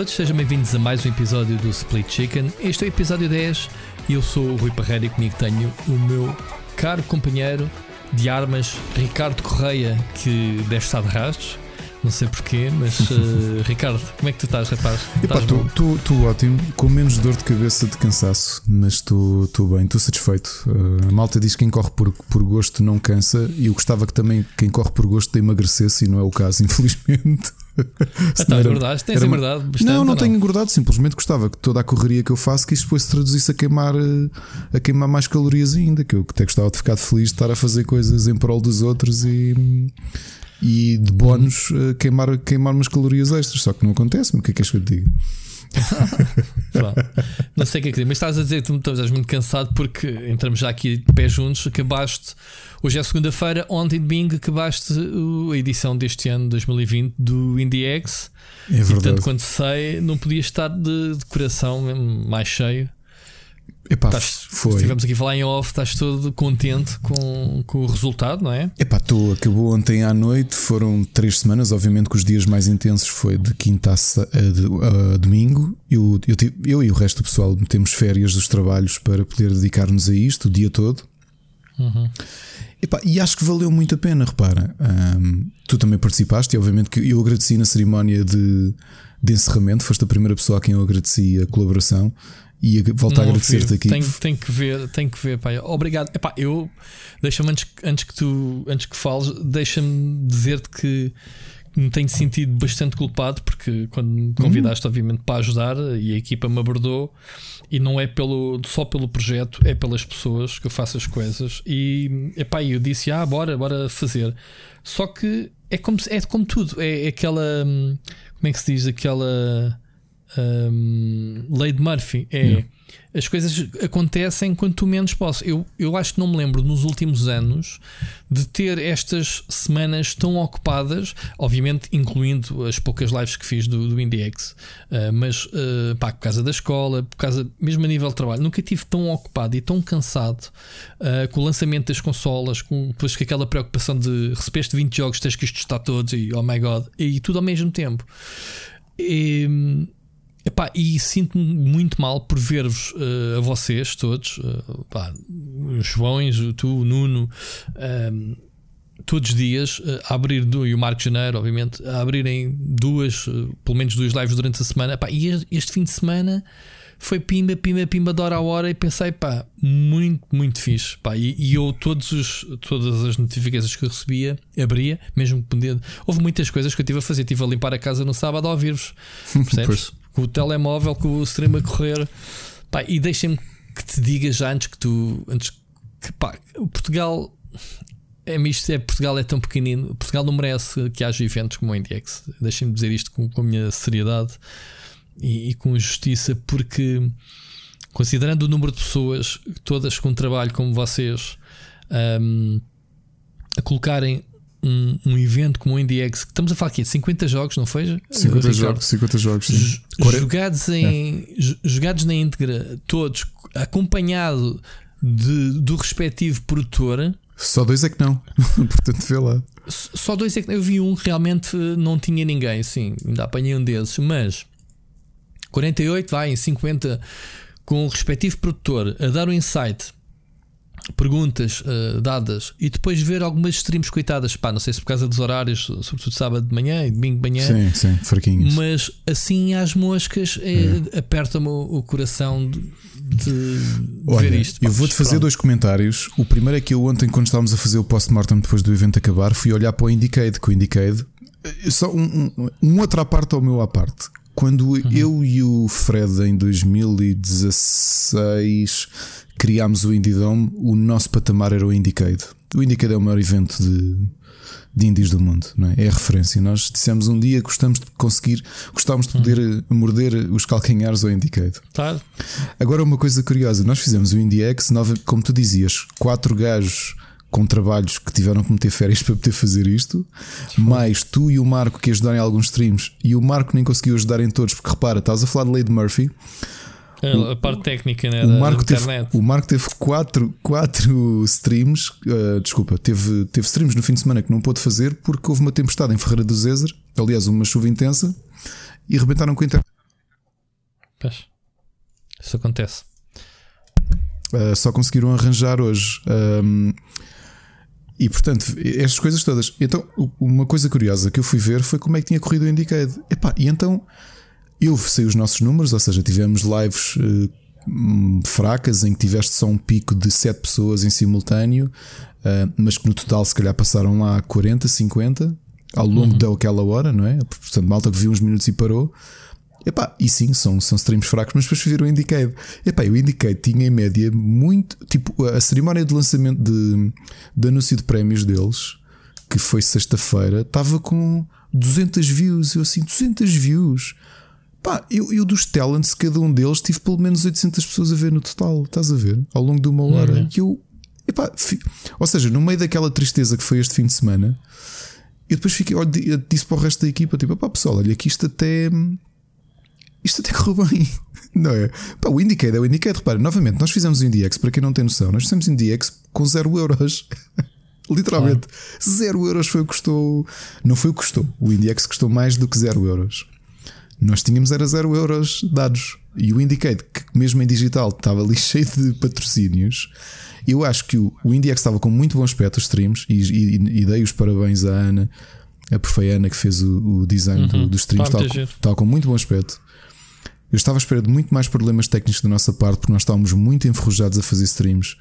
todos, sejam bem-vindos a mais um episódio do Split Chicken. Este é o episódio 10 e eu sou o Rui Parreira e comigo tenho o meu caro companheiro de armas, Ricardo Correia, que deve estar de rastros. Não sei porquê, mas uh, Ricardo, como é que tu estás, rapaz? Estou ótimo, com menos dor de cabeça de cansaço, mas estou bem, estou satisfeito. Uh, a malta diz que quem corre por, por gosto não cansa, e eu gostava que também quem corre por gosto emagrecesse, e não é o caso, infelizmente. Então, era, engordaste? Tens engordado bastante? Não, não tenho engordado, simplesmente gostava que toda a correria que eu faço que isto depois se traduzisse a queimar, eh, a queimar mais calorias ainda, que eu até gostava de ficar feliz de estar a fazer coisas em prol dos outros e e de bónus uh, queimar, queimar umas calorias extras. Só que não acontece, o que é que és que eu te diga? não sei o que é que dizer, mas estás a dizer que tu estás muito cansado porque entramos já aqui de pé juntos. Acabaste, hoje é segunda-feira, ontem domingo acabaste a edição deste ano 2020 do IndieX. É verdade. E tanto quanto sei, não podias estar de, de coração mais cheio. Epá, estás, foi. Estivemos aqui a falar em off, estás todo contente com, com o resultado, não é? Epá, tu acabou ontem à noite, foram três semanas, obviamente que os dias mais intensos foi de quinta a, a, a domingo. Eu, eu, eu, e o resto do pessoal temos férias dos trabalhos para poder dedicar-nos a isto o dia todo. Uhum. Epá, e acho que valeu muito a pena, repara. Um, tu também participaste, e obviamente que eu agradeci na cerimónia de, de encerramento, foste a primeira pessoa a quem eu agradeci a colaboração e volto a agradecer-te aqui. Tenho, tenho, que ver, tenho que ver, pai. Obrigado. Epá, eu deixa-me antes, antes que tu antes que fales, deixa-me dizer-te que me tenho sentido bastante culpado porque quando me convidaste, uhum. obviamente, para ajudar e a equipa me abordou, e não é pelo, só pelo projeto, é pelas pessoas que eu faço as coisas. E epá, eu disse: Ah, bora, bora fazer. Só que é como, é como tudo, é, é aquela. Hum, como é que se diz? Aquela um, lei de Murphy é yeah. as coisas acontecem quanto menos posso. Eu, eu acho que não me lembro nos últimos anos de ter estas semanas tão ocupadas, obviamente incluindo as poucas lives que fiz do, do IndieX, uh, mas uh, pá, por causa da escola, por causa mesmo a nível de trabalho, nunca tive tão ocupado e tão cansado uh, com o lançamento das consolas, com, depois com aquela preocupação de recebeste 20 jogos, tens que isto está todos e oh my god, e tudo ao mesmo tempo. E, Epá, e sinto-me muito mal por ver-vos uh, a vocês todos, uh, pá, os Joões, tu, o Nuno, um, ehm, todos os dias uh, a abrir, e o Marco Janeiro, obviamente, a abrirem duas, pelo menos duas lives durante a semana. Epá, e este, este, fim de semana foi pimba, pimba, pimba de hora a hora e pensei, pá, muito, muito fixe. Pá, e, e eu, todos os, todas as notificações que eu recebia, abria, mesmo poder. Houve muitas coisas que eu tive a fazer. Estive a limpar a casa no sábado a ouvir-vos, percebes? Com o telemóvel, com o stream a correr. Pá, e deixem-me que te diga já antes que tu. Antes que pá, o Portugal é misto, é, Portugal é tão pequenino. Portugal não merece que haja eventos como o Indiex. Deixem-me dizer isto com, com a minha seriedade e, e, com justiça, porque considerando o número de pessoas, todas com trabalho como vocês, um, a colocarem um, um evento como o IndieX, que estamos a falar aqui de 50 jogos, não foi? 50 jogos, 50 jogos sim. jogados, em, é. jogados na íntegra, todos acompanhado de, do respectivo produtor. Só dois é que não, portanto vê lá. Só dois é que eu vi um realmente não tinha ninguém, sim, ainda apanhei um desses, mas 48 vai em 50 com o respectivo produtor a dar o um insight perguntas uh, dadas e depois ver algumas streams coitadas, pá, não sei se por causa dos horários, sobretudo sábado de manhã e domingo de manhã, sim, sim, fraquinhos. mas assim às moscas é, é. aperta-me o, o, coração de, de Olha, ver isto. eu vou-te fazer pronto. dois comentários. O primeiro é que eu ontem, quando estávamos a fazer o post-mortem depois do evento acabar, fui olhar para o Indicade, que o Indicade, eh, só um, um, um outro à parte ao meu à parte. Quando uhum. eu e o Fred em 2016 criámos o Indie Dome, o nosso patamar era o Indicade. O Indicade é o maior evento de, de indies do mundo, não é? é a referência. Nós dissemos um dia que gostamos de conseguir, gostávamos de poder uhum. morder os calcanhares ao Indicade. Tá. Agora, uma coisa curiosa: nós fizemos o IndieX, como tu dizias, quatro gajos com trabalhos que tiveram que meter férias para poder fazer isto, mais tu e o Marco que ajudaram em alguns streams, e o Marco nem conseguiu ajudar em todos, porque repara, estás a falar de Lady Murphy. A parte técnica né, o, Marco teve, o Marco teve quatro, quatro streams. Uh, desculpa, teve, teve streams no fim de semana que não pôde fazer porque houve uma tempestade em Ferreira do Zezer. Aliás, uma chuva intensa e rebentaram com a internet. Pois. Isso acontece. Uh, só conseguiram arranjar hoje. Um, e portanto, estas coisas todas. Então, uma coisa curiosa que eu fui ver foi como é que tinha corrido o Indicade. Epá, e então eu sei os nossos números, ou seja, tivemos lives uh, fracas em que tiveste só um pico de 7 pessoas em simultâneo, uh, mas que no total se calhar passaram lá 40, 50 ao longo uhum. daquela hora, não é? Portanto, malta que viu uns minutos e parou. Epá, e sim, são, são streams fracos, mas depois viram o Indicate. Epá, o Indicate tinha em média muito. Tipo, a cerimónia de lançamento de, de anúncio de prémios deles, que foi sexta-feira, estava com 200 views. Eu assim, 200 views. Pá, eu, eu dos talents, cada um deles, tive pelo menos 800 pessoas a ver no total. Estás a ver? Ao longo de uma hora. Uhum. E eu. Epá, fi, ou seja, no meio daquela tristeza que foi este fim de semana, eu depois fiquei, olha, disse para o resto da equipa: tipo, pá, pessoal, olha, aqui isto até isto até correu bem. Não é? Pá, o Indicate é o Indicate. Repara, novamente, nós fizemos o IndieX, para quem não tem noção, nós fizemos o IndieX com 0 euros. Literalmente, 0 euros foi o que custou. Não foi o que custou. O IndieX custou mais do que 0 euros. Nós tínhamos era 0 euros dados. E o Indicate, que mesmo em digital estava ali cheio de patrocínios, eu acho que o, o IndieX estava com muito bom aspecto, os streams, e, e, e dei os parabéns à Ana, a perfeita Ana que fez o, o design uhum. do, dos streams, estava, estava com muito bom aspecto. Eu estava à espera de muito mais problemas técnicos da nossa parte, porque nós estávamos muito enferrujados a fazer streams.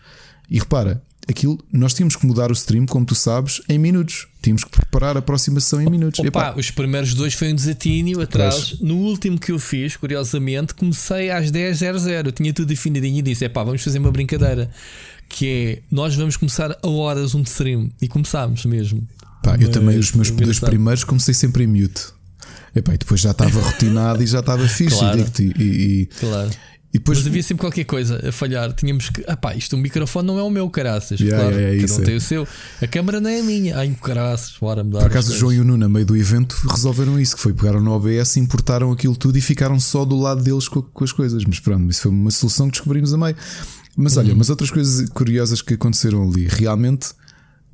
E repara, aquilo, nós tínhamos que mudar o stream, como tu sabes, em minutos. Tínhamos que preparar a aproximação em minutos. Opa, os primeiros dois foi um desatínio atrás. No último que eu fiz, curiosamente, comecei às 10.00. Eu tinha tudo definidinho e disse: pá, vamos fazer uma brincadeira. Que é, nós vamos começar a horas um stream. E começámos mesmo. Pá, eu também, os meus dois primeiros, comecei sempre em mute. Epá, e depois já estava rotinado e já estava fixe. Claro. E, e, claro. E depois... Mas havia sempre qualquer coisa a falhar. Tínhamos que. Ah pá, isto o microfone não é o meu, caraças. Yeah, claro, yeah, um tem é. o seu. A câmera não é a minha. Ai, caraças, bora mudar. Por acaso, o João e o Nuno, no meio do evento, resolveram isso: que foi pegaram no OBS, importaram aquilo tudo e ficaram só do lado deles com, com as coisas. Mas pronto, isso foi uma solução que descobrimos a meio. Mas olha, uhum. mas outras coisas curiosas que aconteceram ali. Realmente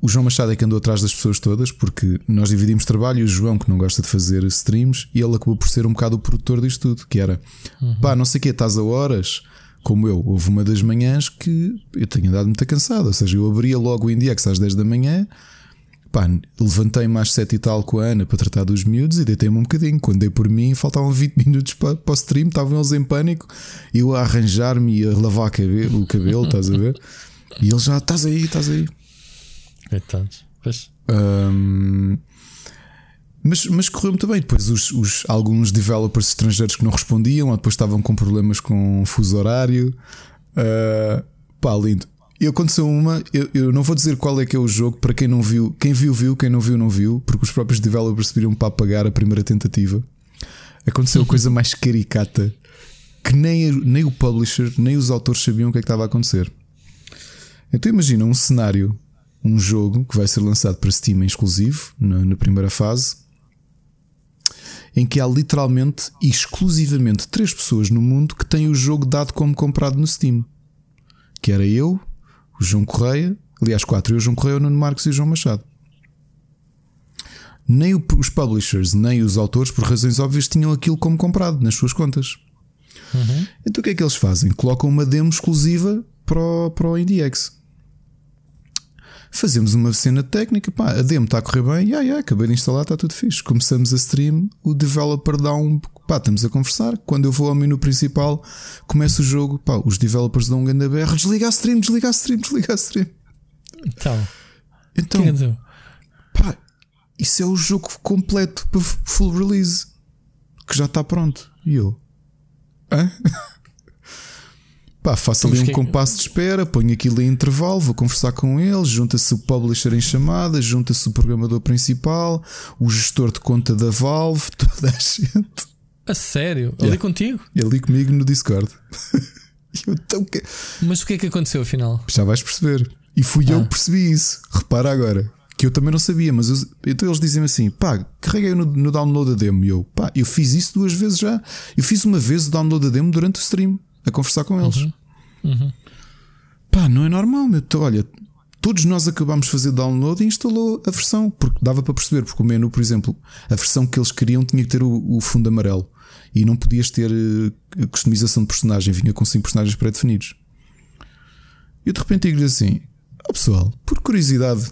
o João Machado é que andou atrás das pessoas todas, porque nós dividimos trabalho e o João, que não gosta de fazer streams, e ele acabou por ser um bocado o produtor disto tudo, que era uhum. pá, não sei o que, estás a horas, como eu. Houve uma das manhãs que eu tenho andado muito cansado, ou seja, eu abria logo o Indiex às 10 da manhã, pá, levantei-me às 7 e tal com a Ana para tratar dos miúdos e deitei-me um bocadinho. Quando dei por mim, faltavam 20 minutos para, para o stream, estavam eles em pânico, eu a arranjar-me e a lavar o cabelo, estás a ver? E ele já, estás aí, estás aí. Coitados. Pois. Um, mas, mas correu muito bem. Depois, os, os, alguns developers estrangeiros que não respondiam, ou depois estavam com problemas com fuso horário. Uh, pá, lindo. E aconteceu uma, eu, eu, não vou dizer qual é que é o jogo, para quem não viu, quem viu, viu, quem não viu, não viu, porque os próprios developers viram para apagar a primeira tentativa. Aconteceu a coisa mais caricata que nem, nem o publisher, nem os autores sabiam o que é que estava a acontecer. Então imagina um cenário um jogo que vai ser lançado para Steam em exclusivo, na, na primeira fase, em que há literalmente e exclusivamente três pessoas no mundo que têm o jogo dado como comprado no Steam. Que era eu, o João Correia, aliás, quatro, eu, o João Correia, o Nuno Marcos e o João Machado. Nem os publishers, nem os autores, por razões óbvias, tinham aquilo como comprado nas suas contas. Uhum. Então o que é que eles fazem? Colocam uma demo exclusiva para o, para o IndieX fazemos uma cena técnica, pá, a demo está a correr bem, yeah, yeah, acabei de instalar, está tudo fixe. Começamos a stream, o developer dá um. Pá, estamos a conversar. Quando eu vou ao menu principal, começa o jogo, pá, os developers dão um grande BR, desliga a stream, desliga a stream, desliga a stream. Então, então pá, isso é o jogo completo para full release que já está pronto. E eu, hã? Pá, faço ali um compasso de espera, ponho aquilo em intervalo, vou conversar com eles, junta-se o publisher em chamada, junta-se o programador principal, o gestor de conta da Valve, toda a gente. A sério? Yeah. Ali contigo? Ali comigo no Discord. Mas o que é que aconteceu afinal? Já vais perceber. E fui ah. eu que percebi isso. Repara agora. Que eu também não sabia, mas eu, então eles dizem assim: pá, carreguei no, no download da demo. E eu, pá, eu fiz isso duas vezes já. Eu fiz uma vez o download da demo durante o stream a conversar com eles. Uhum. Uhum. Pá, não é normal, meu. Olha, todos nós acabámos de fazer download e instalou a versão, porque dava para perceber, porque o menu, por exemplo, a versão que eles queriam tinha que ter o, o fundo amarelo. e não podias ter uh, customização de personagem, vinha com 5 personagens pré-definidos. E de repente digo-lhe assim: oh, pessoal, por curiosidade,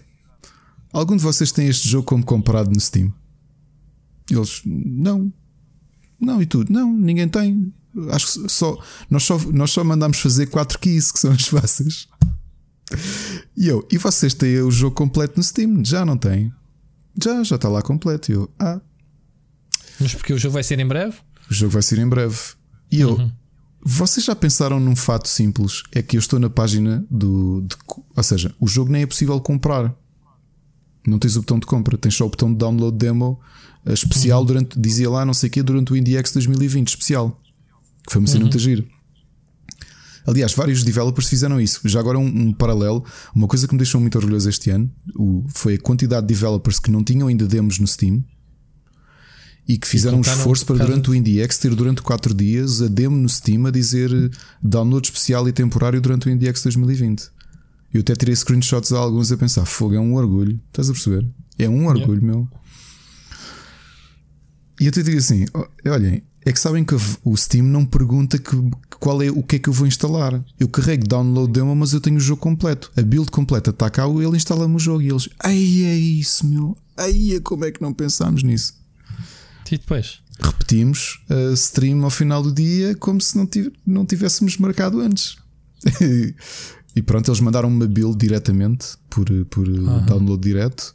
algum de vocês tem este jogo como comprado no Steam? Eles, não, não, e tudo, não, ninguém tem. Acho que só nós, só nós só mandamos fazer 4 keys que são as fáceis. E eu, e vocês têm o jogo completo no Steam? Já não têm? Já, já está lá completo. E eu, ah. Mas porque o jogo vai ser em breve? O jogo vai ser em breve. E eu, uhum. vocês já pensaram num fato simples? É que eu estou na página do. De, ou seja, o jogo nem é possível comprar. Não tens o botão de compra, tens só o botão de download demo eh, especial uhum. durante, dizia lá, não sei o quê, durante o IndieX 2020, especial. Que foi uma cena uhum. muito giro. Aliás, vários developers fizeram isso. Já agora um, um, paralelo, uma coisa que me deixou muito orgulhoso este ano o, foi a quantidade de developers que não tinham ainda demos no Steam e que fizeram e um esforço para durante o IndieX ter durante 4 dias a demo no Steam a dizer download especial e temporário durante o IndieX 2020. Eu até tirei screenshots a alguns a pensar: fogo, é um orgulho. Estás a perceber? É um orgulho, yeah. meu. E eu te digo assim: olhem, é que sabem que o Steam não pergunta que, qual é o que é que eu vou instalar. Eu carrego download demo, mas eu tenho o jogo completo. A build completa está cá, ele instala-me o jogo e eles, ai é isso, meu. Ai, como é que não pensámos nisso? E depois? Repetimos a stream ao final do dia como se não, não tivéssemos marcado antes. e pronto, eles mandaram uma build diretamente por, por uhum. download direto.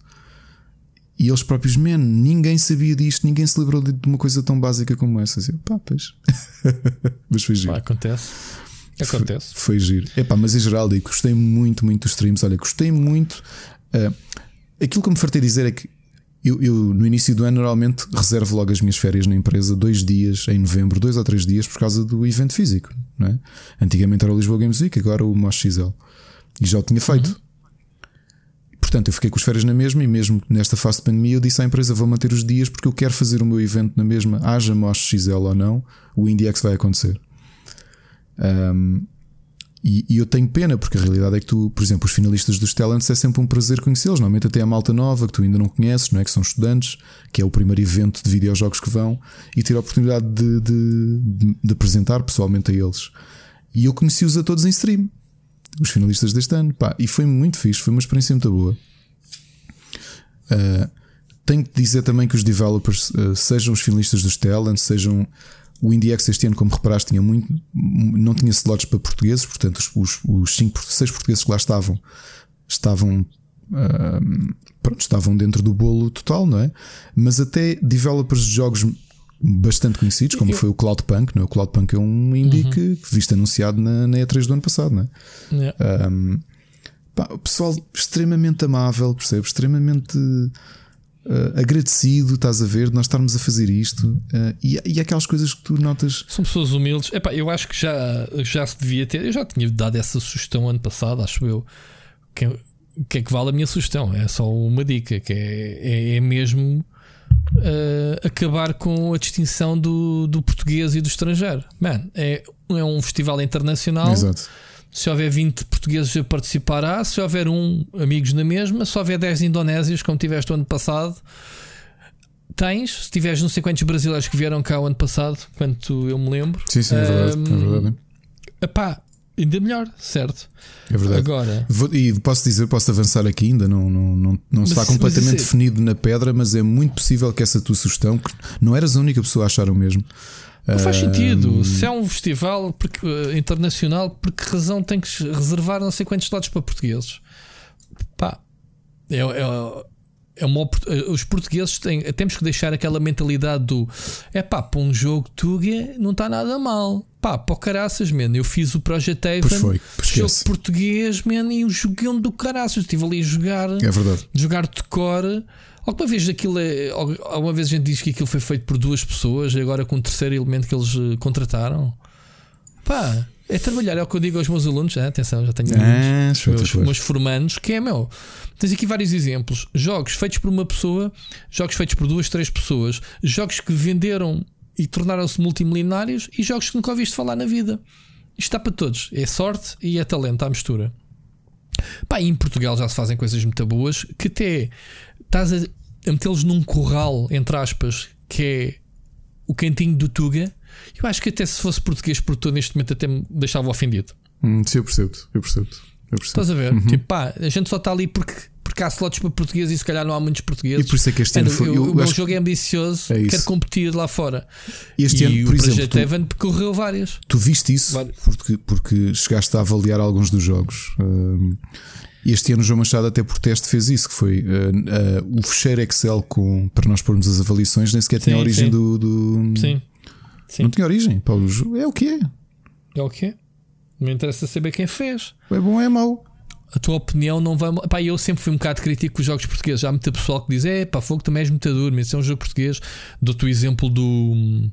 E eles próprios, man, ninguém sabia disto, ninguém se lembrou de uma coisa tão básica como essa. Assim, pá, pois. mas foi giro. Pá, acontece. Acontece. Foi, foi giro. Epá, mas em geral, digo, gostei muito, muito dos streams. Olha, gostei muito. Uh, aquilo que me fartei dizer é que eu, eu, no início do ano, normalmente reservo logo as minhas férias na empresa, dois dias em novembro, dois ou três dias, por causa do evento físico. Não é? Antigamente era o Lisboa Games Week, agora o Mosh XL. E já o tinha feito. Uhum. Portanto, eu fiquei com as férias na mesma e mesmo nesta fase de pandemia eu disse à empresa vou manter os dias porque eu quero fazer o meu evento na mesma, haja Mosh XL ou não, o IndieX vai acontecer. Um, e, e, eu tenho pena, porque a realidade é que tu, por exemplo, os finalistas dos Talents é sempre um prazer conhecê-los. Normalmente até a malta nova que tu ainda não conheces, não é? Que são estudantes, que é o primeiro evento de videojogos que vão, e ter a oportunidade de, de, de apresentar pessoalmente a eles. E eu conheci-os a todos em stream os finalistas deste ano. Pá, e foi muito fixe, foi uma experiência muito boa. Uh, tenho que dizer também que os developers, uh, sejam os finalistas dos Talent, sejam o IndieX este ano, como reparaste, tinha muito, não tinha slots para portugueses, portanto, os, os, cinco, seis portugueses que lá estavam estavam. Uh, pronto, estavam dentro do bolo total, não é? Mas até developers de jogos bastante conhecidos, como eu... foi o Cloudpunk. Não é? O Cloudpunk é um indie uhum. que, que viste anunciado na, na E3 do ano passado. Não é? Yeah. Um, pá, o pessoal extremamente amável, percebe? Extremamente uh, agradecido, estás a ver, de nós estarmos a fazer isto. Uh, e, e aquelas coisas que tu notas. São pessoas humildes. Epá, eu acho que já, já se devia ter. Eu já tinha dado essa sugestão ano passado, acho eu. Que, é, que é que vale a minha sugestão? É só uma dica, que é, é, é mesmo uh, acabar com a distinção do, do português e do estrangeiro. É, é um festival internacional. Exato. Se houver 20 portugueses a participar, há. Se houver um, amigos na mesma. Se houver 10 indonésios, como tiveste o ano passado, tens. Se tiveres não sei quantos brasileiros que vieram cá o ano passado, quanto eu me lembro. Sim, sim, é verdade. Um, é verdade. Epá, ainda melhor, certo? É verdade. Agora, Vou, e posso dizer, posso avançar aqui, ainda não, não, não, não está completamente isso, definido na pedra, mas é muito possível que essa tua sugestão, que não eras a única pessoa a achar o mesmo. Não faz sentido. Se é um festival porque, uh, internacional, por que razão tem que reservar não sei quantos slots para portugueses? Pá, é, é, é uma, eh, os portugueses têm, temos que deixar aquela mentalidade do é pá, para um jogo Tuga não está nada mal. Pá, para caraças, man. Eu fiz o Project Haven, foi, jogo português, man, e o joguei do caraças. Estive ali a jogar, é verdade. jogar de cor. Alguma vez aquilo é, alguma vez a gente diz que aquilo foi feito por duas pessoas e agora com o terceiro elemento que eles eh, contrataram. Pá, é trabalhar, é o que eu digo aos meus alunos. Né? Atenção, já tenho ah, meus, meus formandos, que é meu. Tens aqui vários exemplos: jogos feitos por uma pessoa, jogos feitos por duas, três pessoas, jogos que venderam e tornaram-se multimilionários e jogos que nunca ouviste falar na vida. Isto está para todos. É sorte e é talento à mistura. Pá, em Portugal já se fazem coisas muito boas que até estás a, a metê-los num corral, entre aspas, que é o cantinho do Tuga. Eu acho que até se fosse português produtor neste momento até me deixava ofendido. Hum, sim, eu percebo, eu percebo. Eu percebo. Estás a ver? Uhum. Tipo, pá, a gente só está ali porque, porque há slots para português e se calhar não há muitos portugueses. E por isso é que este ano foi, eu, eu, o meu jogo é ambicioso, é quero competir lá fora. Este e ano, por o exemplo, Projeto Evan percorreu várias. Tu viste isso porque, porque chegaste a avaliar alguns dos jogos. Um, este ano o João Machado até por teste fez isso, que foi uh, uh, o fecheiro Excel com, para nós pormos as avaliações, nem sequer tinha a origem sim. Do, do, Sim. sim. Não tinha origem. Pá, é o que é. É o que é. Não interessa saber quem fez. É bom, é mau. A tua opinião não vai. Pá, eu sempre fui um bocado crítico com os jogos portugueses. Há muita pessoal que diz: é pá, fogo também és muito duro, mas isso é um jogo português. Dou-te o exemplo do.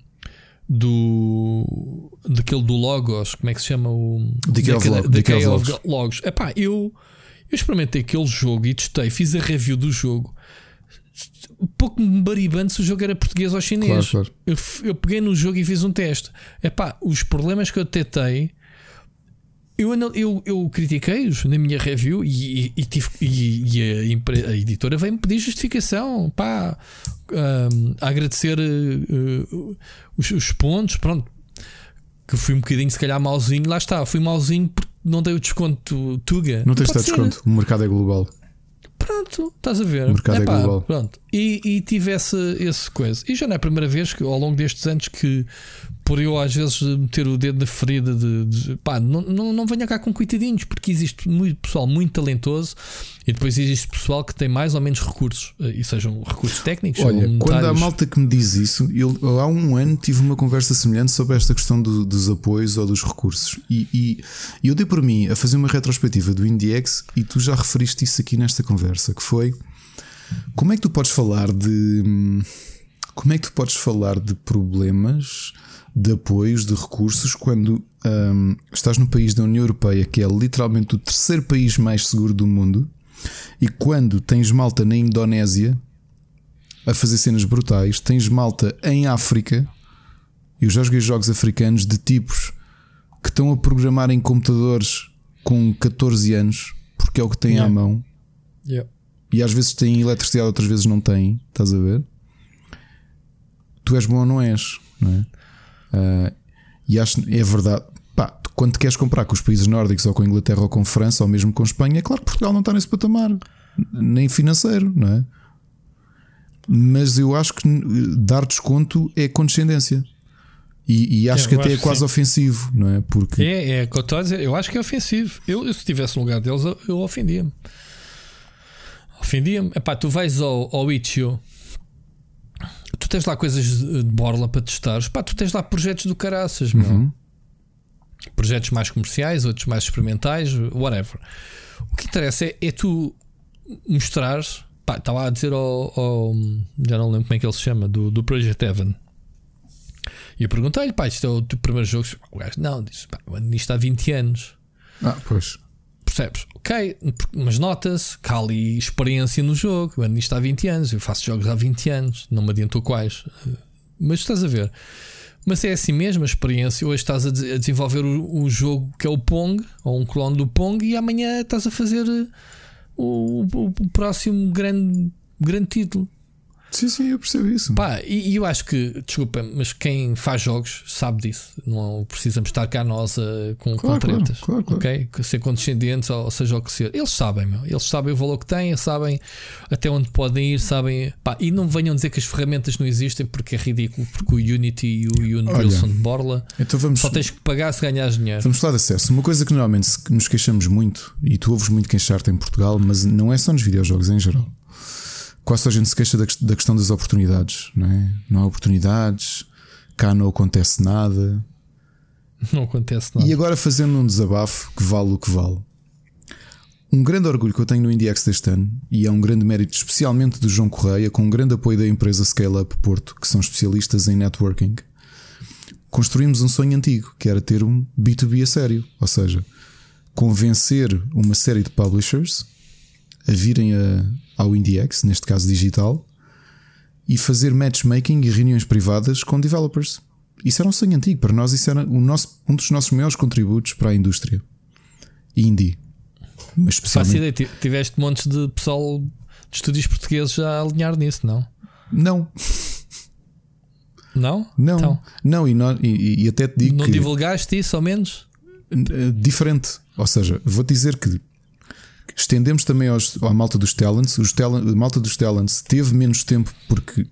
Do. Daquele do Logos, como é que se chama? O. Decay of, Logos. É pá, eu. Eu experimentei aquele jogo e testei, fiz a review do jogo. Pouco me baribando se o jogo era português ou chinês. Claro, claro. Eu, eu peguei no jogo e fiz um teste. É pá, os problemas que eu detectei. Eu, eu, eu critiquei-os na minha review e, e, tive, e, e a, a, editora veio-me pedir justificação. Pá, um, a agradecer uh, os, os pontos. Pronto, que fui um bocadinho, se calhar, mauzinho. Lá está, fui mauzinho porque não dei o desconto Tuga. Não tens de desconto, o mercado é global. Pronto, estás a ver. O mercado Epá, é global. Pronto. E, e tive esse, esse coisa. E já não é a primeira vez que, ao longo destes anos, que por eu às vezes meter o dedo na ferida de, de pá, não, não, não venha cá com coitadinhos, porque existe muito pessoal muito talentoso e depois existe pessoal que tem mais ou menos recursos, eh, e sejam recursos técnicos. Olha, quando há malta que me diz isso, eu, eu, há um ano tive uma conversa semelhante sobre esta questão do, dos apoios ou dos recursos, e, e, eu dei por mim a fazer uma retrospectiva do IndieX e tu já referiste isso aqui nesta conversa, que foi como é que tu podes falar de como é que tu podes falar de problemas de apoios, de recursos, quando um, estás no país da União Europeia, que é literalmente o terceiro país mais seguro do mundo, e quando tens malta na Indonésia a fazer cenas brutais, tens malta em África, eu já joguei jogos africanos de tipos que estão a programar em computadores com 14 anos, porque é o que têm yeah. à mão. Yeah. E às vezes têm eletricidade, outras vezes não têm, estás a ver? Tu és bom ou não és, não é? Uh, e acho é verdade. Pá, quando queres comprar com os países nórdicos ou com a Inglaterra ou com a França ou mesmo com a Espanha, é claro que Portugal não está nesse patamar, nem financeiro, não é? Mas eu acho que dar desconto é condescendência. E, e acho é, que até acho é quase ofensivo, não é? Porque é, é eu estou a dizer, eu acho que é ofensivo. Eu, eu se estivesse no lugar deles, eu, eu ofendia-me. Ofendia-me. Epá, tu vais ao, ao Itch.io tu tens lá coisas de borla para testar. Pá, tu tens lá projetos do caraças, meu. Uhum. Projetos mais comerciais, outros mais experimentais, whatever. O que interessa é, é tu mostrares. Pá, estava a dizer ao, ao, Já não lembro como é que ele se chama, do, do Project Evan. E eu perguntei-lhe, pá, isto é o teu primeiro jogo. O gajo, não, disse, pá, nisto há 20 anos. Ah, pois. Percebes? Ok, mas nota-se que há ali experiência no jogo. Eu ando nisto há 20 anos, eu faço jogos há 20 anos, não me adiantou quais. Mas estás a ver. Mas é assim mesmo a experiência. Hoje estás a, desenvolver o, o, jogo que é o Pong, ou um clone do Pong, e amanhã estás a fazer o, o, o próximo grande, grande título. Sim, sim, eu percebo isso. Pá, e, e, eu acho que, desculpa, mas quem faz jogos sabe disso. Não precisamos estar cá nós uh, com, claro, com tretas. Claro, claro, ok? Ser condescendentes, ou seja o que ser. Eles sabem, meu. Eles sabem o valor que têm, sabem até onde podem ir, sabem. Pá, e não venham dizer que as ferramentas não existem porque é ridículo, porque o Unity e o Unreal são de borla. Então vamos, Só tens que pagar se ganhares dinheiro. Vamos falar de acesso. Uma coisa que normalmente nos queixamos muito, e tu ouves muito queixar-te em Portugal, mas não é só nos videojogos, é em geral quase a gente se queixa da, da questão das oportunidades, não é? Não há oportunidades, cá não acontece nada. Não acontece nada. E agora fazendo um desabafo que vale o que vale. Um grande orgulho que eu tenho no IndieX deste ano, e é um grande mérito especialmente do João Correia, com um grande apoio da empresa Scale Up Porto, que são especialistas em networking. Construímos um sonho antigo, que era ter um B2B a sério, ou seja, convencer uma série de publishers a virem a, ao IndieX, neste caso digital, e fazer matchmaking e reuniões privadas com developers. Isso era um sonho antigo para nós, isso era o nosso, um dos nossos maiores contributos para a indústria indie. Mas especialmente... Ideia, tiveste montes de pessoal de estúdios portugueses a alinhar nisso, não? Não. Não? Não, Então. não, e, não e, e até te digo Não que divulgaste isso, ao menos? eh, diferente. Ou seja, vou dizer que estendemos também aos, à malta dos talents. Os talent, a malta dos talents teve menos tempo porque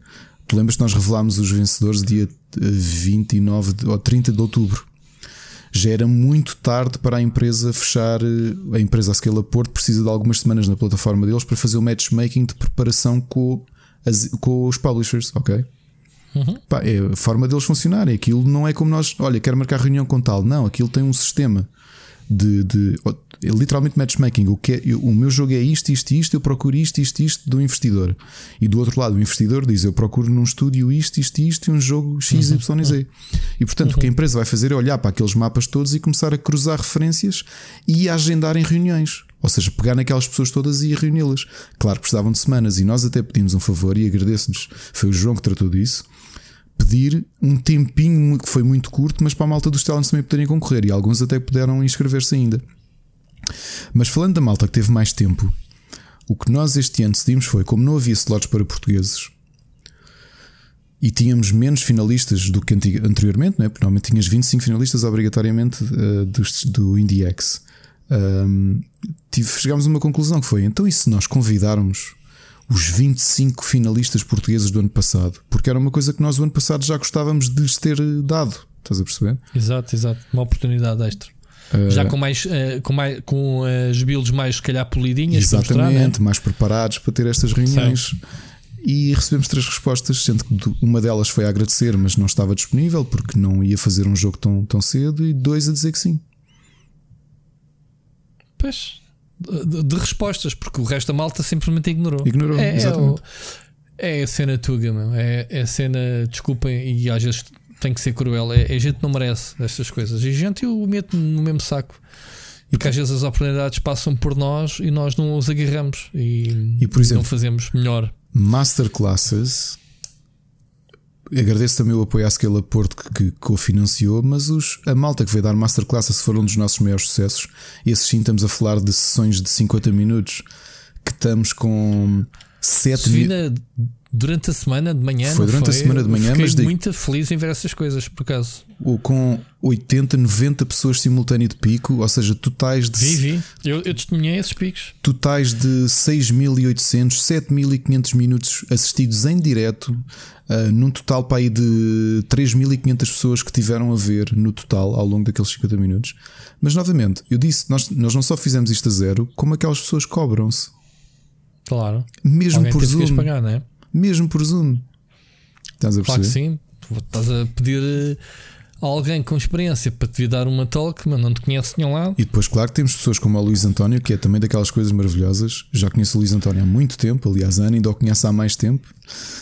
tu lembras que nós revelámos os vencedores dia eh, 29 de, ou 30 de outubro. Já era muito tarde para a empresa fechar. eh, A empresa a Scala Porto precisa de algumas semanas na plataforma deles para fazer o matchmaking de preparação com, as- com os publishers, ok? Pá, é a forma deles funcionarem. Aquilo não é como nós, olha, quero marcar reunião com tal. Não, aquilo tem um sistema de, de é literalmente matchmaking. O, que é- eu- o meu jogo é isto, isto isto, eu procuro isto, isto isto do investidor. E do outro lado, o investidor diz: Eu procuro num estúdio isto, isto isto e um jogo X, Y e Z. E portanto, o que a empresa vai fazer é olhar para aqueles mapas todos e começar a cruzar referências e a agendar em reuniões. Ou seja, pegar naquelas pessoas todas e reuni-las. Claro que precisavam de semanas e nós até pedimos um favor e agradeço-nos. Foi o João que tratou disso pedir um tempinho que foi muito curto, mas para a malta dos talents também poderem concorrer e alguns até puderam inscrever-se ainda. Mas falando da malta que teve mais tempo, o que nós este ano decidimos foi, como não havia slots para portugueses e tínhamos menos finalistas do que anteriormente, não é? porque normalmente tinhas 25 finalistas obrigatoriamente eh, dos- do IndieX. Um, chegámos a uma conclusão que foi: então, e se nós convidarmos os 25 finalistas portugueses do ano passado? Porque era uma coisa que nós, o ano passado, já gostávamos de lhes ter dado. Estás a perceber? Exato, exato. Uma oportunidade extra. Uh, Já com mais, eh, com mais com as builds mais se calhar polidinhas mostrar, Exatamente, né? mais preparados para ter estas reuniões. E recebemos três respostas, sendo que uma delas foi a agradecer, mas não estava disponível porque não ia fazer um jogo tão, tão cedo, e dois a dizer que sim. Pois, de, de respostas, porque o resto da malta simplesmente ignorou. Ignorou, é, é, exatamente. o- é a cena tuga, meu. É, é a cena, desculpem, e às vezes tem que ser cruel. É, a gente não merece estas coisas. E a gente eu meto no mesmo saco. Porque às vezes as oportunidades passam por nós e nós não os agarramos e, E, por exemplo, não fazemos melhor. Masterclasses. Agradeço também o apoio à Scala Porto que, que cofinanciou, mas os, a malta que veio dar Masterclasses foram um dos nossos maiores sucessos. Esses sim, estamos a falar de sessões de 50 minutos que estamos com 7 Se vi mil. Durante a semana de manhã, Foi durante a foi? semana de manhã, Fiquei mas digo- muito feliz em ver essas coisas, por acaso. com 80, 90 pessoas simultâneo de pico, ou seja, totais de, Vi, vi. Eu, eu testemunhei esses picos. totais de 6.800, 7.500 minutos assistidos em direto, ah, num total para aí de 3.500 pessoas que tiveram a ver no total ao longo daqueles 50 minutos. Mas novamente, eu disse, nós, nós não só fizemos isto a zero, como aquelas pessoas cobram-se, Claro. mesmo Alguém por Zoom, pagar, não é? Mesmo por Zoom. Estás a Claro que perceber? sim. Estás a pedir eh, a alguém com experiência para te vir dar uma talk, mas não te conhece nenhum lado. E depois, claro, temos pessoas como o Luís António, que é também daquelas coisas maravilhosas. Já conheço o Luís António há muito tempo, aliás, a Ana ainda o conhece há mais tempo.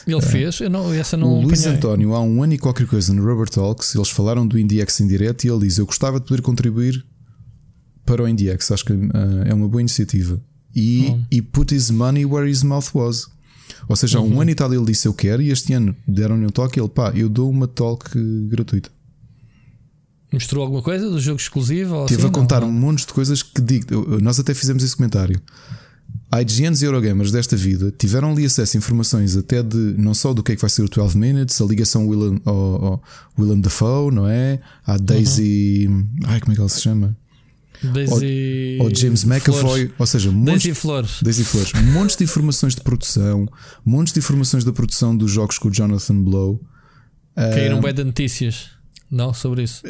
Ele fez, eu não, essa não o Luís. António, há um ano e qualquer coisa no Rubber Talks, eles falaram do IndieX em direto e ele diz: Eu gostava de poder contribuir para o IndieX. Acho que ah, é uma boa iniciativa. E, e put his money where his mouth was. Ou seja, há Uhum. um ano e tal ele disse: Eu quero, e este ano deram-lhe um toque. Ele, pá, eu dou uma talk gratuita. Mostrou alguma coisa do jogo exclusivo? Teve assim? a contar Não, um monte de coisas que digo. Nós até fizemos esse comentário. IGNs e Eurogamers desta vida tiveram ali acesso a informações até de não só do que é que vai ser o 12 Minutes, a ligação Willem, ao, ao Willem Dafoe, não é? À Daisy. Ai, como é que ela se chama? Daisy. Ou James McAvoy, ou seja, montes, Daisy Flores. Daisy Flores, montes de informações de produção, montes de informações da produção dos jogos com o Jonathan Blow. Caíram Ah, bem de notícias. Não, sobre isso.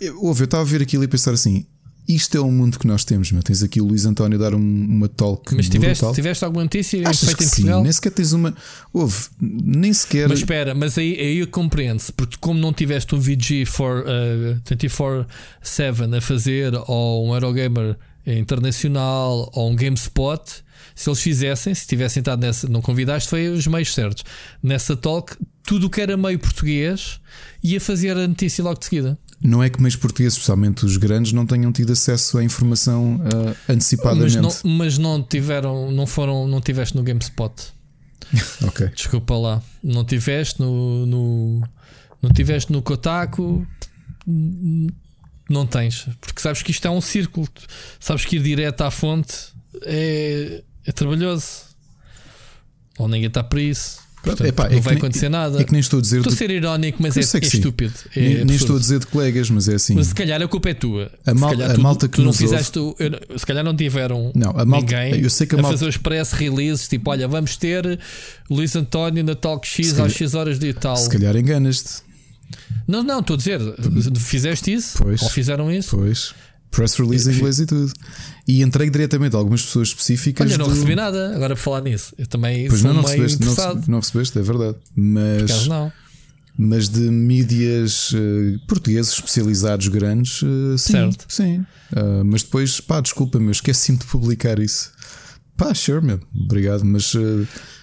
Eu, ouve, eu estava a ver aquilo e pensar assim: isto é o mundo que nós temos, meu. Tens aqui o Luís António a dar um- uma talk. Mas tiveste, brutal. tiveste alguma notícia Achas feita que em sim? Portugal? Nem sequer tens uma. Houve, nem sequer. Mas espera, mas aí, aí compreende-se, porque como não tiveste um VG for, uh, 24-7 a fazer, ou um Eurogamer internacional, ou um GameSpot, se eles fizessem, se tivessem estado nessa, não convidaste, foi os meios certos. Nessa talk, tudo o que era meio português ia fazer a notícia logo de seguida. Não é que meios portugueses, especialmente os grandes, não tenham tido acesso à informação Mas antecipadamente. não, mas não tiveram, não foram, não tiveste no GameSpot. Ok. Desculpa lá. Não tiveste no. no não tiveste no Kotaku. Não tens. Porque sabes que isto é um círculo. Sabes que ir direto à fonte é, é trabalhoso. Ou ninguém está para isso. Portanto, Epá, não é vai nem, acontecer nada. É que nem estou a dizer. Estou a ser irónico, mas é, é estúpido. É nem, nem, estou a dizer de colegas, mas é assim. Mas se calhar a culpa é tua. A, mal, a tu, malta que tu não fizeste. Ouve... Eu, se calhar não tiveram não, a malta, ninguém eu sei que a, a malta... fazer os press releases. Tipo, olha, vamos ter Luís António na Talk X às X horas de tal. Se calhar enganas-te. Não, não, estou a dizer. Fizeste isso? Pois. Ou fizeram isso? Pois. Press release em inglês e tudo. E entregue diretamente a algumas pessoas específicas. Olha, não do... recebi nada agora para falar nisso. Eu também pois sou não, não meio recebeste. Não, não recebeste, é verdade. Mas, não. mas de mídias uh, portugueses especializados grandes, uh, sim. Certo. Sim. Uh, mas depois, pá, desculpa, meu, esqueci-me de publicar isso. Pá, sure, meu, obrigado, mas.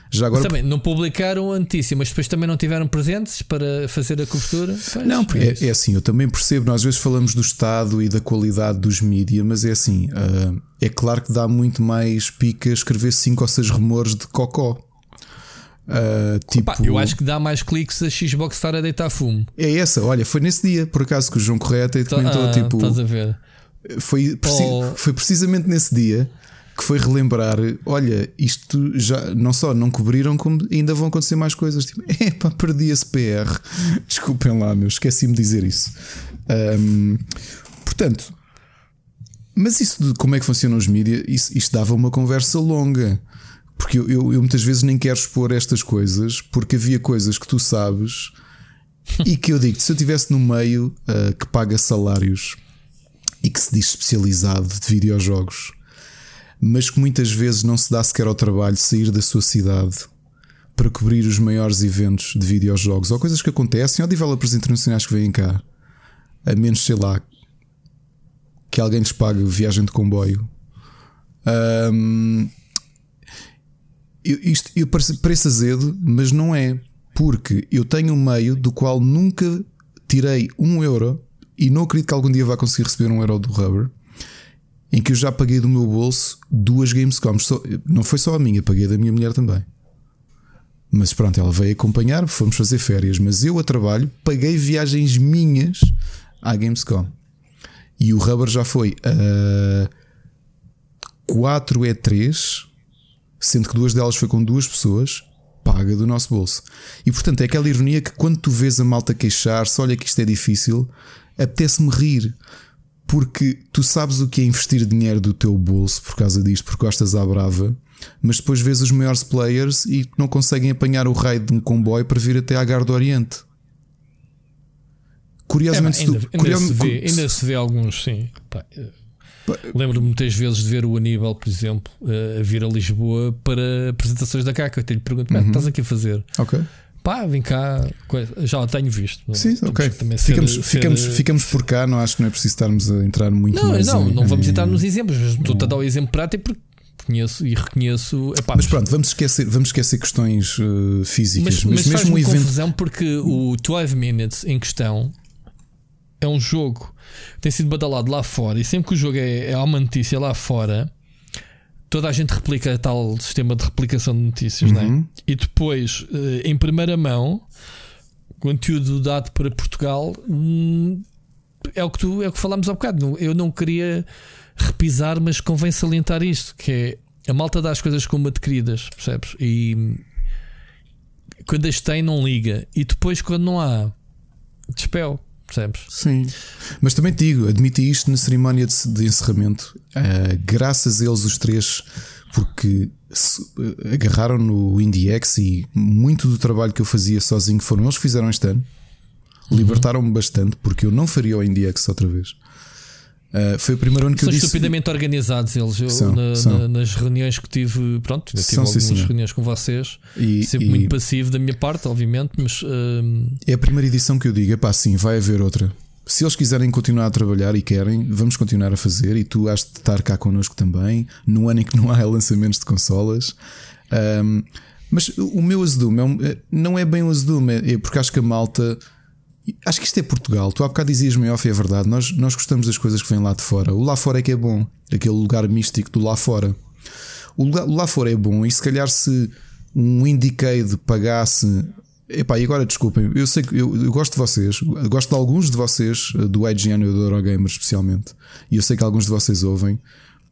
Já agora... também não publicaram a notícia, mas depois também não tiveram presentes para fazer a cobertura? Pois, não, porque é, é, assim, eu também percebo, nós às vezes falamos do Estado e da qualidade dos mídias, mas é assim, uh, é claro que dá muito mais pica escrever 5 ou 6 rumores de cocó. Uh, tipo... Opa, eu acho que dá mais cliques a Xbox estar a deitar fumo. É essa, olha, foi nesse dia, por acaso, que o João Correia até comentou, ah, tipo. Estás a ver? Foi, preci... foi precisamente nesse dia que foi relembrar: olha, isto já não só não cobriram, como ainda vão acontecer mais coisas. Tipo, epá, perdi esse PR. Desculpem lá, meu, esqueci-me de dizer isso. Um, portanto, mas isso de como é que funcionam os mídias, isto dava uma conversa longa. Porque eu, eu, eu, muitas vezes nem quero expor estas coisas, porque havia coisas que tu sabes e que eu digo: se eu estivesse no meio uh, que paga salários e que se diz especializado de videojogos mas que muitas vezes não se dá sequer ao trabalho de sair da sua cidade para cobrir os maiores eventos de videojogos ou coisas que acontecem, ou developers internacionais que vêm cá, a menos, sei lá, que alguém lhes pague viagem de comboio. Um, isto eu parece azedo, mas não é, porque eu tenho um meio do qual nunca tirei um euro e não acredito que algum dia vá conseguir receber um euro do Rubber em que eu já paguei do meu bolso duas Gamescoms. Não foi só a minha, paguei da minha mulher também. Mas pronto, ela veio acompanhar, fomos fazer férias. Mas eu a trabalho paguei viagens minhas à Gamescom. E o Rubber já foi a 4 E3, sendo que duas delas foi com duas pessoas, paga do nosso bolso. E portanto é aquela ironia que quando tu vês a malta queixar-se, olha que isto é difícil, apetece-me rir porque tu sabes o que é investir dinheiro do teu bolso por causa disto, porque gostas à brava, mas depois vês os maiores players e não conseguem apanhar o raio de um comboio para vir até à Gar do Oriente. Curiosamente, é, ainda, tu, ainda, se vê, ainda, se vê, alguns, sim. Lembro-me muitas vezes de ver o Aníbal, por exemplo, a vir a Lisboa para apresentações da CACA. Eu te lhe pergunto: uhum. estás aqui a fazer? Ok pá, vem cá, já a tenho visto. Sim, ok. Ficamos, ser, ficamos, ser... ficamos por cá, não acho que não é preciso estarmos a entrar muito não, mais. Não, em, não vamos entrar nos exemplos, mas estou-te a dar o exemplo prático porque conheço e reconheço. Epá, mas pronto, vamos esquecer, vamos esquecer questões uh, físicas. Mas, mas, mas mesmo um evento. confusão porque o 12 Minutes em questão é um jogo que tem sido badalado lá fora e sempre que o jogo é, é uma notícia lá fora toda a gente replica tal sistema de replicação de notícias, uhum. né? E depois, eh, em primeira mão, conteúdo dado para Portugal hum, é o que tu é o que falámos há bocado. Eu não queria repisar, mas convém salientar isto: que é a malta dá as coisas como adquiridas, percebes? E quando as tem, não liga, e depois, quando não há, despel percebes? Sim. Mas também te digo, admiti isto na cerimónia de, de encerramento, uh, graças a eles os três, porque se, uh, agarraram no IndieX e muito do trabalho que eu fazia sozinho foram eles que fizeram este ano. Uhum. Libertaram-me bastante, porque eu não faria o IndieX outra vez. Uh, foi o primeiro ano que são eu disse. São estupidamente organizados eles. Eu, são, na, são. Na, nas reuniões que tive, pronto, tive são, algumas sim, reuniões com vocês. E, sempre e... muito passivo da minha parte, obviamente, mas. Uh... É a primeira edição que eu digo: é pá, sim, vai haver outra. Se eles quiserem continuar a trabalhar e querem, vamos continuar a fazer. E tu has de estar cá connosco também, no ano em que não há lançamentos de consolas. Um, mas o meu azedume é não é bem o azedume, é porque acho que a malta Acho que isto é Portugal. Tu há bocado dizias-me off, é verdade. Nós, nós gostamos das coisas que vêm lá de fora. O lá fora é que é bom. Aquele lugar místico do lá fora. O, lugar, o lá fora é bom. E se calhar se um Indiecade pagasse. Epá, e agora desculpem, eu sei que eu, eu, gosto de vocês, gosto de alguns de vocês, do IGN e do Eurogamer especialmente, e eu sei que alguns de vocês ouvem,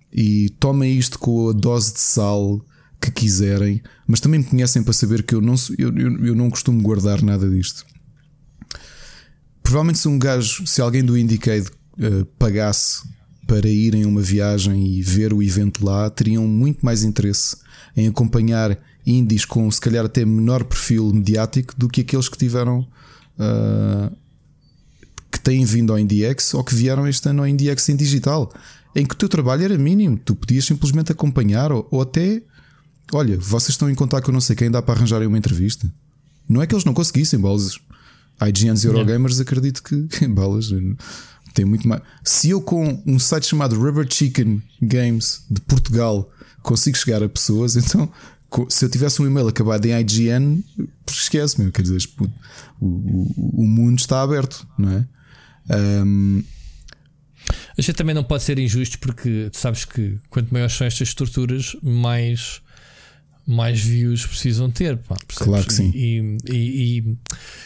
e tomem isto com a dose de sal que quiserem, mas também me conhecem para saber que eu não, eu, eu, eu não costumo guardar nada disto. Provavelmente se um gajo, se alguém do Indiecade uh, pagasse para ir em uma viagem e ver o evento lá, teriam muito mais interesse em acompanhar indies com se calhar até menor perfil mediático do que aqueles que tiveram uh, que têm vindo ao IndieX ou que vieram este ano ao IndieX em digital, em que o teu trabalho era mínimo, tu podias simplesmente acompanhar ou, ou até olha, vocês estão em contato com não sei quem, dá para arranjarem uma entrevista. Não é que eles não conseguissem, bolas. IGNs e Eurogamers, acredito que bolas tem muito mais. Se eu com um site chamado Rubber Chicken Games de Portugal consigo chegar a pessoas, então se eu tivesse um e-mail acabado em IGN, esquece-me, quer dizer, o, o, o, mundo está aberto, não é? Um... A gente também não pode ser injusto porque sabes que quanto maiores são estas estruturas, mais mais views precisam ter. Pá, claro que sim. E, e, e,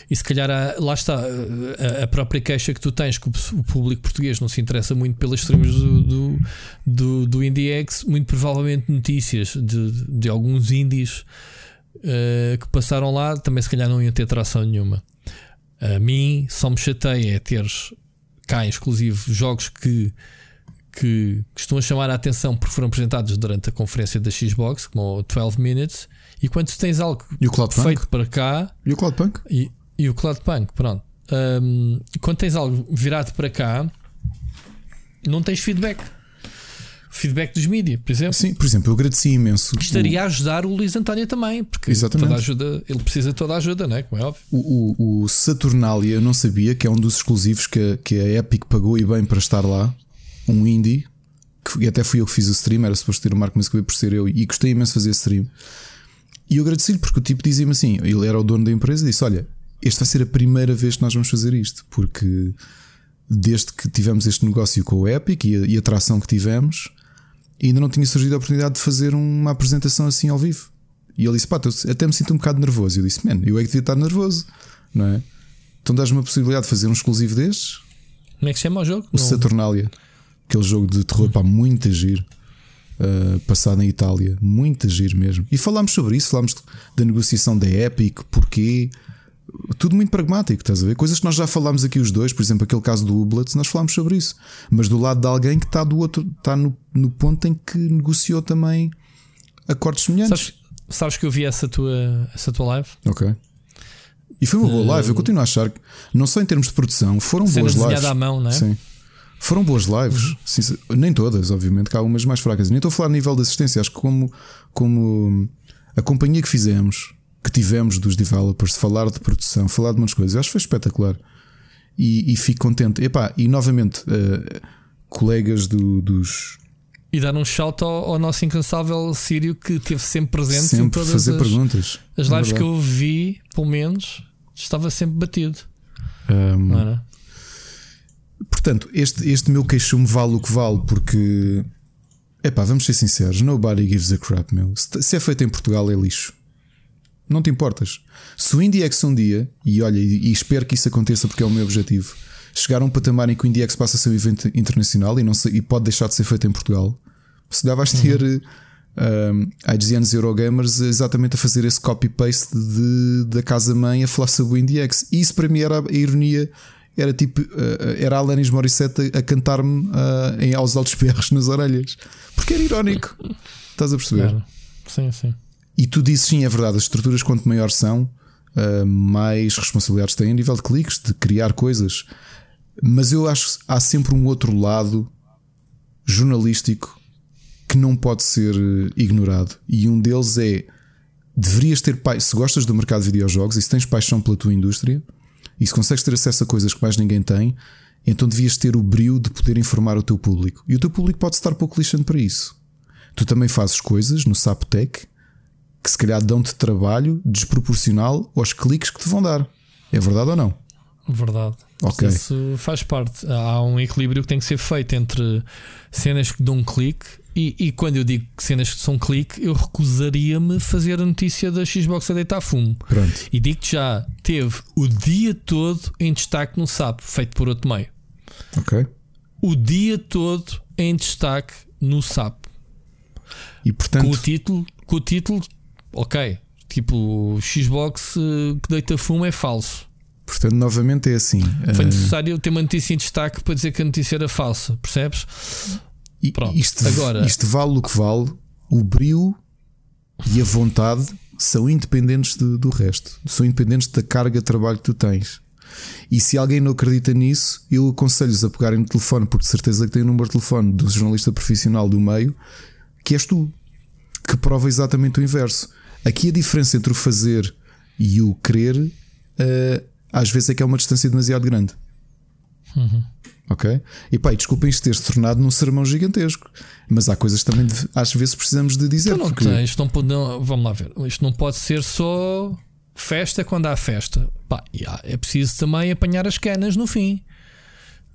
e se calhar há, lá está a, a, própria queixa que tu tens que o público português não se interessa muito pelas streams do, do, do, do IndieX, muito provavelmente notícias de, de alguns indies uh, que passaram lá também se calhar não iam ter tração nenhuma. A mim só me chateia é teres cá exclusivo jogos que que costumam chamar a atenção porque foram apresentados durante a conferência da Xbox, como o 12 Minutes, e quando tens algo feito para cá. E o Cloudpunk? E, e o Cloudpunk, pronto. Um, quando tens algo virado para cá, não tens feedback. Feedback dos mídias, por exemplo. Sim, por exemplo, eu agradeci imenso. Que estaria o... a ajudar o Luís António também, porque Exatamente. toda ajuda, ele precisa de toda a ajuda, não é? Como é óbvio. O, o, o Saturnalia, eu não sabia que é um dos exclusivos que a, que a Epic pagou e bem para estar lá um indie, que até fui eu que fiz o stream, era suposto ter o Marco, mas acabei por ser eu, e gostei imenso de fazer stream. E eu agradeci-lhe porque o tipo dizia-me assim: ele era o dono da empresa e disse: Olha, esta vai ser a primeira vez que nós vamos fazer isto, porque desde que tivemos este negócio com o Epic e a, e a atração que tivemos, ainda não tinha surgido a oportunidade de fazer uma apresentação assim ao vivo. E ele disse: Pá, até me sinto um bocado nervoso. Eu disse: Man, eu é que devia estar nervoso, não é? Então dás-me uma possibilidade de fazer um exclusivo destes. Como é que se chama o jogo? O não. Saturnalia. Aquele jogo de terror, pá, muito agir. Uh, passado em Itália, muito agir mesmo. E falámos sobre isso, falámos da negociação da Epic, porquê. Tudo muito pragmático, estás a ver? Coisas que nós já falámos aqui os dois, por exemplo, aquele caso do Ublets, nós falámos sobre isso. Mas do lado de alguém que está do outro, está no, no ponto em que negociou também acordos semelhantes. Sabes, sabes que eu vi essa tua, essa tua live? Ok. E foi uma boa live. Eu continuo a achar que, não só em termos de produção, foram boas lives. à mão, não é? Sim. Foram boas lives, uhum. nem todas, obviamente, que há algumas mais fracas. Nem estou a falar a nível de assistência, acho que como, como a companhia que fizemos, que tivemos dos developers, falar de produção, falar de muitas coisas, acho que foi espetacular. E, e fico contente. Epá, e novamente, uh, colegas do, dos. E dar um shout ao, ao, nosso incansável Sírio que esteve sempre presente sempre em todas fazer as, perguntas. As lives é que eu vi, pelo menos, estava sempre batido. Um, Portanto, este, este meu queixume vale o que vale, porque. Epá, vamos ser sinceros, nobody gives a crap, meu. Se é feito em Portugal é lixo. Não te importas. Se o IndieX um dia, e olha, e, espero que isso aconteça porque é o meu objetivo, chegar a um patamar em que o IndieX passa a ser um evento internacional e, não se, e pode deixar de ser feito em Portugal, se dá vais ter uhum. um, IGNs Eurogamers exatamente a fazer esse copy-paste da casa-mãe a falar sobre o IndieX. E isso para mim era a ironia era tipo, uh, era a Alanis Morissette a, cantar-me uh, em aos altos berros nas orelhas, porque era irónico. Estás a perceber? Claro. Sim, sim. E tu dizes sim, é verdade, as estruturas quanto maior são, uh, mais responsabilidades têm a nível de cliques, de criar coisas. Mas eu acho que há sempre um outro lado jornalístico que não pode ser ignorado. E um deles é deverias ter se gostas do mercado de videojogos e se tens paixão pela tua indústria, e se consegues ter acesso a coisas que mais ninguém tem, então devias ter o brio de poder informar o teu público. E o teu público pode estar pouco lixando para isso. Tu também fazes coisas no SapTech que se calhar dão-te trabalho desproporcional aos cliques que te vão dar. É verdade ou não? Verdade. Okay. Isso faz parte. Há um equilíbrio que tem que ser feito entre cenas que dão um clique e, e, quando eu digo que cenas que são clique, eu recusaria-me fazer a notícia da Xbox a deitar fumo. Pronto. E digo-te já, teve o dia todo em destaque no SAP, feito por outro meio. Ok. O dia todo em destaque no SAP. E portanto. Com o título com o título, ok. Tipo, Xbox uh, que deita fumo é falso. Portanto, novamente é assim. Foi necessário ter uma notícia em destaque para dizer que a notícia era falsa, percebes? E, Pronto, isto, agora, isto vale o que vale, o brilho e a vontade são independentes de, do resto, são independentes da carga de trabalho que tu tens. E se alguém não acredita nisso, eu aconselho-os a pegarem no telefone, porque de certeza que tem o número de telefone do jornalista profissional do meio, que és tu, que prova exatamente o inverso. Aqui a diferença entre o fazer e o querer, uh, às vezes é que é uma distância demasiado grande. Uhum. Ok? E pá, desculpem isto ter-se tornado num sermão gigantesco, mas há coisas também de, às vezes precisamos de dizer. Então não porque... tem, isto não não, vamos lá ver, isto não pode ser só festa quando há festa. Pá, é preciso também apanhar as canas no fim.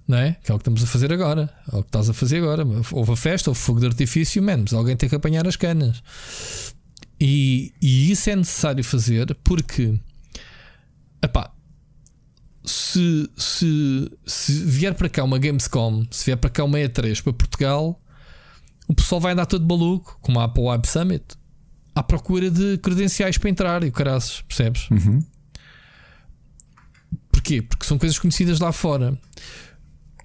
Não é? Que é o que estamos a fazer agora. É o que estás a fazer agora. Houve a festa, houve fogo de artifício, menos alguém tem que apanhar as canas. E, e isso é necessário fazer porque epá, se, se, se vier para cá uma Gamescom, se vier para cá uma E3 para Portugal, o pessoal vai andar todo maluco, como a Apple Web Summit, à procura de credenciais para entrar e o caraças, percebes? Uhum. Porquê? Porque são coisas conhecidas lá fora.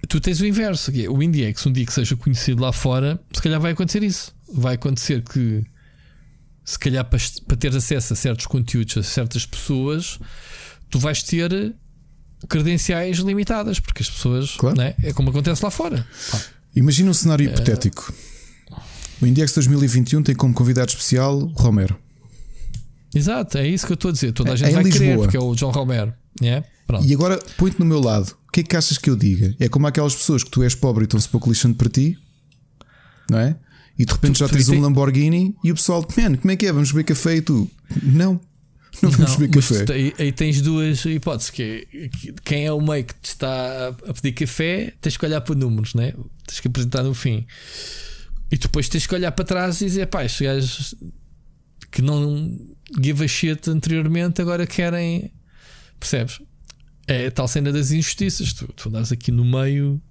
Tu tens o inverso, que é o IndieX, um dia que seja conhecido lá fora, se calhar vai acontecer isso. Vai acontecer que, se calhar, para, para ter acesso a certos conteúdos, a certas pessoas, tu vais ter credenciais limitadas, porque as pessoas claro. né, é como acontece lá fora. Imagina um cenário é... hipotético. O Index 2021 tem como convidado especial Romero. Exato, é isso que eu estou a dizer. Toda a é, gente é vai Lisboa. querer, porque é o João Romero. Yeah? E agora põe-te no meu lado. O que é que achas que eu diga? É como aquelas pessoas que tu és pobre e estão-se pouco lixando para ti, não é? E de repente tu, já tens um Lamborghini e o pessoal, man, como é que é? Vamos beber café e tu? Não. Não vamos beber café. Aí, aí, tens duas hipóteses: que, é, quem é o meio que te está a pedir café, tens que olhar para números, né? tens que apresentar no fim. E depois tens que olhar para trás e dizer, pá, estes gajos que não give a shit anteriormente agora querem. Percebes? É a tal cena das injustiças. Tu, tu andas aqui no meio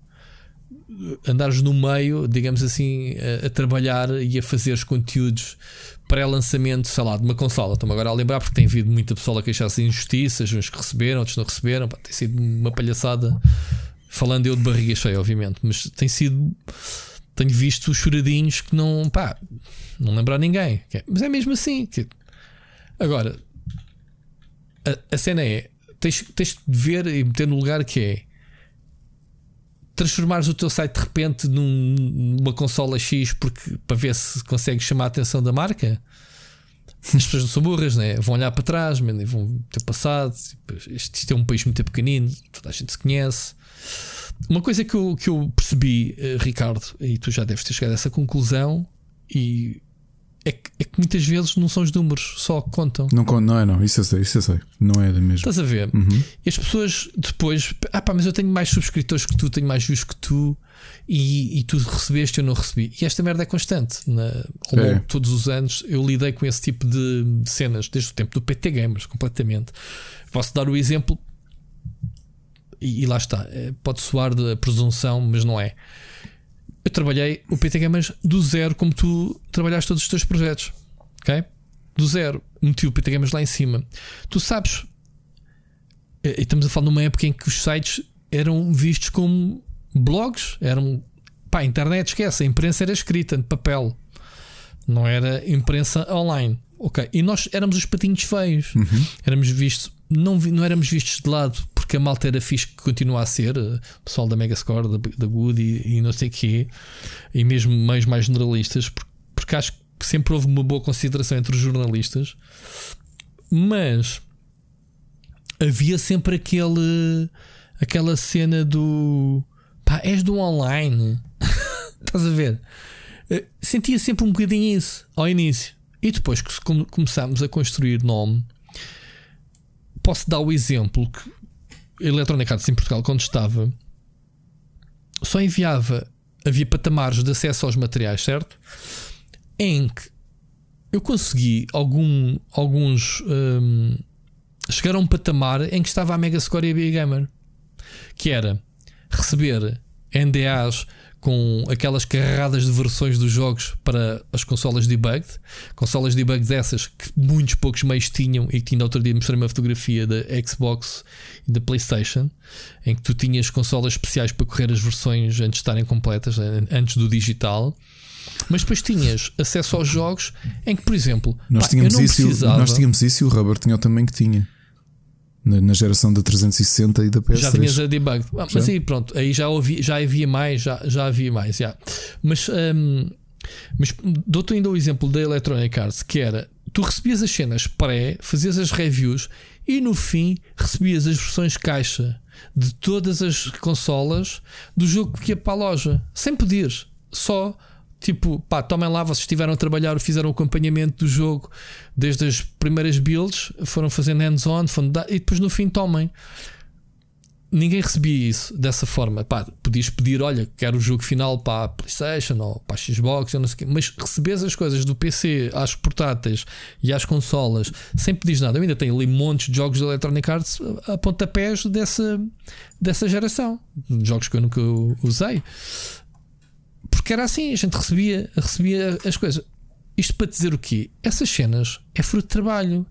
andares no meio, digamos assim, a, a trabalhar e a fazer os conteúdos pré-lançamento, sei lá, de uma consola. Estou-me agora a lembrar porque tem havido muita pessoa a queixar-se de injustiças, uns que receberam, outros não receberam. Pá, tem sido uma palhaçada. Falando eu de barriga cheia, obviamente, mas tem sido. Tenho visto choradinhos que não. pá, não lembro a ninguém. É, mas é mesmo assim. Agora, a, a cena é. Tens, tens de ver e meter no lugar que é transformares o teu site de repente num, numa consola X porque, para ver se consegues chamar a atenção da marca. As pessoas não são burras, né? vão olhar para trás, vão ter passado. Isto é um país muito pequenino, toda a gente se conhece. Uma coisa que eu, que eu percebi, eh, Ricardo, e tu já deves ter chegado a essa conclusão, e é que, é que, muitas vezes não são os números só que contam. Não, não é, não. Isso eu sei, isso eu sei. Não é da mesma. Estás a ver? Uhum. E as pessoas depois, ah pá, mas eu tenho mais subscritores que tu, tenho mais views que tu, e, e tu recebeste, eu não recebi. E esta merda é constante. Na, ao longo é. de todos os anos eu lidei com esse tipo de, de cenas, desde o tempo do PT Gamers, completamente. Posso dar o exemplo, e, e lá está, é, pode soar de presunção, mas não é eu trabalhei o PT Gamers do zero, como tu trabalhaste todos os teus projetos. Ok? Do zero. Meti o PT Gamers lá em cima. Tu sabes, eh, e estamos a falar numa época em que os sites eram vistos como blogs, eram pá, internet, esquece, a imprensa era escrita de papel, não era imprensa online. Ok, e nós éramos os patinhos feios, uhum. éramos vistos, não, não éramos vistos de lado porque a malta era fixe que continua a ser, eh, pessoal da Megascore, da, da Good e, e não sei o quê, e mesmo meios mais generalistas, porque, porque acho que sempre houve uma boa consideração entre os jornalistas, mas havia sempre aquele aquela cena do pá, és do online, estás a ver? Eh, sentia sempre um bocadinho isso ao início, e depois que começámos a construir nome. Posso dar o exemplo que Electronic Arts em Portugal, quando estava, só enviava, havia patamares de acesso aos materiais, certo? Em que eu consegui algum, alguns um, chegar a um patamar em que estava a Mega Score e a Big Gamer, que era receber NDAs com aquelas carradas de versões dos jogos para as consolas debugged, consolas debugged dessas que muitos poucos meios tinham e que ainda outro dia mostrei uma fotografia da Xbox e da PlayStation, em que tu tinhas consolas especiais para correr as versões antes de estarem completas, antes do digital. Mas depois tinhas acesso aos jogos em que, por exemplo, nós, pá, tínhamos, isso, precisava... nós tínhamos isso e o Rubber tinha o também que tinha na, na, geração da 360 e da PS3. Já tinhas a debug. Ah, mas aí pronto, aí já, ouvi, já havia mais, já, já havia mais. Já. Mas, um, mas dou-te ainda o exemplo da Electronic Arts, que era tu recebias as cenas pré, fazias as reviews e no fim recebias as versões caixa de todas as consolas do jogo que ia para a loja, sem pedir, só tipo, pá, tomem lá, vocês estiveram a trabalhar, fizeram o acompanhamento do jogo desde as primeiras builds, foram fazendo hands-on, e depois no fim tomem. Ninguém recebia isso dessa forma. Pá, podias pedir, olha, quero o jogo final para a PlayStation ou para a Xbox, ou não sei quê. mas recebes as coisas do PC às portáteis e às consolas sem pedir nada. Eu ainda tenho ali montes de jogos de Electronic Arts a pontapés dessa, dessa geração, jogos que eu nunca usei porque era assim, a gente recebia, recebia as coisas. Isto para dizer o quê? Essas cenas é fruto de trabalho.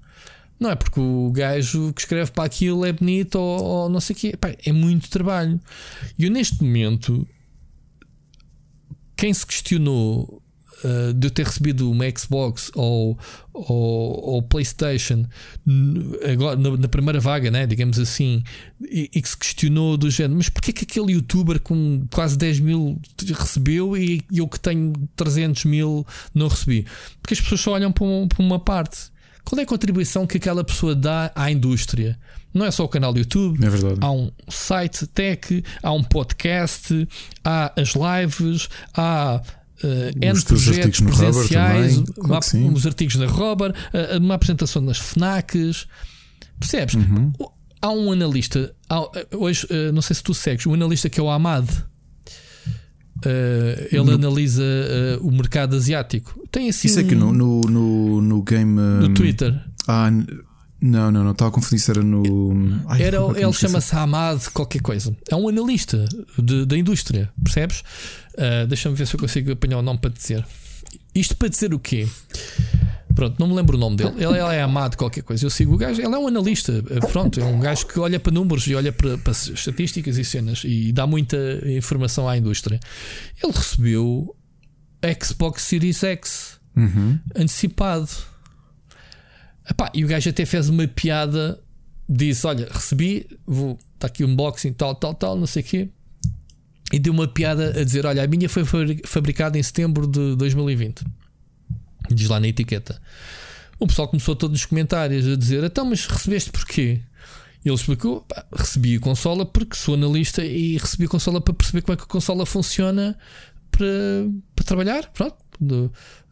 Não é porque o gajo que escreve para aquilo é bonito ou, ou não sei o quê. é muito trabalho. E eu, neste momento, quem se questionou uh, de eu ter recebido uma Xbox ou, ou, ou PlayStation agora, na, na, primeira vaga, né, digamos assim, e, e, que se questionou do género, mas porquê que aquele youtuber com quase 10 mil recebeu e eu que tenho 300 mil não recebi? Porque as pessoas só olham para, um, para uma parte. Qual é a contribuição que aquela pessoa dá à indústria? Não é só o canal do YouTube, é há um site tech, há um podcast, há as lives, há uh, N projetos presenciais, claro uma, os artigos da Robert, uh, uma apresentação nas FNACs. Percebes? Uhum. Há um analista, há, hoje, uh, não sei se tu segues, um analista que é o Ahmad. Uh, ele no... analisa uh, o mercado asiático. Tem assim. Isso é que no, no, no, no game. No Twitter. Ah, não, não, não. Estava a confundir se era no. Ai, era, ele chama-se Ahmad qualquer coisa. É um analista de, da indústria, percebes? Uh, Deixa-me ver se eu consigo apanhar o nome para dizer. Isto para dizer o quê? Pronto, não me lembro o nome dele. Ele, ele é amado qualquer coisa. Eu sigo o gajo, ele é um analista. Eh, pronto, é um gajo que olha para números e olha para, para estatísticas e cenas e dá muita informação à indústria. Ele recebeu Xbox Series X uhum. antecipado. Epá, e o gajo até fez uma piada. Disse: Olha, recebi, está aqui um unboxing, tal, tal, tal, não sei o quê e deu uma piada a dizer: Olha, a minha foi fabricada em setembro de 2020. Diz lá na etiqueta. O pessoal começou todos os comentários a dizer: Então, mas recebeste porquê? Ele explicou: Recebi a consola porque sou analista e recebi a consola para perceber como é que a consola funciona para, para trabalhar. Pronto.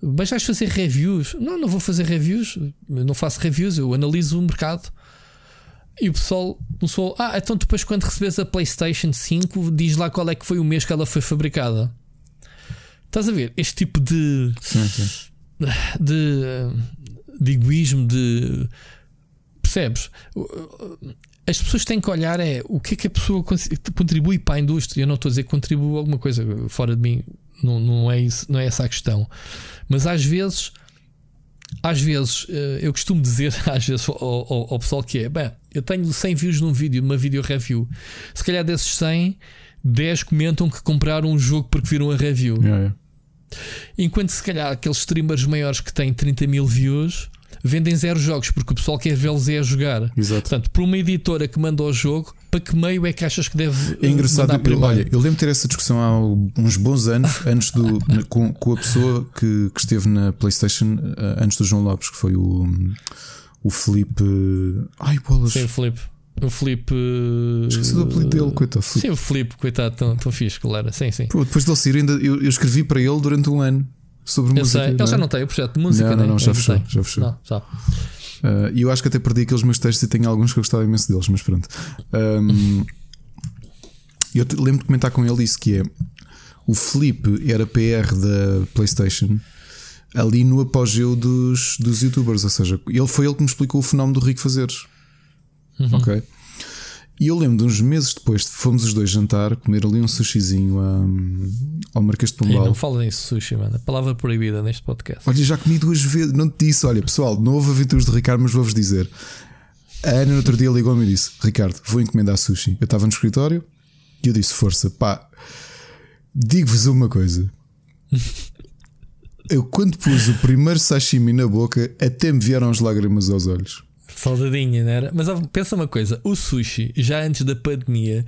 Mas vais fazer reviews? Não, não vou fazer reviews. Eu não faço reviews, eu analiso o mercado. E o pessoal começou, ah, então depois quando recebes a PlayStation 5, diz lá qual é que foi o mês que ela foi fabricada. Estás a ver? Este tipo de. Sim, sim. De, de egoísmo, de. Percebes? As pessoas têm que olhar é o que é que a pessoa contribui para a indústria. Eu não estou a dizer que contribui alguma coisa fora de mim, não, não, é, isso, não é essa a questão. Mas às vezes às vezes, eh, eu costumo dizer às vezes ao, ao, ao, pessoal que é, bem, eu tenho 100 views num vídeo, numa video review. Se calhar desses 100, 10 comentam que compraram um jogo porque viram a review. Yeah, yeah. Enquanto se calhar aqueles streamers maiores que têm 30 mil views vendem zero jogos porque o pessoal quer vê-los é a jogar. Exato. Portanto, para uma editora que manda o jogo, para que meio é que achas que deve. É engraçado, eu, olha, eu lembro de ter essa discussão há uns bons anos, antes do, com, com a pessoa que, que esteve na PlayStation, eh, antes do João Lopes, que foi o, o Felipe. Ai, bolas. Sim, o Felipe. O Felipe. Esqueci do apelido dele, coitado. Sim, o Felipe, coitado, tão, tão fixe, claro. Sim, sim. Pô, depois dele sair, ainda, eu, eu escrevi para ele durante um ano sobre eu música. Sei. Ele já é? não tem o projeto de música, não, não, não, não já fechou. Já fechou. Não, já. Uh, e eu acho que até perdi aqueles meus textos e tenho alguns que eu gostava imenso deles, mas pronto. Um, eu lembro de comentar com ele isso: que é o Felipe era PR da PlayStation ali no apogeu dos, dos youtubers, ou seja, ele foi ele que me explicou o fenómeno do Rico Fazeres. Uhum. Ok. E eu lembro de uns meses depois, fomos os dois jantar, comer ali um sushizinho ao Marquês de Pombal. Ei, não fala em sushi, mano. A palavra proibida neste podcast. Olha, já comi duas vezes, não te disse. Olha, pessoal, não houve aventuras de Ricardo, mas vou-vos dizer. A Ana no outro dia ligou-me e disse: Ricardo, vou encomendar sushi. Eu estava no escritório e eu disse: Força, pá, digo-vos uma coisa. Eu, quando pus o primeiro sashimi na boca, até me vieram as lágrimas aos olhos. Saudadinha, não era? Mas pensa uma coisa: o sushi, já antes da pandemia,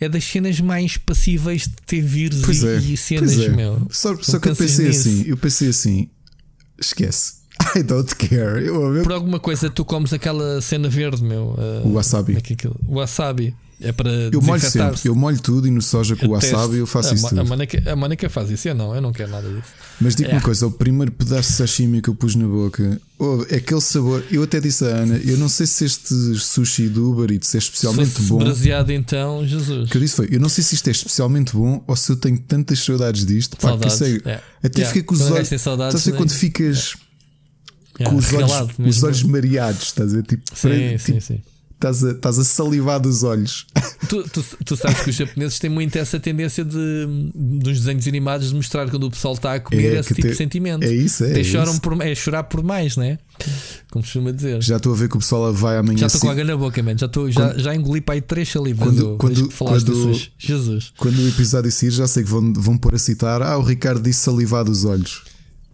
é das cenas mais passíveis de ter vírus pois e, é, e cenas, é. meu. Só, só que eu pensei nisso. assim: eu pensei assim, esquece. I don't care. Eu, Por alguma coisa, tu comes aquela cena verde, meu. Uh, o wasabi. É o wasabi. É para eu molho sempre, eu molho tudo e no soja com o wasabi eu faço a, isso. Tudo. A Manica, a Manica faz isso, eu não, eu não quero nada disso. Mas digo é. uma coisa: o primeiro pedaço de sashimi que eu pus na boca, oh, aquele sabor. Eu até disse à Ana: eu não sei se este sushi do Uber Eats é especialmente bom. Braseado então, Jesus. O que eu disse foi: eu não sei se isto é especialmente bom ou se eu tenho tantas saudades disto. Pá, saudades, sei, é. Até yeah. fiquei com os olhos. Estás a quando ficas. Yeah, com os olhos, os olhos mareados, estás a ver? Tipo, sim, para, sim, tipo, sim. Estás a, estás a salivar dos olhos. Tu, tu, tu, sabes que os japoneses têm muito essa tendência de, dos desenhos animados de mostrar quando o pessoal está a comer é esse tipo te, de sentimento. É isso, é. É, choram isso. Por, é chorar por mais, né? Como costuma dizer. Já estou a ver que o pessoal vai amanhã. Já estou com água na boca, man. Já, estou, já, já engoli para aí três salivas. Quando, quando, quando, Jesus. quando o episódio sair, já sei que vão, vão pôr a citar. Ah, o Ricardo disse salivar dos olhos.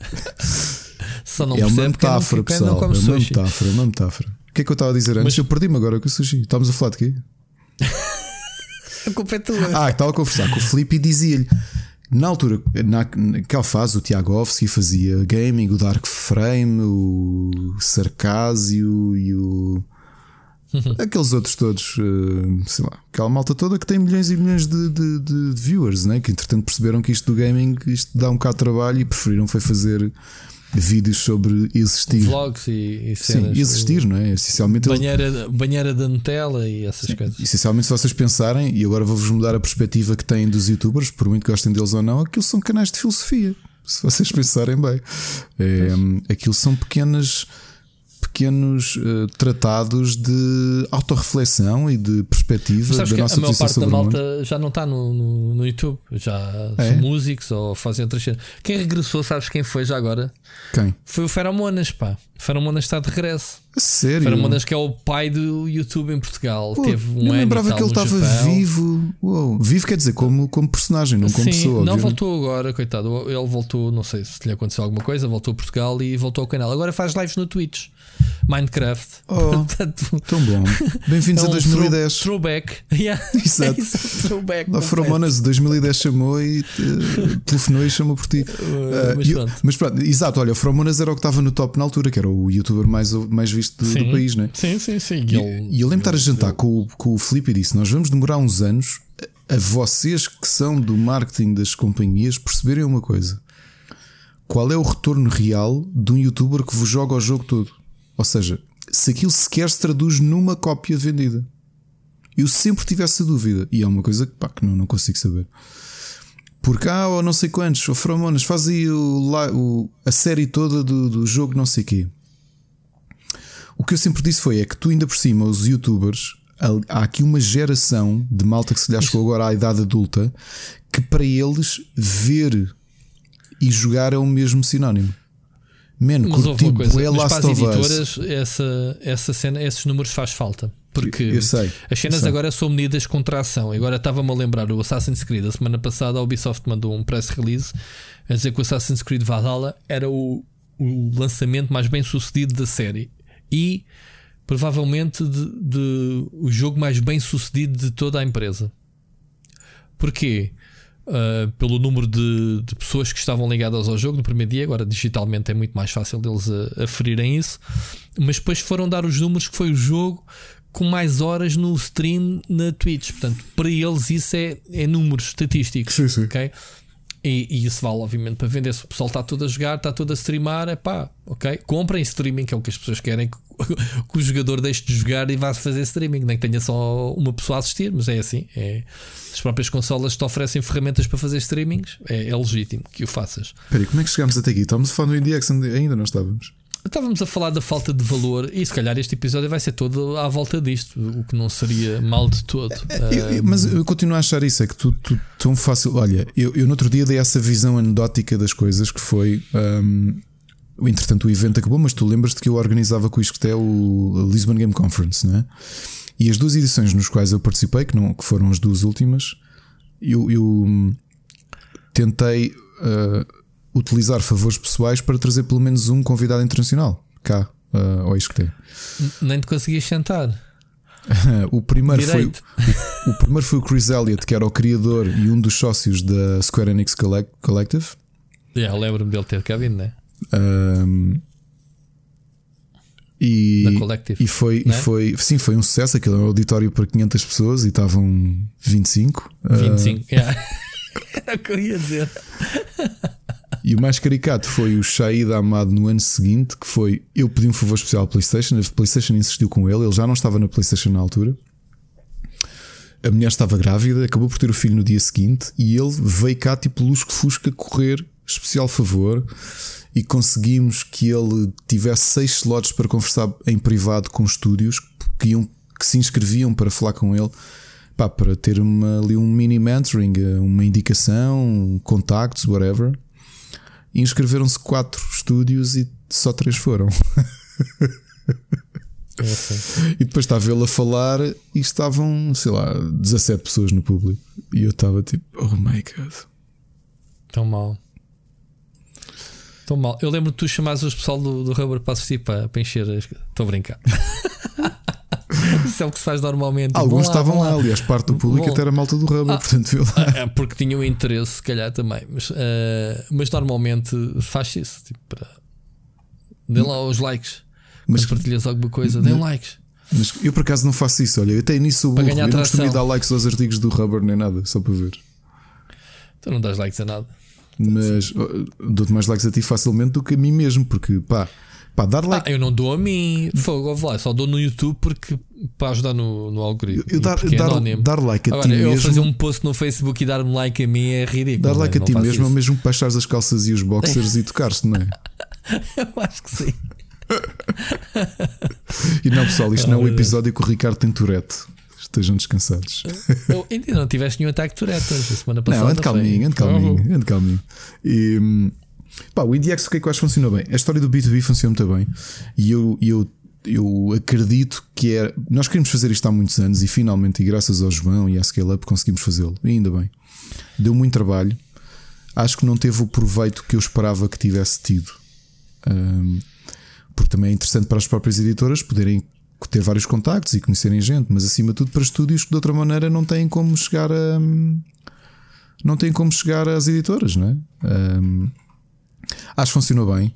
Só não é uma metáfora, pessoal. Não é uma metáfora, uma metáfora. O que é que eu estava a dizer antes? Mas... Eu perdi-me agora com o sushi. Estávamos a falar de quê? a culpa é tua. Ah, estava a conversar com o Felipe e dizia-lhe. Na altura, na, naquela fase, o Tiagovski fazia gaming, o Dark Frame, o Sarcásio e o. Aqueles outros todos, sei lá, aquela malta toda que tem milhões e milhões de, de, de viewers, né? que entretanto perceberam que isto do gaming isto dá um bocado de trabalho e preferiram foi fazer vídeos sobre existir. Vlogs e, e cenas. Sim, existir, não é? Essencialmente. Banheira, banheira da Nutella e essas Sim, coisas. Essencialmente, se vocês pensarem, e agora vou-vos mudar a perspectiva que têm dos youtubers, por muito que gostem deles ou não, aquilo são canais de filosofia. Se vocês pensarem bem, é, aquilo são pequenas. Pequenos uh, tratados de autorreflexão e de perspectiva da nossa a maior parte da malta já não está no, no, no, YouTube, já É? são músicos ou fazem outras coisas. Quem regressou, sabes quem foi já agora? Quem? Foi o Feromonas, pá. Feromonas está de regresso. A sério? Feromonas que é o pai do YouTube em Portugal. Pô, Teve um eu ano lembrava que ele estava vivo. Uou. Vivo quer dizer como, como personagem, não como Sim, pessoa. não obviamente. voltou agora, coitado. Ele voltou, não sei se lhe aconteceu alguma coisa, voltou a Portugal e voltou ao canal. Agora faz lives no Twitch. Minecraft. Oh, Portanto, Tão bom. Bem-vindos é a um 2010. throw- Throwback. Yeah. Exato. É throwback. Lá completo. Feromonas 2010 chamou e uh, telefonou e chamou por ti. Uh, mas e eu- pronto. mas pronto, exato, olha, o Feromonas era o que estava no top na altura, que era o youtuber mais, mais visto do, do Sim. país, né? Sim, sim, sim. E, e eu lembro de estar a jantar com, o- com o Felipe e disse: Nós vamos demorar uns anos a, a vocês que são do marketing das companhias perceberem uma coisa: qual é o retorno real de um youtuber que vos joga o jogo todo? Ou seja, se aquilo sequer se traduz numa cópia vendida. Eu sempre tive essa dúvida e é uma coisa que, pá, que não, não consigo saber. Porque há ou não sei quantos, ou Feromonas, faz aí o, o- a série toda do, do jogo, não sei quê. O que eu sempre disse foi: é que tu, ainda por cima, os youtubers, há, aqui uma geração de malta que se lhe chegou agora à idade adulta que para eles ver e jogar é o mesmo sinónimo. Man, Mas houve curti uma coisa, bué mas Last para as editoras essa, essa cena, esses números faz falta. Porque Eu sei, as cenas agora são medidas com tração. Agora estava-me a lembrar o Assassin's Creed. A semana passada a Ubisoft mandou um press release a dizer que o Assassin's Creed Valhalla era o, o lançamento mais bem sucedido da série e provavelmente de, de- o jogo mais bem sucedido de toda a empresa. Porquê? Uh, pelo número de, de pessoas que estavam ligadas ao jogo no primeiro dia, agora digitalmente é muito mais fácil deles a, aferirem isso, mas depois foram dar os números que foi o jogo com mais horas no stream na Twitch. Portanto, para eles isso é, é números estatísticos. Sim, sim. ok? E, e isso vale, obviamente, para vender. Se o pessoal está todo a jogar, está todo a streamar, é pá, ok? Comprem streaming, que é o que as pessoas querem que, o jogador deixe de jogar e vá fazer streaming, nem que tenha só uma pessoa a assistir, mas é assim. É, as próprias consolas te oferecem ferramentas para fazer streamings, é, é legítimo que o faças. Espera aí, como é que chegámos até aqui? Estamos a falar no Indie ainda não estávamos? Estávamos a falar da falta de valor e se calhar este episódio vai ser todo à volta disto, o que não seria mal de todo. Eu, eu, mas eu continuo a achar isso, é que tu, tu tão fácil. Olha, eu, eu no outro dia dei essa visão anedótica das coisas que foi. Um, entretanto, o evento acabou, mas tu lembras-te que eu organizava com o Isqueté o Lisbon Game Conference, não é? E as duas edições nos quais eu participei, que, não, que foram as duas últimas, eu, eu hum, tentei. Uh, utilizar favores pessoais para trazer pelo menos um convidado internacional cá uh, ao Isqueté. Nem te conseguias sentar. o, primeiro foi, o, o, primeiro foi o Chris Elliott, que era o criador e um dos sócios da Square Enix Collective. Yeah, lembro-me dele ter cá vindo, né? Um, e, e foi, e é? foi, sim, foi um sucesso. Aquilo era um auditório para 500 pessoas e estavam 25. 25, uh, yeah. era o que eu ia dizer. E o mais caricato foi o Shahid Ahmad no ano seguinte, que foi eu pedi um favor especial à PlayStation, a PlayStation insistiu com ele, ele já não estava na PlayStation na altura. A mulher estava grávida, acabou por ter o filho no dia seguinte e ele veio cá tipo lusco-fusca correr, especial favor, e conseguimos que ele tivesse seis slots para conversar em privado com estúdios que, iam, que se inscreviam para falar com ele. Pá, para ter uma, ali um mini mentoring, uma indicação, contactos, whatever inscreveram-se quatro estúdios e só três foram. É e depois estava ele a falar e estavam, sei lá, 17 pessoas no público. E eu estava tipo, oh my god. Tão mal. Tão mal. Eu lembro de tu chamares o pessoal do, do Rubber para assistir para, para encher. Estou a brincar. Isso é o que se faz normalmente. Alguns lá, estavam lá, aliás, parte do público até era malta do Rubber, ah, portanto viu lá. É porque tinham interesse, se calhar também. Mas, uh, mas normalmente faz isso. Tipo, para... Dê lá os likes. Mas partilhas alguma coisa, dê likes. Mas eu por acaso não faço isso, olha, eu até nisso sou burro, eu não costumo dar likes aos artigos do Rubber nem nada, só para ver. Tu não dás likes a nada. Mas dou-te mais likes a ti facilmente do que a mim mesmo, porque pá, Pá, dar like. Ah, eu não dou a mim, fogo, lá, só dou no YouTube porque para ajudar no, no algoritmo. Eu dar, é dar, dar like a Agora, ti eu mesmo. fazer um post no Facebook e dar-me like a mim é ridículo. Dar like a ti mesmo é o mesmo que baixares as calças e os boxers e tocar-se, não é? eu acho que sim. e não, pessoal, isto não é o um episódio que o Ricardo tem Tourette. Estejam descansados. Eu, ainda não tiveste nenhum ataque Tourette hoje, semana passada. Não, ande calminho, ande calminho, ande calminho. E, hum, Pá, o IndieX o que é que eu acho que funcionou bem? A história do B2B funciona muito bem e eu, eu, eu acredito que é. Nós queríamos fazer isto há muitos anos e finalmente, e graças ao João e à Scale Up, conseguimos fazê-lo. Ainda bem. Deu muito trabalho. Acho que não teve o proveito que eu esperava que tivesse tido. Um, porque também é interessante para as próprias editoras poderem ter vários contactos e conhecerem gente, mas acima de tudo para estúdios que de outra maneira não têm como chegar a. Não têm como chegar às editoras, não é? Um, Acho que funcionou bem.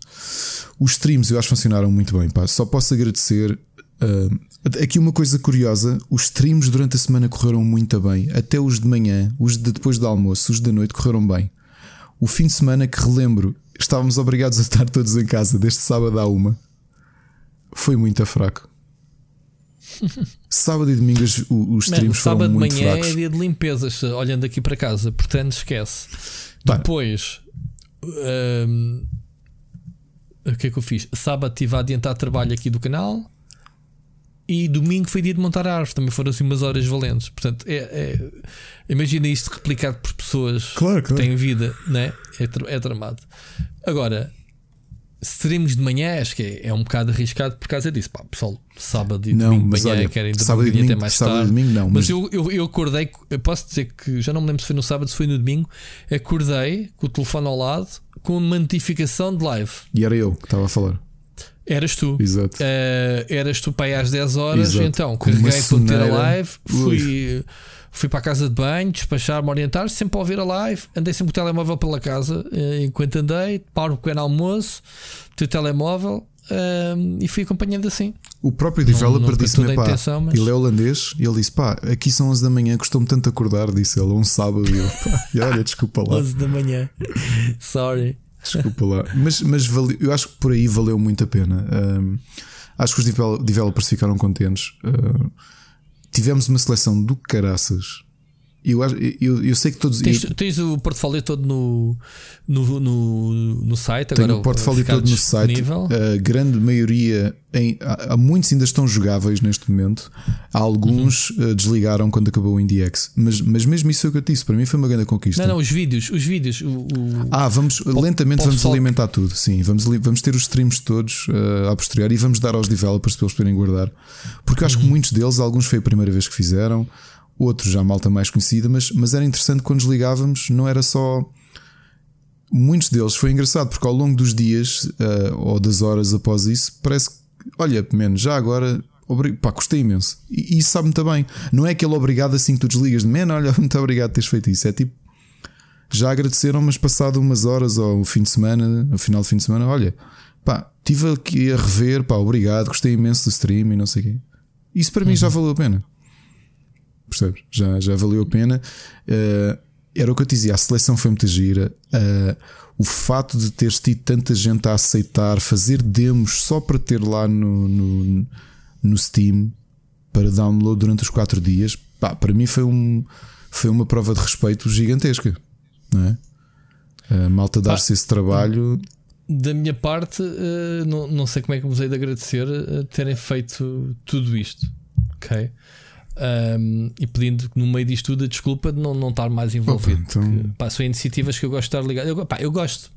Os streams eu acho que funcionaram muito bem. Pá. Só posso agradecer. Uh, aqui uma coisa curiosa: os streams durante a semana correram muito bem. Até os de manhã, os de depois do almoço, os da noite correram bem. O fim de semana que relembro, estávamos obrigados a estar todos em casa, deste sábado à uma. Foi muito fraco. sábado e domingo os, os streams Man, foram muito fracos. Sábado de manhã é dia de limpezas, olhando aqui para casa, portanto esquece. Depois um, o que é que eu fiz? Sábado estive a adiantar trabalho aqui do canal e domingo foi dia de montar a árvore. Também foram assim umas horas valentes. Portanto, é, é imagina isto replicado por pessoas claro, que têm vida, né? é, é tramado. Agora, streams de manhã acho que é, é, um bocado arriscado por causa disso. Pá, pessoal, sábado e não, domingo de manhã olha, querem sábado e domingo, até mais sábado tarde. Domingo, não, mas, mas eu, eu, eu, acordei, eu posso dizer que já não me lembro se foi no sábado, se foi no domingo. Acordei com o telefone ao lado com uma notificação de live. E era eu que estava a falar. Eras tu. Exato. Uh, eras tu para aí às 10 horas, Exato. então carreguei para ter a live, fui. Fui para a casa de banho, despachar-me, orientar, sempre a ouvir a live. Andei sempre com o telemóvel pela casa eh, enquanto andei. Paro o pequeno almoço, o telemóvel um, e fui acompanhando assim. O próprio developer disse-me: pá, mas... ele é holandês. E ele disse: pá, aqui são 11 da manhã, costumo tanto acordar. Disse ele, um sábado. E, eu, pá, e olha, desculpa lá. 11 da manhã, sorry. Desculpa lá. Mas, mas valeu, eu acho que por aí valeu muito a pena. Um, acho que os developers ficaram contentes. Uh, tivemos uma seleção do caraças Eu, eu, eu sei que todos. Tens, eu, tens o portfólio todo no, no, no, no site? Tenho agora o portfólio todo no site. A grande maioria, em, há, muitos ainda estão jogáveis neste momento. Há alguns uhum. uh, desligaram quando acabou o IndieX. Mas, mas mesmo isso é o que eu disse. Para mim foi uma grande conquista. Não, não, os vídeos. Os vídeos o, o... Ah, vamos lentamente vamos alimentar tudo. Sim, vamos, vamos ter os streams todos uh, a posteriori e vamos dar aos developers para eles poderem guardar. Porque eu acho uhum. que muitos deles, alguns foi a primeira vez que fizeram outros já malta mais conhecida, mas, mas era interessante quando desligávamos, não era só. Muitos deles foi engraçado porque ao longo dos dias uh, ou das horas após isso, parece que, olha, menos já agora, pá, gostei imenso. E, e isso sabe muito bem. Não é aquele obrigado assim que tu desligas de man, olha, muito obrigado por teres feito isso. É tipo, já agradeceram, mas passado umas horas ou o fim de semana, ao final do fim de semana, olha, pá, estive aqui a rever, pá, obrigado, gostei imenso do stream e não sei o quê. Isso para uhum. mim já valeu a pena percebes? Já, já valeu a pena. Uh, era o que eu te dizia, a seleção foi muito gira. Uh, o fato de teres tido tanta gente a aceitar fazer demos só para ter lá no, no, no Steam para download durante os 4 dias, pá, para mim foi, um, foi uma prova de respeito gigantesca. Não é? A malta dar-se esse trabalho. Da minha parte, não, não sei como é que vos hei de agradecer terem feito tudo isto. Ok? Um, e pedindo no meio disto tudo a desculpa de não, não estar mais envolvido. Opa, então... pá, são iniciativas que eu gosto de estar ligado. Eu, pá, eu gosto,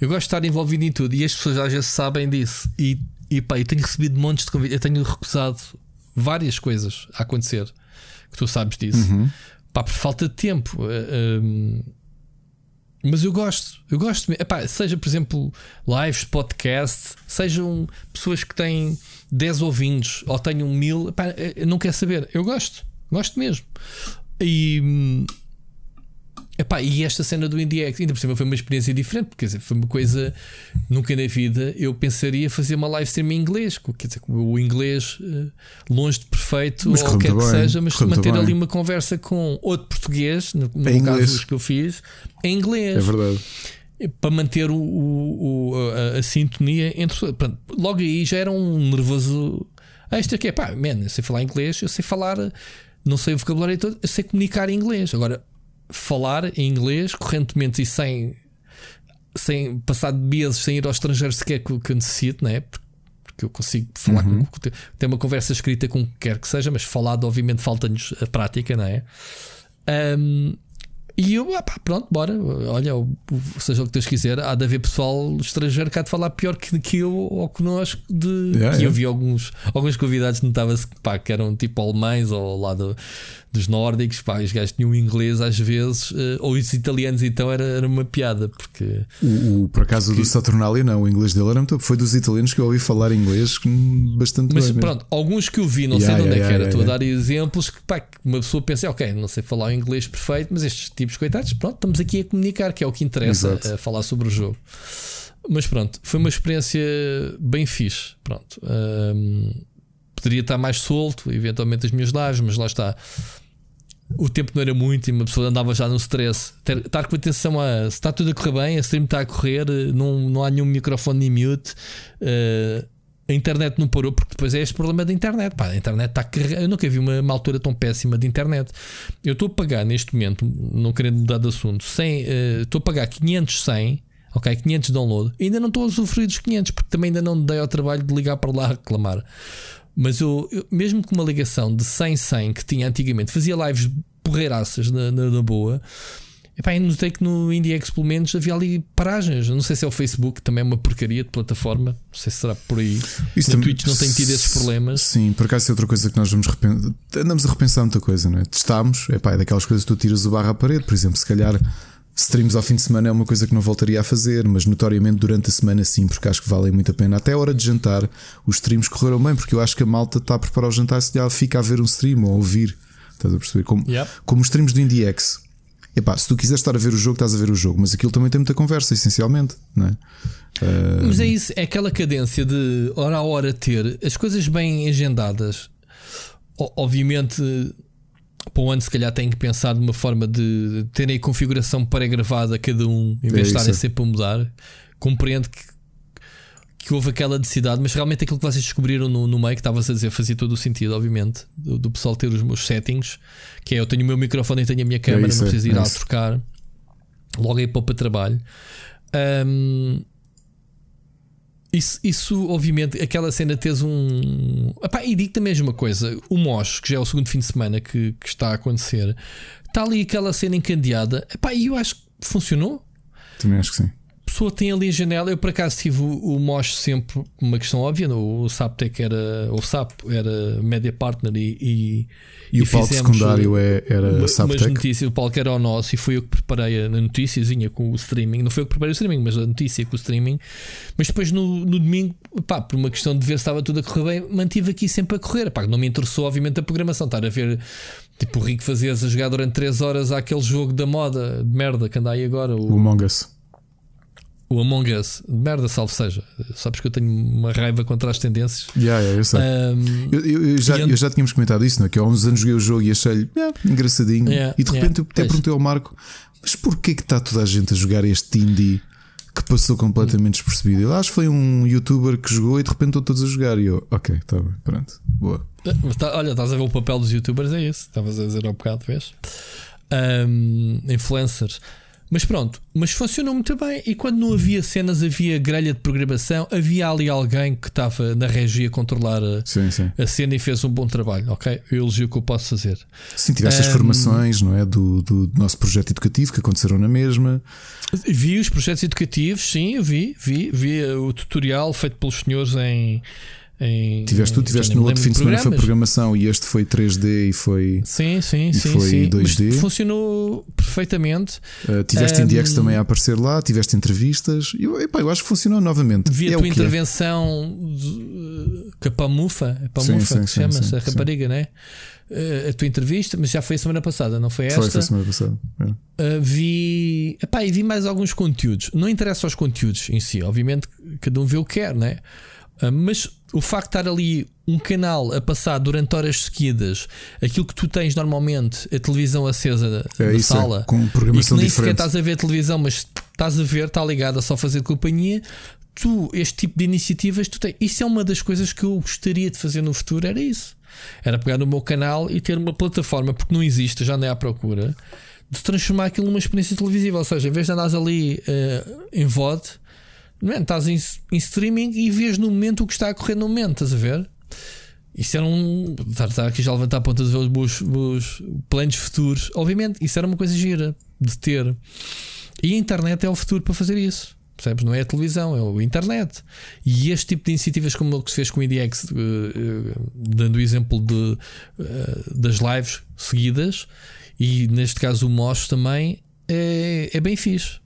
eu gosto de estar envolvido em tudo e as pessoas às vezes sabem disso. E, e pá, eu tenho recebido montes de convites, eu tenho recusado várias coisas a acontecer que tu sabes disso, uhum. pá, por falta de tempo. Um, mas eu gosto, eu gosto, epá, seja por exemplo lives, podcasts, sejam pessoas que têm 10 ouvintes ou tenham mil, epá, não quer saber, eu gosto, gosto mesmo. E hum, Epá, e esta cena do IndieX, ainda por cima foi uma experiência diferente, quer dizer, foi uma coisa nunca na vida eu pensaria fazer uma live stream em inglês, quer dizer, o inglês eh, longe de perfeito mas ou o que que seja, mas manter ali uma conversa com outro português, no, no caso que eu fiz, em inglês. É verdade. Para manter o, o, a, a, sintonia entre. Pronto, logo aí já era um nervoso extra que é pá, man, eu sei falar inglês, eu sei falar, não sei o vocabulário todo, eu sei comunicar em inglês. Agora falar em inglês correntemente e sem, sem passar de meses sem ir ao estrangeiro sequer que, que necessito, não é? Porque eu consigo falar uhum. com, ter uma conversa escrita com quem quer que seja, mas falado, obviamente, falta-nos a prática, não é? Um, e eu, ah, pá, pronto, bora. Olha, seja o que Deus quiser, há de haver pessoal estrangeiro que há de falar pior que, que eu ou que nós. De, yeah, que yeah. eu vi alguns, alguns convidados, notava-se que eram tipo alemães ou lá do, dos nórdicos, pá, os gajos tinham inglês às vezes, uh, ou os italianos então era, era uma piada, porque. O, o por acaso porque... do Saturnalia, não, o inglês dele era muito. Foi dos italianos que eu ouvi falar inglês bastante Mas pronto, mesmo. alguns que eu vi, não yeah, sei de onde yeah, é que era, estou a dar exemplos que, pá, uma pessoa pensa, ok, não sei falar inglês perfeito, mas estes tipos coitados, pronto, estamos aqui a comunicar, que é o que interessa, Exato. a falar sobre o jogo. Mas pronto, foi uma experiência bem fixe. Pronto. Um, poderia estar mais solto, eventualmente as minhas lives, mas lá está o tempo não era muito e uma pessoa andava já no stress. Estar com atenção a se está tudo a correr bem, a stream está a correr, não, não há nenhum microfone nem mute. Uh, a internet não parou, porque depois é este problema da internet. Pá, a internet está. Eu nunca vi uma, uma, altura tão péssima de internet. Eu estou a pagar neste momento, não querendo mudar de assunto, 100, uh, estou a pagar 500, 100, ok? 500 download. Ainda não estou a sofrer dos 500, porque também ainda não dei ao trabalho de ligar para lá reclamar. Mas eu, eu, mesmo com uma ligação de 100-100 que tinha antigamente, fazia lives porreiraças na, na, na boa. Epá, eu notei que no Indie pelo menos havia ali paragens. Não sei se é o Facebook, também é uma porcaria de plataforma. Não sei se será por aí. Isso Twitch não tem tido esses problemas. Sim, por acaso é outra coisa que nós vamos repensar. Andamos a repensar muita coisa, não é? Testámos, epá, é daquelas coisas que tu tiras o barro à parede, por exemplo, se calhar Streams ao fim de semana é uma coisa que não voltaria a fazer, mas notoriamente durante a semana sim, porque acho que valem muito a pena. Até a hora de jantar, os streams correram bem, porque eu acho que a malta está a preparar o jantar se já fica a ver um stream ou a ouvir. Estás a perceber? Como, yep. como os streams do IndieX. Epá, se tu quiseres estar a ver o jogo, estás a ver o jogo, mas aquilo também tem muita conversa, essencialmente, não é? Uh... Mas é isso, é aquela cadência de hora a hora ter as coisas bem agendadas. O, obviamente para o ano, se calhar, têm que pensar de uma forma de terem a configuração pré-gravada cada um, em vez é de estarem sempre a mudar. Compreendo que, que houve aquela necessidade, mas realmente aquilo que vocês descobriram no, no meio, que estavas a dizer, fazia todo o sentido, obviamente, do, do, pessoal ter os meus settings, que é eu tenho o meu microfone e tenho a minha câmera, é não preciso ir é a trocar, logo aí para o trabalho. Um, isso, isso, obviamente, aquela cena tens um. Epá, e digo-te a mesma coisa: o Mosh, que já é o segundo fim de semana que, que está a acontecer, está ali aquela cena encandeada. Epá, e eu acho que funcionou. Também acho que sim pessoa tem ali a janela. Eu por acaso tive o, o Mosh sempre uma questão óbvia. No, o Saptec era o SAP era Media Partner e, e, e, e o palco secundário é, era a Saptec. Mas notícia, o palco era o nosso e foi eu que preparei a noticiazinha com o streaming. Não foi eu que preparei o streaming, mas a notícia com o streaming. Mas depois no, no domingo, pá, por uma questão de ver se estava tudo a correr bem, mantive aqui sempre a correr. Pá, não me interessou, obviamente, a programação. Estar a ver tipo o Rico fazias a jogar durante 3 horas aquele jogo da moda de merda que anda aí agora. O, o Among Us o Among Us, merda, salvo seja. Sabes que eu tenho uma raiva contra as tendências. Yeah, yeah, eu, sei. Um, eu, eu, eu, já, eu já tínhamos comentado isso, não é? Que há uns anos joguei o jogo e achei yeah, engraçadinho. Yeah, e de repente eu até perguntei ao Marco: Mas porquê que está toda a gente a jogar este indie que passou completamente despercebido? Eu acho que foi um youtuber que jogou e de repente estão todos a jogar. E eu, ok, está bem, pronto, boa. Tá, olha, estás a ver o papel dos youtubers, é esse. Estavas a dizer há um bocado, vês? Um, influencers. Mas pronto, mas funcionou muito bem. E quando não havia cenas, havia grelha de programação, havia ali alguém que estava na regia a controlar a, sim, sim. a cena e fez um bom trabalho, ok? Eu elogio o que eu posso fazer. Sim, tiveste um, as formações, não é? Do, do, nosso projeto educativo que aconteceram na mesma. Vi os projetos educativos, sim, eu vi, vi, vi o tutorial feito pelos senhores em em, tiveste tu, tiveste no outro fim de semana foi programação e este foi 3D e foi. Sim, sim, sim. Foi sim. 2D. Mas funcionou perfeitamente. Uh, tiveste um, IndieX também a aparecer lá, tiveste entrevistas. Eu, epá, eu acho que funcionou novamente. Vi a é tua intervenção de, com a Pamufa, a Pamufa que chama-se, a rapariga, né? Uh, a tua entrevista, mas já foi a semana passada, não foi esta? Foi, foi a semana passada. É. Uh, vi, epá, e vi mais alguns conteúdos. Não interessa aos conteúdos em si, obviamente, cada um vê o que quer, né? Uh, mas o facto de estar ali um canal a passar durante horas seguidas aquilo que tu tens normalmente, a televisão acesa é, na é, sala, é, com programação e nem sequer estás a ver a televisão, mas estás a ver, está ligada só a fazer companhia. Tu, este tipo de iniciativas, tu tens. Isso é uma das coisas que eu gostaria de fazer no futuro. Era isso. Era pegar no meu canal e ter uma plataforma, porque não existe, já nem há procura, de transformar aquilo numa experiência televisiva. Ou seja, em vez de andares ali uh, em VOD, Man, estás em, em, streaming e vês no momento o que está a correr no momento, estás a ver? Isso era um. Estar aqui já a levantar a ponta de ver os meus, meus planos futuros. Obviamente, isso era uma coisa gira de ter. E a internet é o futuro para fazer isso. Percebes? Não é a televisão, é a internet. E este tipo de iniciativas, como o que se fez com o IDX, uh, uh, dando o exemplo de, uh, das lives seguidas, e neste caso o MOS também, é, é bem fixe.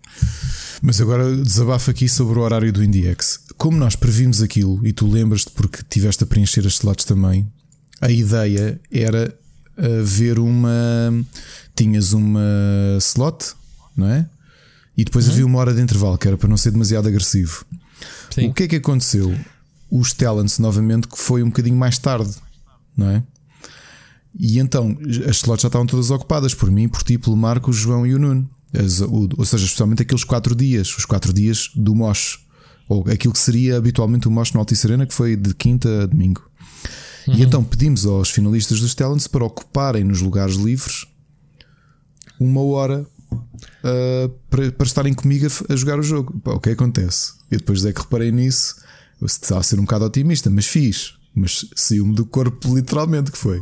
Mas agora desabafo aqui sobre o horário do IndieX. Como nós previmos aquilo, e tu lembras-te porque tiveste a preencher estes lados também, a ideia era uh, ver uma. Tinhas uma slot, não é? E depois uhum. havia uma hora de intervalo, que era para não ser demasiado agressivo. Sim. O que é que aconteceu? Os talents, novamente, que foi um bocadinho mais tarde, não é? E então as slots já estavam todas ocupadas por mim, por ti, pelo Marco, o João e o Nuno. As, o, ou seja, especialmente aqueles quatro dias, os quatro dias do MOS, ou aquilo que seria habitualmente o MOS no Altice Arena, que foi de quinta a domingo. Uhum. E então pedimos aos finalistas dos Talents para ocuparem nos lugares livres uma hora uh, para, para, estarem comigo a, a, jogar o jogo. Pá, o que acontece? E depois é que reparei nisso, estava a ser um bocado otimista, mas fiz, mas saiu-me do corpo literalmente que foi.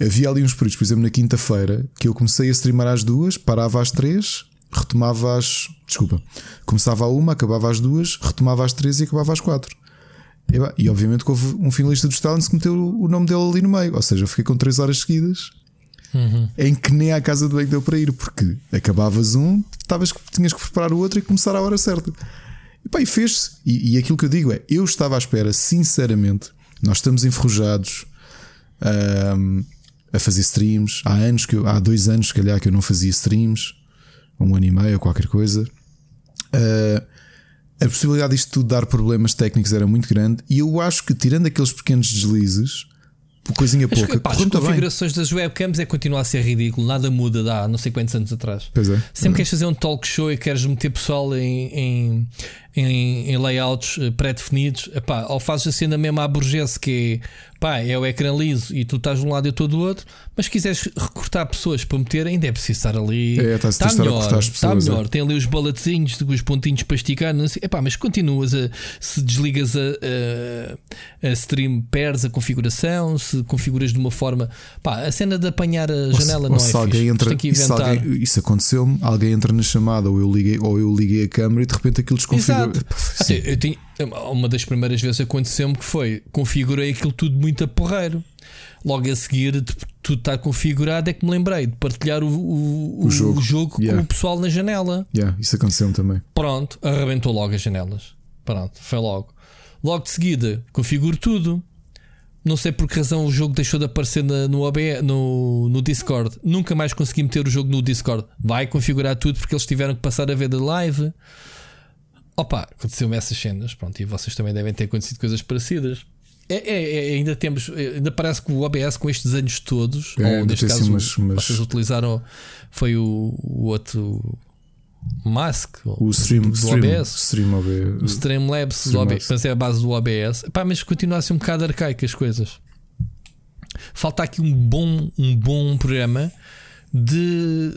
Havia ali uns períodos, por exemplo, na quinta-feira, que eu comecei a streamar às duas, parava às três, retomava às. Desculpa, começava a uma, acabava às duas, retomava às três e acabava às quatro. E, e obviamente que houve um finalista dos Talents que meteu o nome dele ali no meio, ou seja, eu fiquei com três horas seguidas uhum. em que nem à casa de banho deu para ir, porque acabavas um, tavas, tinhas que preparar o outro e começar à hora certa. E, pá, e fez-se. E, e, aquilo que eu digo é: eu estava à espera, sinceramente, nós estamos enferrujados. A fazer streams. Há anos que eu, há dois anos, se calhar, que eu não fazia streams, um ano e meio ou qualquer coisa. Uh, a possibilidade disto tudo dar problemas técnicos era muito grande e eu acho que, tirando aqueles pequenos deslizes, coisinha Mas, pouca. Pá, as configurações bem. das webcams é continuar a ser ridículo, nada muda dá não sei quantos anos atrás. Pois é, Sempre é. queres fazer um talk show e queres meter pessoal em, em, em, em layouts eh, pré-definidos, ou fazes a cena mesmo à burguesa que é pá, é o ecrã liso e tu estás de um lado e eu estou do outro, mas se quiseres recortar pessoas para meter, ainda é preciso estar ali. É, está, está melhor, está melhor. É. Tem ali os balatezinhos, os pontinhos para esticar, não sei. Epá, mas continuas a se desligas a, a, a stream, perdes a configuração, se configuras de uma forma. Pá, a cena de apanhar a janela ou não se é alguém fixe. entra, isso, alguém, isso aconteceu-me, alguém entra na chamada, ou eu liguei, ou eu liguei a câmera e de repente aquilo desconfigura. Eu, eu tinha, uma das primeiras vezes aconteceu-me que foi configurei aquilo tudo muito a porreiro. Logo a seguir, de tudo estar configurado, é que me lembrei de partilhar o, o, o jogo, o jogo yeah. com o pessoal na janela. Yeah, isso aconteceu também. Pronto, arrebentou logo as janelas. Pronto, foi logo. Logo de seguida, configuro tudo. Não sei por que razão o jogo deixou de aparecer na, no, OBE, no, no Discord. Nunca mais consegui meter o jogo no Discord. Vai configurar tudo porque eles tiveram que passar a ver da live. Opa, aconteceu-me essas cenas, pronto, e vocês também devem ter acontecido coisas parecidas. É, é, é, ainda temos, ainda parece que o OBS com estes anos todos, é, ou neste caso, mas, mas... vocês utilizaram foi o, o outro Mask, o Stream, do stream, OBS, stream o Streamlabs stream do OBS, mas é a base do OBS. Pá, mas continua a ser um bocado arcaico as coisas. Falta aqui um bom, um bom programa de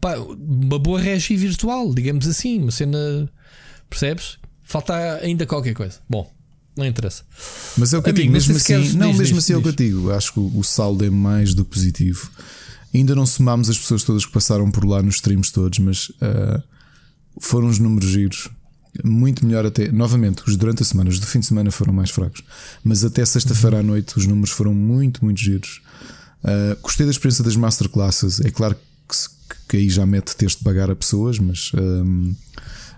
pá, uma boa regi virtual, digamos assim, uma cena. Percebes? Falta ainda qualquer coisa. Bom, não interessa. Mas é o que Amigo, eu digo, mesmo assim, queres, não, diz, mesmo diz, assim diz. é o que eu digo. Acho que o saldo é mais do positivo. Ainda não somámos as pessoas todas que passaram por lá nos streams todos, mas uh, foram os números giros. Muito melhor até. Novamente, os durante a semana, os do fim de semana foram mais fracos. Mas até sexta-feira à noite os números foram muito, muito giros. Uh, gostei da experiência das masterclasses. É claro que que aí já mete teres de pagar a pessoas, mas, um,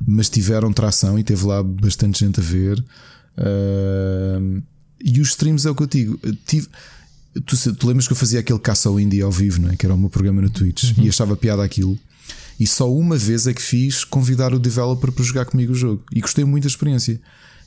mas tiveram tração e teve lá bastante gente a ver. Um, e os streams é o que eu digo. Tive, tu, tu lembras que eu fazia aquele caça ao indie ao vivo, não é? que era o meu programa no Twitch, uhum. e achava piada aquilo. E só uma vez é que fiz convidar o developer para jogar comigo o jogo. E gostei muito da experiência.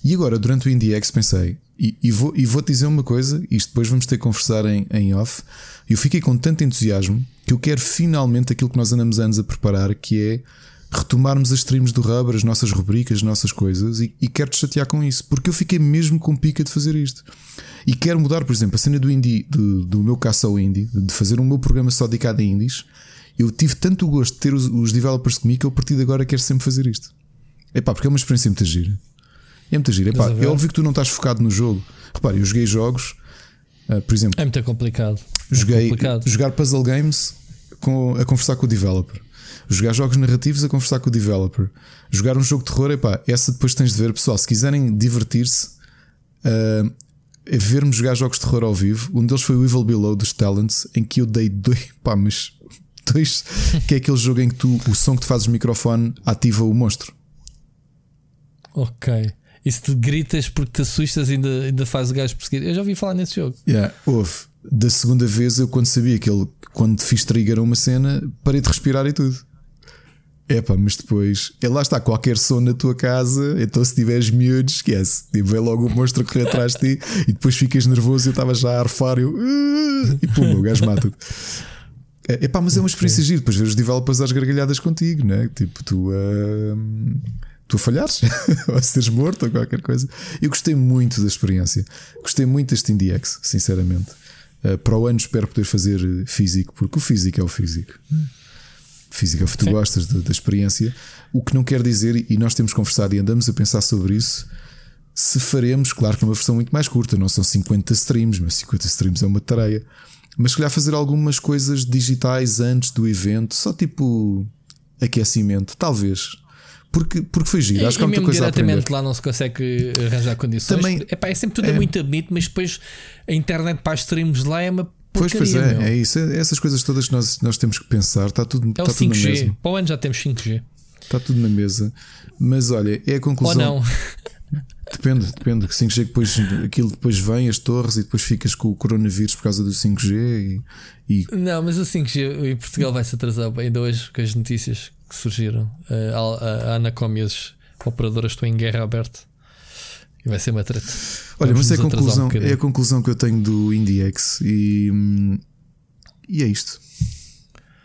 E agora, durante o IndieX, pensei, e, e, vou, e vou-te dizer uma coisa, isto depois vamos ter que conversar em, em off. Eu fiquei com tanto entusiasmo que eu quero finalmente aquilo que nós andamos anos a preparar, que é retomarmos as streams do Rubber, as nossas rubricas, as nossas coisas, e, e quero-te chatear com isso, porque eu fiquei mesmo com pica de fazer isto. E quero mudar, por exemplo, a cena do indie, do, do meu caça ao indie, de fazer um meu programa só dedicado a indies. Eu tive tanto gosto de ter os, os developers comigo que eu a partir de agora quero sempre fazer isto. É pá, porque é uma experiência muito gira. É muito giro. Epá, é óbvio que tu não estás focado no jogo. Repare, eu joguei jogos, uh, por exemplo. É muito complicado. Joguei, é complicado. Jogar puzzle games com, a conversar com o developer. Jogar jogos narrativos a conversar com o developer. Jogar um jogo de terror, epá, essa depois tens de ver. Pessoal, se quiserem divertir-se, uh, ver-me jogar jogos de terror ao vivo. Um deles foi o Evil Below dos Talents, em que eu dei dois. Pá, mas. Dois, que é aquele jogo em que tu, o som que tu fazes no microfone ativa o monstro. Ok. E se tu gritas porque te assustas, ainda, ainda faz o gajo perseguir. Eu já ouvi falar nesse jogo. Yeah, houve. Da segunda vez, eu quando sabia que ele, quando fiz trigger uma cena, parei de respirar e tudo. É pá, mas depois, é lá está, qualquer som na tua casa, então se tiveres miúdos, esquece. E tipo, vem logo o monstro correr atrás de ti e depois ficas nervoso. Eu estava já a arfar eu, e pum, o gajo mata-te. É pá, mas é uma experiência gira. Depois ver os developers às gargalhadas contigo, né? Tipo, tu. Uh tu falhares ou seres morto ou qualquer coisa. Eu gostei muito da experiência, gostei muito deste IndieX, sinceramente. Uh, para o ano espero poder fazer físico, porque o físico é o físico. Físico é tu Sim. gostas da, da, experiência. O que não quer dizer, e nós temos conversado e andamos a pensar sobre isso, se faremos, claro que numa versão muito mais curta, não são 50 streams, mas 50 streams é uma tarefa. Mas se calhar fazer algumas coisas digitais antes do evento, só tipo aquecimento, talvez. Porque, porque foi giro. Acho que há muita coisa diretamente lá não se consegue arranjar condições. Também, Epá, é sempre tudo é, muito bonito, mas depois a internet para as streams lá é uma Pois, pois é, meu. é isso. É, essas coisas todas que nós, nós temos que pensar. Está tudo, é está tudo na mesa. Para o ano já temos 5G. Está tudo na mesa. Mas olha, é a conclusão. Ou não. Depende, depende. 5G depois aquilo depois vem as torres e depois ficas com o coronavírus por causa do 5G e, e... Não, mas o 5G em Portugal vai se atrasar ainda hoje com as notícias que surgiram. A, a Anacom e as operadoras estão em guerra aberta. E vai ser uma treta. Olha, Vamos mas é a, conclusão, um é a conclusão que eu tenho do IndieX e, e é isto.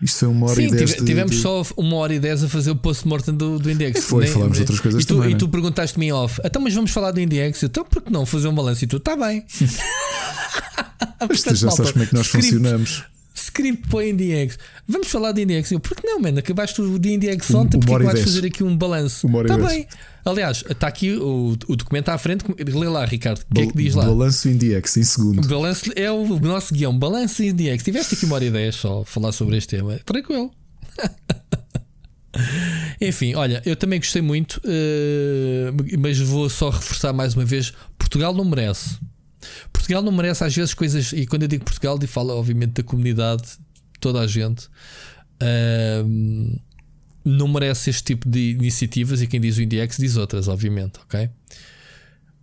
Isto foi uma hora Sim, e dez. Tive, tivemos de... só uma hora e dez a fazer o post-mortem do, do Index. E foi, falámos de outras coisas e tu, também. E tu perguntaste-me off, então, mas vamos falar do Index? Então, por que não fazer um balanço? E tu, está bem. mas tu já sabes como é que nós script, funcionamos. Script para IndieX. Vamos falar de IndieX. Eu, por que não, mano? Acabaste o de IndieX ontem, porque vais fazer aqui um balanço? Está bem. Aliás, está aqui o, o documento à frente. Lê lá, Ricardo. O que é que diz lá? Balanço IndieX, em segundo. Balanço, é o nosso guião. Balanço IndieX. Tiveste aqui uma hora e dez só falar sobre este tema. Tranquilo. Enfim, olha, eu também gostei muito, uh, mas vou só reforçar mais uma vez: Portugal não merece. Portugal não merece às vezes coisas, e quando eu digo Portugal, e falo obviamente da comunidade, toda a gente, uh, não merece este tipo de iniciativas. E quem diz o Indiex diz outras, obviamente, ok?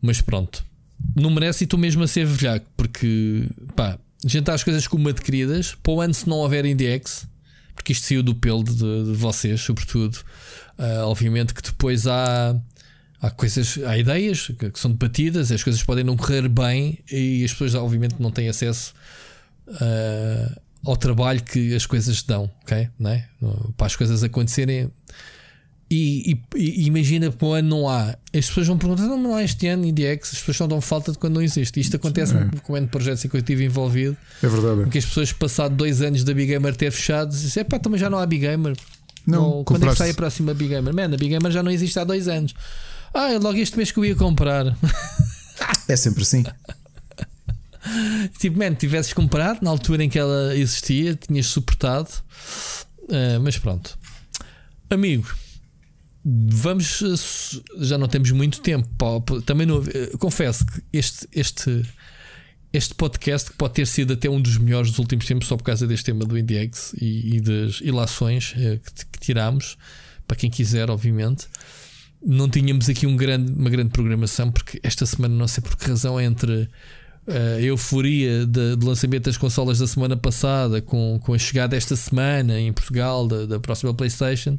Mas pronto, não merece e tu mesmo a ser velhaco, porque pá, jantar as coisas como adquiridas. Para o ano, se não houver Indiex, porque isto saiu do pelo de, de vocês, sobretudo, uh, obviamente que depois há há coisas, há ideias que, são debatidas, as coisas podem não correr bem e as pessoas, obviamente, não têm acesso uh, ao trabalho que as coisas dão, ok? Não é? Para as coisas acontecerem. E, e, e imagina para o ano não há. As pessoas vão perguntar: não, não há este ano IndieX, as pessoas só dão falta de quando não existe. Isto acontece é. com o ano de projetos em que eu estive envolvido. É verdade. Em que as pessoas, passado dois anos da Big Gamer ter fechado, dizem: pá, também já não há Big Gamer. Não, quando é que sai a próxima Big Gamer? Man, a Big Gamer já não existe há dois anos. Ah, é logo este mês que eu ia comprar. É sempre assim. tipo, man, tivesses comprado na altura em que ela existia, tinhas suportado. Uh, mas pronto, amigo, vamos. Já não temos muito tempo. Também não, confesso que este, este, este podcast que pode ter sido até um dos melhores dos últimos tempos, só por causa deste tema do Index e, e das ilações uh, que, que tiramos. Para quem quiser, obviamente não tínhamos aqui um grande, uma grande programação, porque esta semana, não sei por que razão, entre eh, a euforia de, de, lançamento das consolas da semana passada, com, com a chegada esta semana em Portugal da, da próxima PlayStation,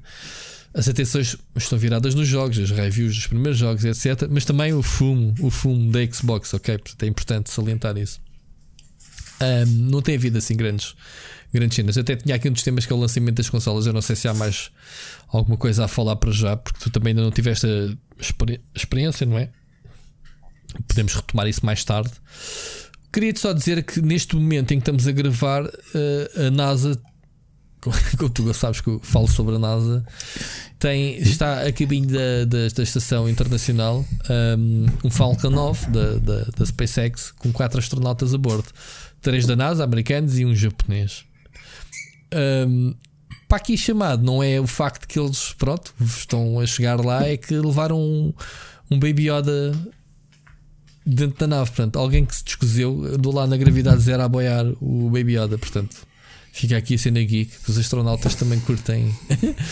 as atenções estão viradas nos jogos, as reviews dos primeiros jogos, etc. Mas também o fumo, o fumo da Xbox, ok? Portanto, é importante salientar isso. Um, não tem havido assim grandes grandes cenas. Até tinha aqui um dos temas que é o lançamento das consolas. Eu não sei se há mais alguma coisa a falar para já, porque tu também ainda não tiveste a experiência, não é? Podemos retomar isso mais tarde. Queria-te só dizer que neste momento em que estamos a gravar, eh, a NASA, como tu sabes que eu falo sobre a NASA, tem, está a caminho da, da, da Estação Internacional um, um Falcon 9 da, da, da SpaceX com quatro astronautas a bordo. Três da NASA, americanos e um japonês um, para aqui chamado não é o facto que eles pronto, estão a chegar lá, é que levaram um, um Baby Yoda dentro da nave. Portanto, alguém que se descozeu do lá na gravidade zero a boiar o Baby Yoda. Portanto, fica aqui a cena geek. Que os astronautas também curtem,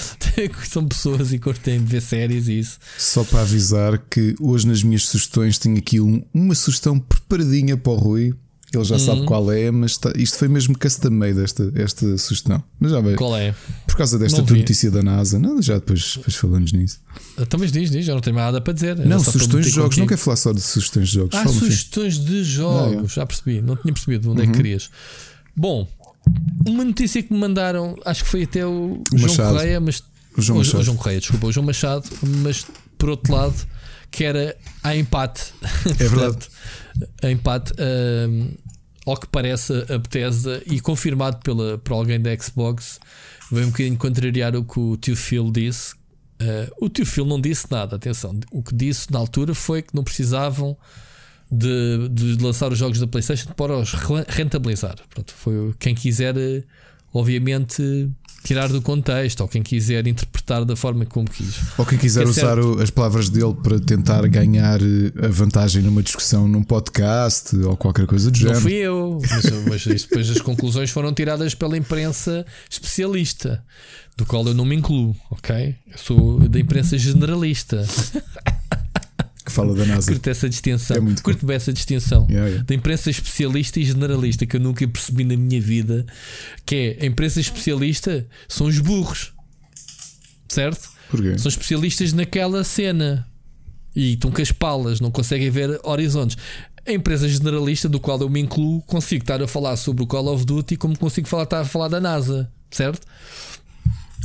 são pessoas e curtem ver séries e isso. Só para avisar que hoje nas minhas sugestões tenho aqui um, uma sugestão preparadinha para o Rui ele já uhum. sabe qual é, mas tá, isto foi mesmo custom made esta, esta sugestão. Mas já veio. Qual é? Por causa desta notícia da NASA. Não, já depois, depois falamos nisso. Então, mas diz, diz, já não tenho mais nada para dizer. Não, sugestões de jogos. Contigo. Não quero falar só de sugestões de jogos. Ah, sugestões assim. de jogos. Ah, é. Já percebi. Não tinha percebido onde uhum. é que uhum. querias. Bom, uma notícia que me mandaram, acho que foi até o, o João Machado. Correia, mas. O João, o, o João Correia, desculpa, o João Machado, mas por outro lado, que era a empate. É verdade. a empate. Uh, ao que parece a Bethesda e confirmado pela, por alguém da Xbox, veio um bocadinho contrariar o que o tio Phil disse. Uh, o tio Phil não disse nada, atenção. O que disse na altura foi que não precisavam de, de lançar os jogos da PlayStation para os rentabilizar. Pronto, foi quem quiser, obviamente, tirar do contexto, ou quem quiser interpretar da forma como quis. Ou quem quiser usar certo. as palavras dele para tentar ganhar eh, a vantagem numa discussão num podcast ou qualquer coisa do género. Não fui eu, mas, mas depois as conclusões foram tiradas pela imprensa especialista, do qual eu não me incluo, ok? Eu sou da imprensa generalista. Que fala da NASA. Curto essa distinção. É muito Curto bem essa distinção yeah, yeah. da imprensa especialista e generalista que eu nunca percebi na minha vida. Que é a imprensa especialista são os burros, certo? Porquê? São especialistas naquela cena e estão com as palas, não conseguem ver horizontes. A empresa generalista, do qual eu me incluo, consigo estar a falar sobre o Call of Duty como consigo falar, estar a falar da NASA. certo?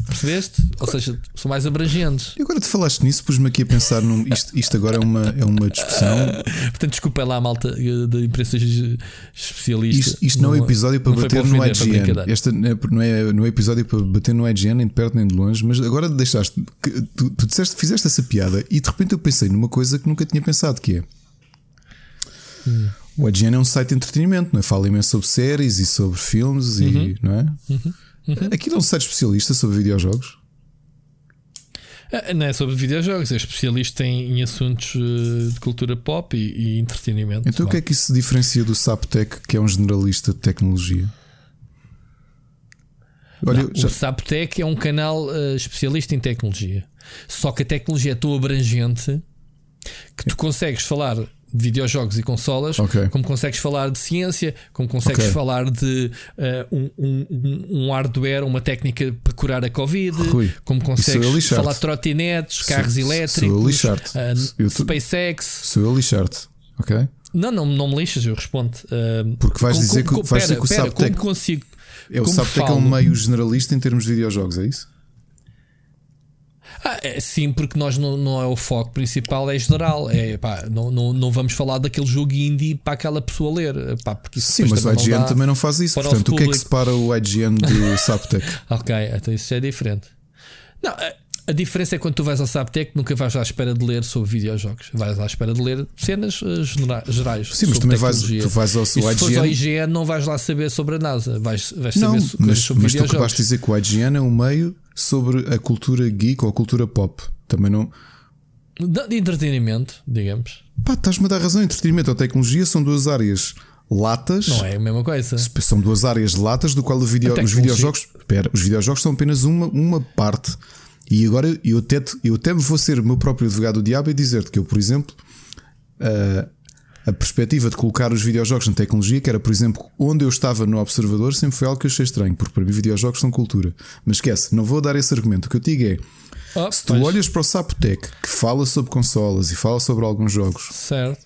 Percebeste? Ou seja, são mais abrangentes. E agora te falaste nisso, pus-me aqui a pensar num. Isto, isto agora é uma, é uma discussão. Portanto, desculpa lá a malta da imprensa especialista. Isto, isto não, não, é episódio para bater no IGN. Este não é, não é episódio para bater no IGN, nem de perto nem de longe, mas agora deixaste. Tu, tu disseste, fizeste essa piada e de repente eu pensei numa coisa que nunca tinha pensado, que é. Hum. O IGN é um site de entretenimento, não é? Fala imenso sobre séries e sobre filmes uhum. e não é? Uhum. Uhum. Aquilo é um site especialista sobre videojogos? Ah, não é sobre videojogos, é especialista em, em assuntos eh, de cultura pop e, e entretenimento. Então, o que é que isso se diferencia do Saptec, que é um generalista de tecnologia? Olha, não, já... O Saptec é um canal uh, especialista em tecnologia. Só que a tecnologia é tão abrangente que tu consegues falar de videojogos e consolas, okay. como consegues falar de ciência, como consegues okay. falar de uh, um, um, um, hardware, uma técnica para curar a Covid, Rui, como consegues falar de trotinetes, carros elétricos, uh, SpaceX. Sou eu lixar-te, ok? Não, não, não me lixas, eu respondo. Uh, Porque vais dizer que, vais dizer que o Saptec. consigo. É, o Saptec é um meio generalista em termos de videojogos, é isso? Ah, é, sim, porque nós não, não é o foco principal, é geral. É, pá, não, não, não vamos falar daquele jogo indie para aquela pessoa ler. Pá, porque sim, mas o IGN também não faz isso. Portanto, o que é que separa o IGN de Saptec? ok, então isso é diferente. Não, a, diferença é quando tu vais ao Saptec, nunca vais à espera de ler sobre videojogos. Vais à espera de ler cenas uh, gerais. Sim, mas também vais, tu vais ao, e se IGN. fores ao IGN, não vais lá saber sobre a NASA. Vais, vais não, saber mas, sobre mas videojogos. Mas tu acabaste de dizer que o IGN é um meio sobre a cultura geek ou a cultura pop. Também não. De entretenimento, digamos. Pá, estás-me a dar razão. Entretenimento ou tecnologia são duas áreas latas. Não é a mesma coisa. São duas áreas latas do qual video, os videojogos. Espera, os videojogos são apenas uma, uma parte. E agora eu até, eu até vou ser o meu próprio advogado do diabo e dizer-te que eu, por exemplo, uh, a perspectiva de colocar os videojogos na tecnologia, que era, por exemplo, onde eu estava no observador, sempre foi algo que eu achei estranho, porque para mim videojogos são cultura. Mas esquece, não vou dar esse argumento. O que eu digo é. Oh, se tu pois. olhas para o Sapotec que fala sobre consolas e fala sobre alguns jogos, certo?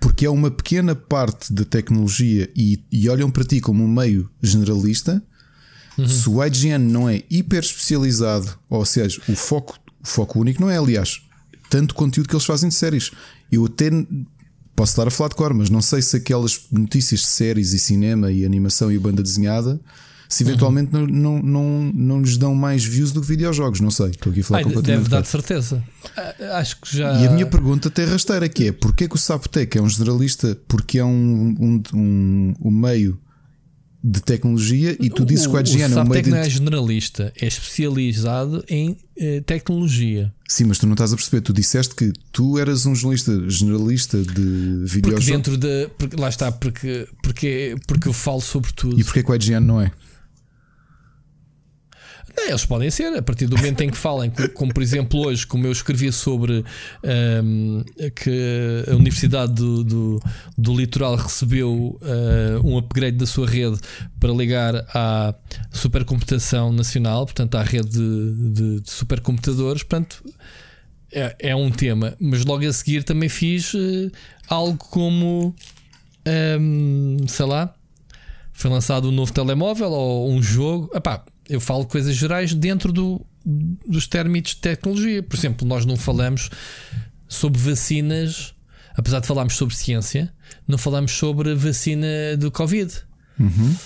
Porque é uma pequena parte da tecnologia e, e olham para ti como um meio generalista. Uhum. Se o IGN não é hiper especializado, ou seja, o foco, o foco único não é, aliás, tanto conteúdo que eles fazem de séries. Eu até Posso estar a falar de cor, mas não sei se aquelas notícias de séries e cinema e animação e banda desenhada se eventualmente uhum. não, não, não, não lhes dão mais views do que videojogos. Não sei, estou aqui a falar Ai, completamente. Deve dar de certeza. Acho que já. E a minha pergunta até rasteira que é: porquê que o Sapotec é um generalista? Porque é um, um, um, um meio de tecnologia e tu dizes que o IGN é um meio de... não é generalista, é especializado em eh, tecnologia. Sim, mas tu não estás a perceber. Tu disseste que tu eras um jornalista generalista de videojogos. Porque dentro de. Porque, lá está, porque, porque, porque eu falo sobre tudo. E porquê que o IGN não é? É, eles podem ser, a partir do momento em que falem, como por exemplo hoje, como eu escrevi sobre um, que a Universidade do, do, do Litoral recebeu uh, um upgrade da sua rede para ligar à supercomputação nacional, portanto à rede de, de, de supercomputadores, portanto é, é, um tema. Mas logo a seguir também fiz uh, algo como um, sei lá, foi lançado um novo telemóvel ou um jogo. Epá, eu falo coisas gerais dentro do, dos términos de tecnologia. Por exemplo, nós não falamos sobre vacinas, apesar de falarmos sobre ciência, não falamos sobre a vacina do Covid. Uhum.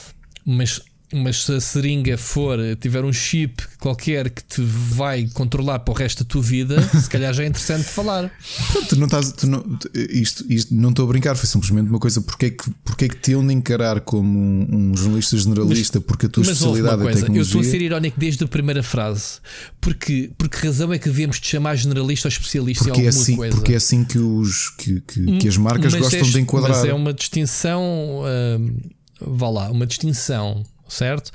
Mas mas se a seringa for, tiver um chip qualquer que te vai controlar para o resto da tua vida, se calhar já é interessante falar. Tu não estás. Tu não, isto, isto não estou a brincar, foi simplesmente uma coisa. Porque é que, porque é que te iam encarar como um, um jornalista generalista? Mas, porque a tua especialidade é tecnologia. Eu estou a ser irónico desde a primeira frase. Porque, porque razão é que devemos te chamar generalista ou especialista porque em é alguma é assim, coisa? Porque é assim que, os, que, que, que as marcas mas gostam de enquadrar. Mas é uma distinção. Hum, vá lá, uma distinção certo?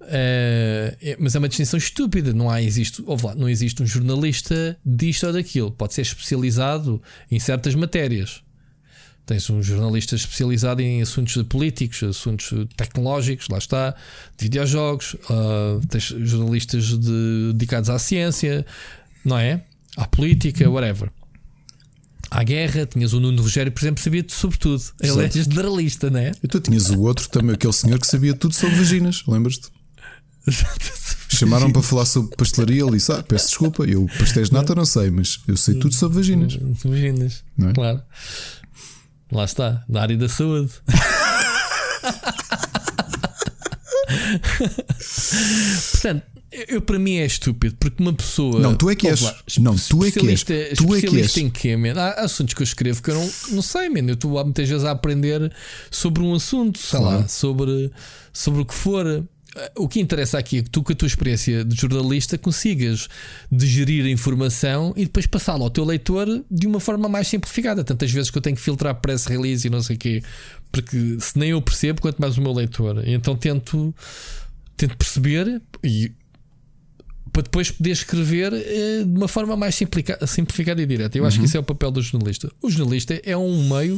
Uh, mas é uma distinção estúpida. Não há existe, lá, não existe um jornalista disto ou daquilo. Pode ser especializado em certas matérias. Tens um jornalista especializado em assuntos políticos, assuntos tecnológicos, lá está, de videojogos. Uh, tens jornalistas de, dedicados à ciência, não é? À política, whatever à guerra, tinhas o Nuno Rogério, por exemplo, sabia tudo sobre tudo. Ele é generalista, não é? E tu tinhas o outro também, aquele senhor que sabia tudo sobre vaginas, lembras-te? Chamaram para falar sobre pastelaria. Ele disse: Ah, peço desculpa, eu pastéis de nata não sei, mas eu sei tudo sobre vaginas. Vaginas, Não é? claro. Lá está, na área da saúde. Portanto, eu para mim é estúpido, porque uma pessoa. Não, tu é que és. Não, tu é que és. especialista- Tu é que és. em quê, man? Há assuntos que eu escrevo que eu não, não sei, man. Eu estou muitas vezes a aprender sobre um assunto, sei Claro. lá, sobre, sobre o que for. O que interessa aqui é que tu, com a tua experiência de jornalista, consigas digerir a informação e depois passá-la ao teu leitor de uma forma mais simplificada. Tantas vezes que eu tenho que filtrar press release e não sei o quê, porque se nem eu percebo, quanto mais o meu leitor. Então tento, tento perceber e para depois poder escrever eh, de uma forma mais simplificada e direta. Eu acho Uhum. que isso é o papel do jornalista. O jornalista é um meio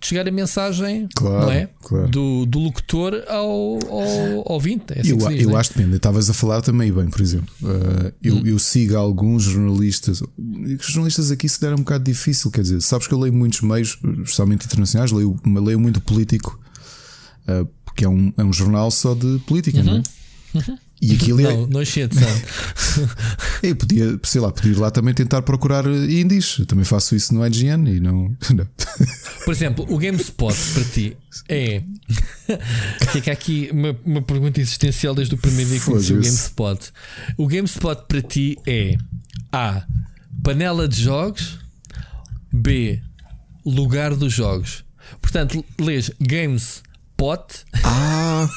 de chegar a mensagem Claro, não é? claro. do, do locutor ao, ao ouvinte. É assim Eu, diz, eu é? acho que depende. Estavas a falar também bem, por exemplo. Uh, eu, Hum. eu sigo alguns jornalistas. Os jornalistas aqui se deram um bocado difícil. Quer dizer, sabes que eu leio muitos meios, especialmente internacionais, leio, leio muito político, uh, porque é um, é um jornal só de política, não é? E aquilo é. Uhum. Não, não enchente, sabe? Eu podia, sei lá, podia ir lá também tentar procurar indies. Eu também faço isso no IGN e não. não. Por exemplo, o GameSpot para ti é. Fica aqui uma, uma pergunta existencial desde o primeiro dia que conheci o. GameSpot. O GameSpot para ti é A. Panela de jogos, B. Lugar dos jogos. Portanto, lês GameSpot Ah!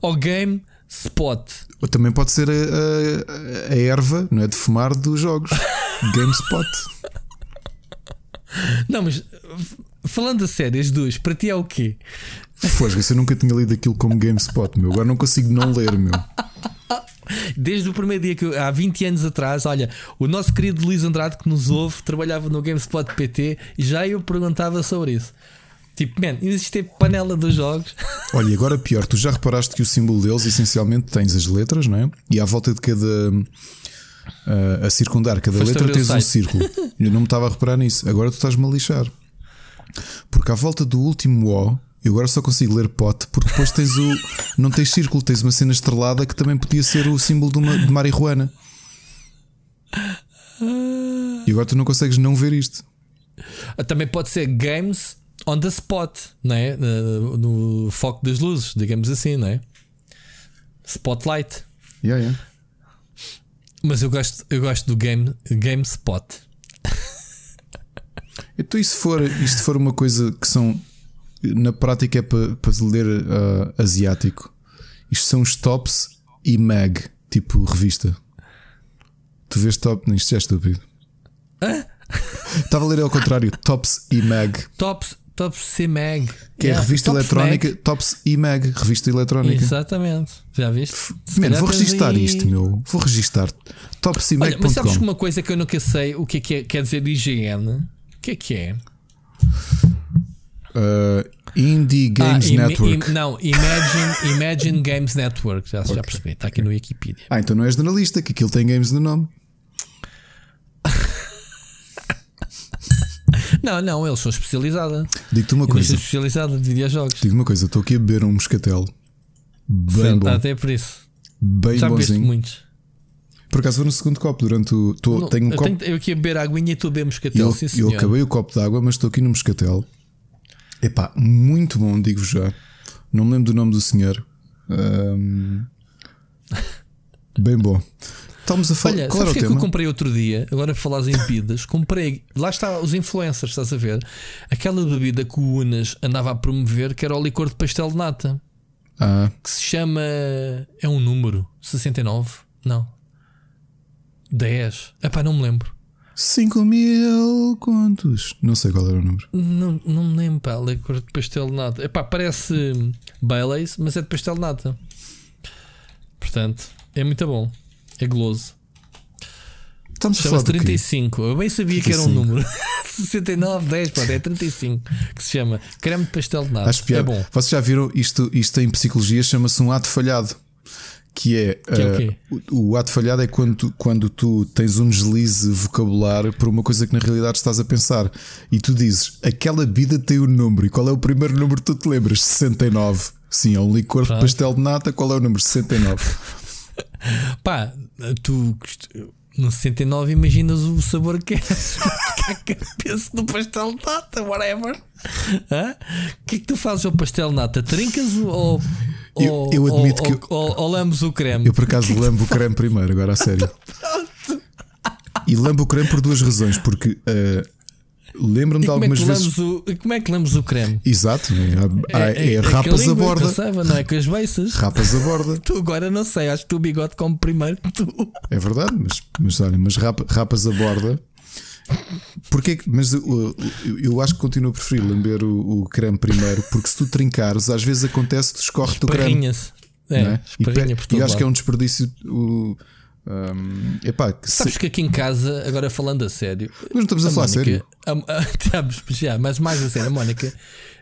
ou Game Spot. Ou também pode ser a, a, a erva, não é? De fumar dos jogos. GameSpot. Não, mas falando a sério, as duas, para ti é o quê? Foge, eu nunca tinha lido aquilo como GameSpot, meu. Agora não consigo não ler, meu. Desde o primeiro dia que eu- há 20 anos atrás, olha, o nosso querido Luís Andrade que nos ouve trabalhava no GameSpot PT e já eu perguntava sobre isso. Tipo, man, existe panela dos jogos. Olha, e agora pior, tu já reparaste que o símbolo deles essencialmente tens as letras, não é? E à volta de cada. ah, a circundar cada Foste letra tens um círculo. Eu não me estava a reparar nisso. Agora tu estás-me a lixar. Porque à volta do último O, eu agora só consigo ler pote porque depois tens o. Não tens círculo, tens uma cena estrelada que também podia ser o símbolo de, uma, de marihuana. E agora tu não consegues não ver isto. Também pode ser games on the spot, não é? No, foco das luzes, digamos assim, não é? Spotlight. Yeah, yeah. Mas eu gosto, eu gosto do game, game spot. Então, e se for, e se for uma coisa que são na prática é para, para ler ah, asiático? Isto são os tops e mag, tipo revista. Tu vês top? Isto já é estúpido. Estava a ler ao contrário, tops e mag, Tops, Tops C Mag. que é a revista Tops eletrónica. Mag. Tops e mag, revista eletrónica. Exatamente. Já viste? Se Man, calhar vou registar isto, meu. Vou registar Olha, mas sabes que uma coisa que eu nunca sei o que é que é- quer dizer IGN? O que é que é? Uh, Indie Games Ah, im- Network. im- não, Imagine, Imagine Games Network. Já, já percebi, está aqui no Wikipedia. Ah, então não és jornalista, que aquilo tem games no nome. Não, não, eles são especializados. Digo-te uma coisa. especializada de videojogos. Digo uma coisa, estou aqui a beber um moscatel. Bem Certo, bom. Até por isso. Bem Já bonzinho. muitos. Por acaso vou no segundo copo durante o. Tô, Não, tenho um eu, copo. tenho- eu aqui a beber aguinha e tu a beber Eu, moscatel. sim, eu acabei o copo de água, mas estou aqui no moscatel. Epá, muito bom, digo já. Não me lembro do nome do senhor. Ahm, Bem bom. Estamos a falar. Olha, Qual sabes o que é que eu comprei outro dia? Agora para falar em bebidas, comprei. Lá está os influencers, estás a ver? Aquela bebida que o Unas andava a promover, que era o licor de pastel de nata, Ah, que se chama. É um número? 69? Não. 10? Epá, não me lembro. 5 mil quantos? Não sei qual era o número. Não, não me lembro, pá, licor de pastel de nata. Epá, parece Baileys, mas é de pastel de nata. Portanto, é muito bom. É goloso. Estamos a falar Chama-se do quê? 35. Eu bem sabia que era um 35. número. 69, 10, pá, é 35. Que se chama creme de pastel de pior. É bom. Vocês já viram isto, isto em psicologia chama-se um ato falhado. Que é, Que é o quê? o, o ato falhado é quando tu, quando tu tens um deslize vocabular por uma coisa que na realidade estás a pensar e tu dizes aquela bebida tem um número e qual é o primeiro número que tu te lembras? 69. Sim, é um licor de Pronto. pastel de nata. Qual é o número? 69. Pá, tu no 69 imaginas o sabor que é a cabeça do pastel de nata, whatever. O que é que tu fazes ao pastel de nata? Trincas ou. Eu- ou- eu admito ou, que ou, ou lambes o creme? Eu por acaso lambo o creme primeiro, agora a sério. E lambo o creme por duas razões. Porque uh, lembro-me E de é, algumas que vezes. o, e como é que lambes o creme? Exato, é, é, é, rapas a borda. com a saiba, não é com as beiças. Rapas a borda. Tu agora não sei, acho que tu o bigode come primeiro que tu. É verdade, mas, mas olha, mas rapa- rapas a borda. Porquê que- mas uh, eu, eu acho que continuo a preferir lamber o, o creme primeiro, porque se tu trincares, às vezes acontece que escorre o creme. É, é? E, e eu acho que é lado. um desperdício. O, um, epá, que se- Sabes que aqui em casa, agora falando a sério, mas não estamos a, falar a sério. Mónica, a- a- estamos, já, mas mais a sério, a Mónica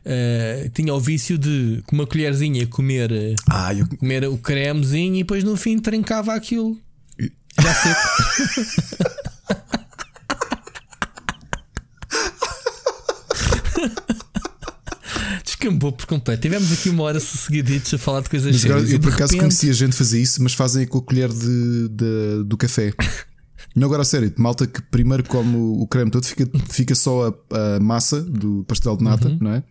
eh, tinha o vício de com uma colherzinha comer, Ah, eu, comer o cremezinho e depois no fim trincava aquilo. Descambou por completo. Tivemos aqui uma hora seguiditos a falar de coisas sérias. eu por acaso repente- conhecia gente fazer isso, mas fazem com a colher de, de- do café. Não, agora a sério, malta que primeiro come o creme todo, fica, fica só a, a massa do pastel de nata, Uhum. não é?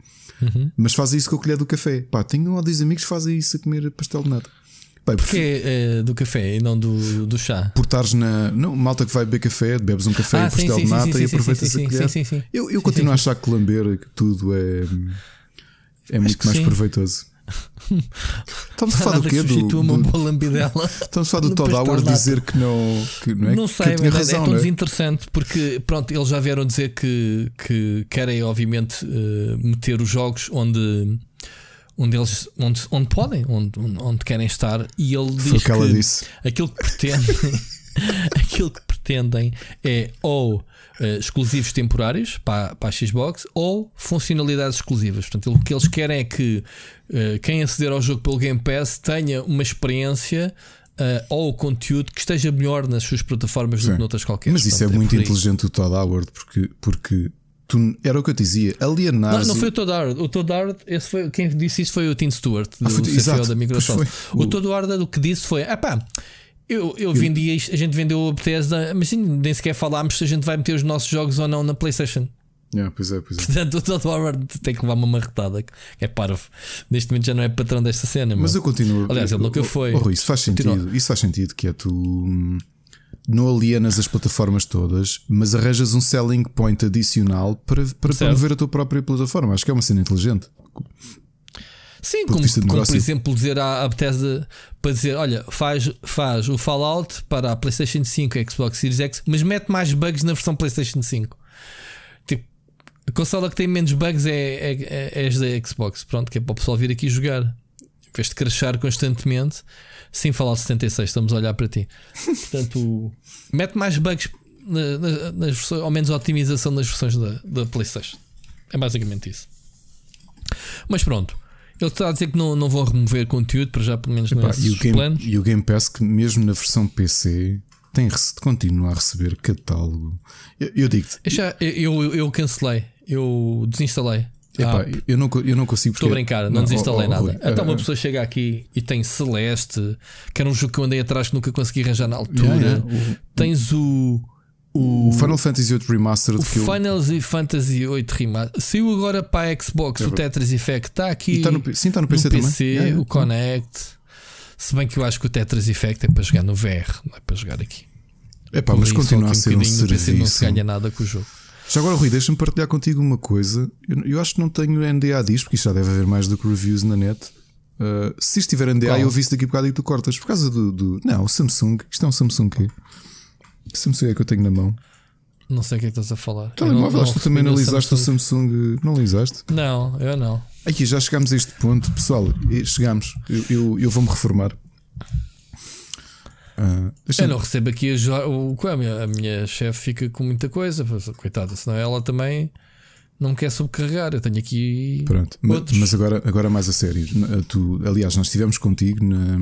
Mas fazem isso com a colher do café. Pá, tenho um ou dois amigos que fazem isso a comer pastel de nata. Porque prefiro- é do café e não do, do chá. por estares na. Não, malta que vai beber café, bebes um café Ah, e sim, pastel sim, de nata sim, e aproveitas a colher. sim, sim, sim. Eu, eu continuo a achar que lamber tudo é. É muito que mais sim. proveitoso. Estamos a falar do quê? que Do, uma do- boa lambidela. Estamos a falar do Todd Howard dizer que não. Que, não é? Não que sei, tinha mas razão, é tão é? desinteressante porque, pronto, eles já vieram dizer que, que querem, obviamente, eh, meter os jogos onde, onde eles onde, onde podem, onde, onde querem estar. E ele Foi diz que ela que disse. aquilo que pretendem, aquilo que pretendem é ou eh, exclusivos temporários para, para a Xbox ou funcionalidades exclusivas. Portanto, o que eles querem é que eh, quem aceder ao jogo pelo Game Pass tenha uma experiência. eh, ou conteúdo que esteja melhor nas suas plataformas do Sim. que noutras qualquer. Mas isso é Portanto, muito por aí. inteligente do Todd Howard, porque, porque tu, era o que eu te dizia, alienar. Não, não foi o Todd Howard. O Todd Howard, esse foi, quem disse isso foi o Tim Stewart, do Ah, exato, da Microsoft. O O- Todd Howard o que disse foi: ah pá, eu, eu vendi a gente vendeu a Bethesda, mas sim, nem sequer falámos se a gente vai meter os nossos jogos ou não na PlayStation. Yeah, pois é, pois é. Portanto, o Todd Howard tem que levar uma marretada, que é parvo. Neste momento já não é patrão desta cena. Mas meu. eu continuo. Aliás, ele nunca Oh, foi. oh, isso faz sentido. Isso faz sentido que é tu hum, não alienas as plataformas todas, mas arranjas um selling point adicional para, para Certo. promover a tua própria plataforma. Acho que é uma cena inteligente. Sim, como, como por exemplo dizer à, à Bethesda para dizer: olha, faz, faz o Fallout para a PlayStation 5 e Xbox Series X, mas mete mais bugs na versão PlayStation 5. Tipo, a consola que tem menos bugs é, é, é, é as da Xbox, pronto, que é para o pessoal vir aqui jogar. Em vez de crashar constantemente, sim, Fallout 76, estamos a olhar para ti. Portanto, mete mais bugs na- na- nas versões, ao menos a otimização das versões da, da PlayStation. É basicamente isso. Mas pronto, ele está a dizer que não, não vão remover conteúdo, para já pelo menos não é e, o Game, e o Game Pass, que mesmo na versão PC, tem, rece- continua a receber catálogo. Eu, eu digo-te, Eu, eu, eu, cancelei, eu desinstalei. epá, Ah, eu, não, eu não consigo Estou a porque- brincar, não, desinstalei oh, oh, nada. Rui, então uma ah, pessoa chega aqui e tem Celeste, que era um jogo que eu andei atrás que nunca consegui arranjar na altura. yeah, yeah, o- Tens o. O, Final Fantasy VIII Remastered o que eu- Final Fantasy VIII Remaster saiu agora para a Xbox. É o. Tetris Effect está aqui. Está no, sim, está no PC, no também. PC, Yeah, yeah. o Connect. Se bem que eu acho que o Tetris Effect é para jogar no VR, não é para jogar aqui. Mas Por aí, só continua a um ser um no PC não se serviço. ganha nada com o jogo. Já agora, Rui, deixa-me partilhar contigo uma coisa. Eu, eu acho que não tenho NDA disto, porque isto já deve haver mais do que reviews na net. Uh, se isto tiver NDA, Qual? eu vi isso daqui a bocado e tu cortas. Por causa do. do- não, o Samsung. Isto é um Samsung quê? Samsung é que eu tenho na mão? Não sei o que é que estás a falar. Telemóvel, acho que tu também analisaste o Samsung. Não analisaste? Não, eu não. Aqui já chegámos a este ponto, pessoal. e Chegamos. Eu, eu, eu vou-me reformar. Ah, Eu não recebo aqui a, o, a minha, a minha chefe fica com muita coisa, coitada, senão ela também não me quer subcarregar. Eu tenho aqui Pronto, outros. mas agora, agora mais a sério. Tu, aliás, nós estivemos contigo na,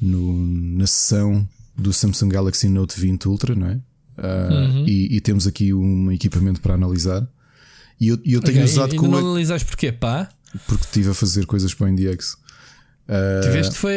no- na sessão do Samsung Galaxy Note 20 Ultra, não é? Ah, Uhum. e, e temos aqui um equipamento para analisar. E eu, eu tenho Ok, usado com não o. analisaste porquê, pá? porque estive a fazer coisas para o IndieX. Uh, Tiveste foi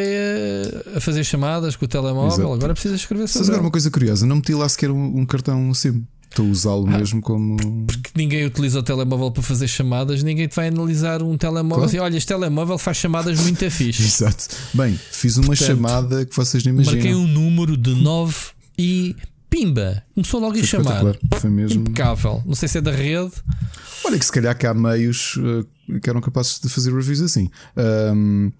a, a, fazer chamadas com o telemóvel, exato. agora precisas escrever sobre. agora uma coisa curiosa, não meti lá sequer um, um cartão SIM. Estou a usá-lo ah, mesmo como. Porque ninguém utiliza o telemóvel para fazer chamadas, ninguém te vai analisar um telemóvel claro. e olha, este telemóvel faz chamadas muito fixe. Exato. Bem, fiz uma Portanto, chamada que vocês nem imaginam. Marquei um número de 9 e pimba, começou logo a chamar. Foi mesmo. Impecável. Não sei se é da rede. Olha, que se calhar que há meios uh, que eram capazes de fazer reviews assim. Um...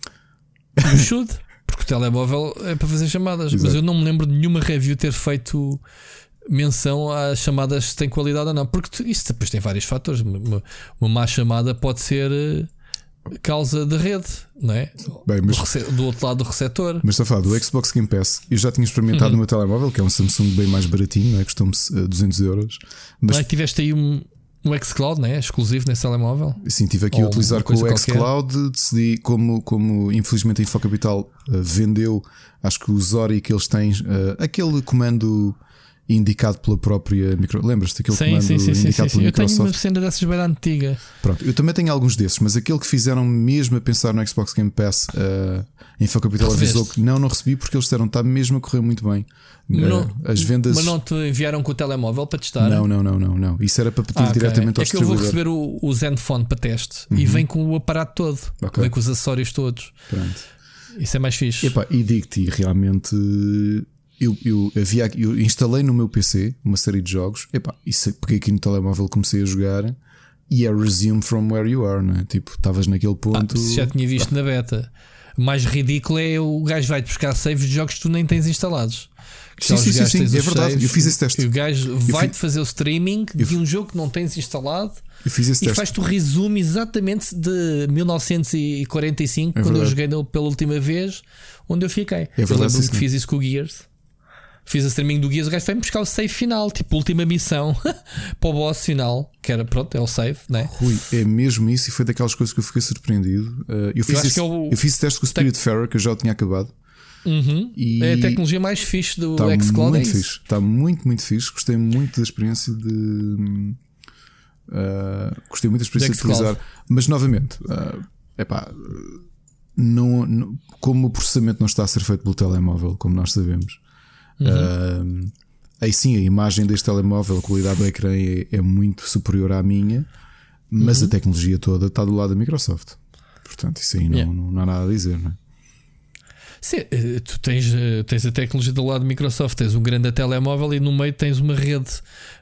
You should, porque o telemóvel é para fazer chamadas. Exato. Mas eu não me lembro de nenhuma review ter feito menção às chamadas se têm qualidade ou não. Porque isso depois tem vários fatores. Uma, uma má chamada pode ser eh, causa de rede, não é? Bem, mas, do, do, outro lado do receptor. Mas está a falar do Xbox Game Pass. Eu já tinha experimentado uhum. no meu telemóvel, que é um Samsung bem mais baratinho, não é? custou-me 200 eh, euros. Mas não é tiveste aí um, um xCloud, né? exclusivo nesse telemóvel? Sim, tive aqui Ou a utilizar com o xCloud. Decidi, como, como infelizmente a Infocapital uh, vendeu, acho que o Zori que eles têm, uh, aquele comando indicado pela própria micro. Lembras-te daquele sim, comando sim, sim, indicado sim, sim. Eu tenho uma cena dessas bem antiga. Pronto, eu também tenho alguns desses, mas aquele que fizeram mesmo a pensar no Xbox Game Pass, uh, a Infocapital avisou que não, não recebi porque eles disseram está mesmo a correr muito bem. Uh, as vendas. Mas não te enviaram com o telemóvel para testar? Não, não, não, não, não. Isso era para pedir ah, okay. diretamente ao É que eu vou receber o, o Zenfone para teste uhum. e vem com o aparato todo, okay. vem com os acessórios todos. Pronto. Isso é mais fixe. Epá, e digo-te, realmente eu, eu, havia, eu instalei no meu PC uma série de jogos, epá, e peguei aqui no telemóvel comecei a jogar e é resume from where you are, não é? Tipo, estavas naquele ponto. Ah, já tinha visto na beta. O mais ridículo é o gajo vai-te buscar saves de jogos que tu nem tens instalados. Sim, sim, sim, sim, é verdade. Saves, eu fiz esse teste. E o gajo vai-te fazer o streaming eu de um jogo que não tens instalado. Eu fiz esse e faz-te o resumo exatamente de 1945, é quando eu joguei pela última vez, onde eu fiquei. É verdade, eu lembro-me que fiz isso com o Gears fiz a streaming do Guias, o gajo foi-me buscar o save final, tipo, última missão para o boss final, que era pronto, é o save, né? Rui, é mesmo isso e foi daquelas coisas que eu fiquei surpreendido. Uh, eu, fiz eu, esse, eu, eu fiz teste com o Spirit Fair que eu já tinha acabado. Uhum. E é a tecnologia mais fixe do tá Xcloud. É muito é fixe. Está muito, muito fixe. Gostei muito da experiência de. Uh, gostei muito da experiência de, de utilizar. Mas novamente, uh, epá, não, não, como o processamento não está a ser feito pelo telemóvel, como nós sabemos, Uhum. Uh, aí sim, a imagem deste telemóvel, a qualidade do ecrã é, é muito superior à minha, mas uhum. a tecnologia toda está do lado da Microsoft. Portanto, isso aí não, yeah. não, não há nada a dizer, não é? Sim, eh, tu tens, eh, tens a tecnologia do lado da Microsoft, tens um grande telemóvel e no meio tens uma rede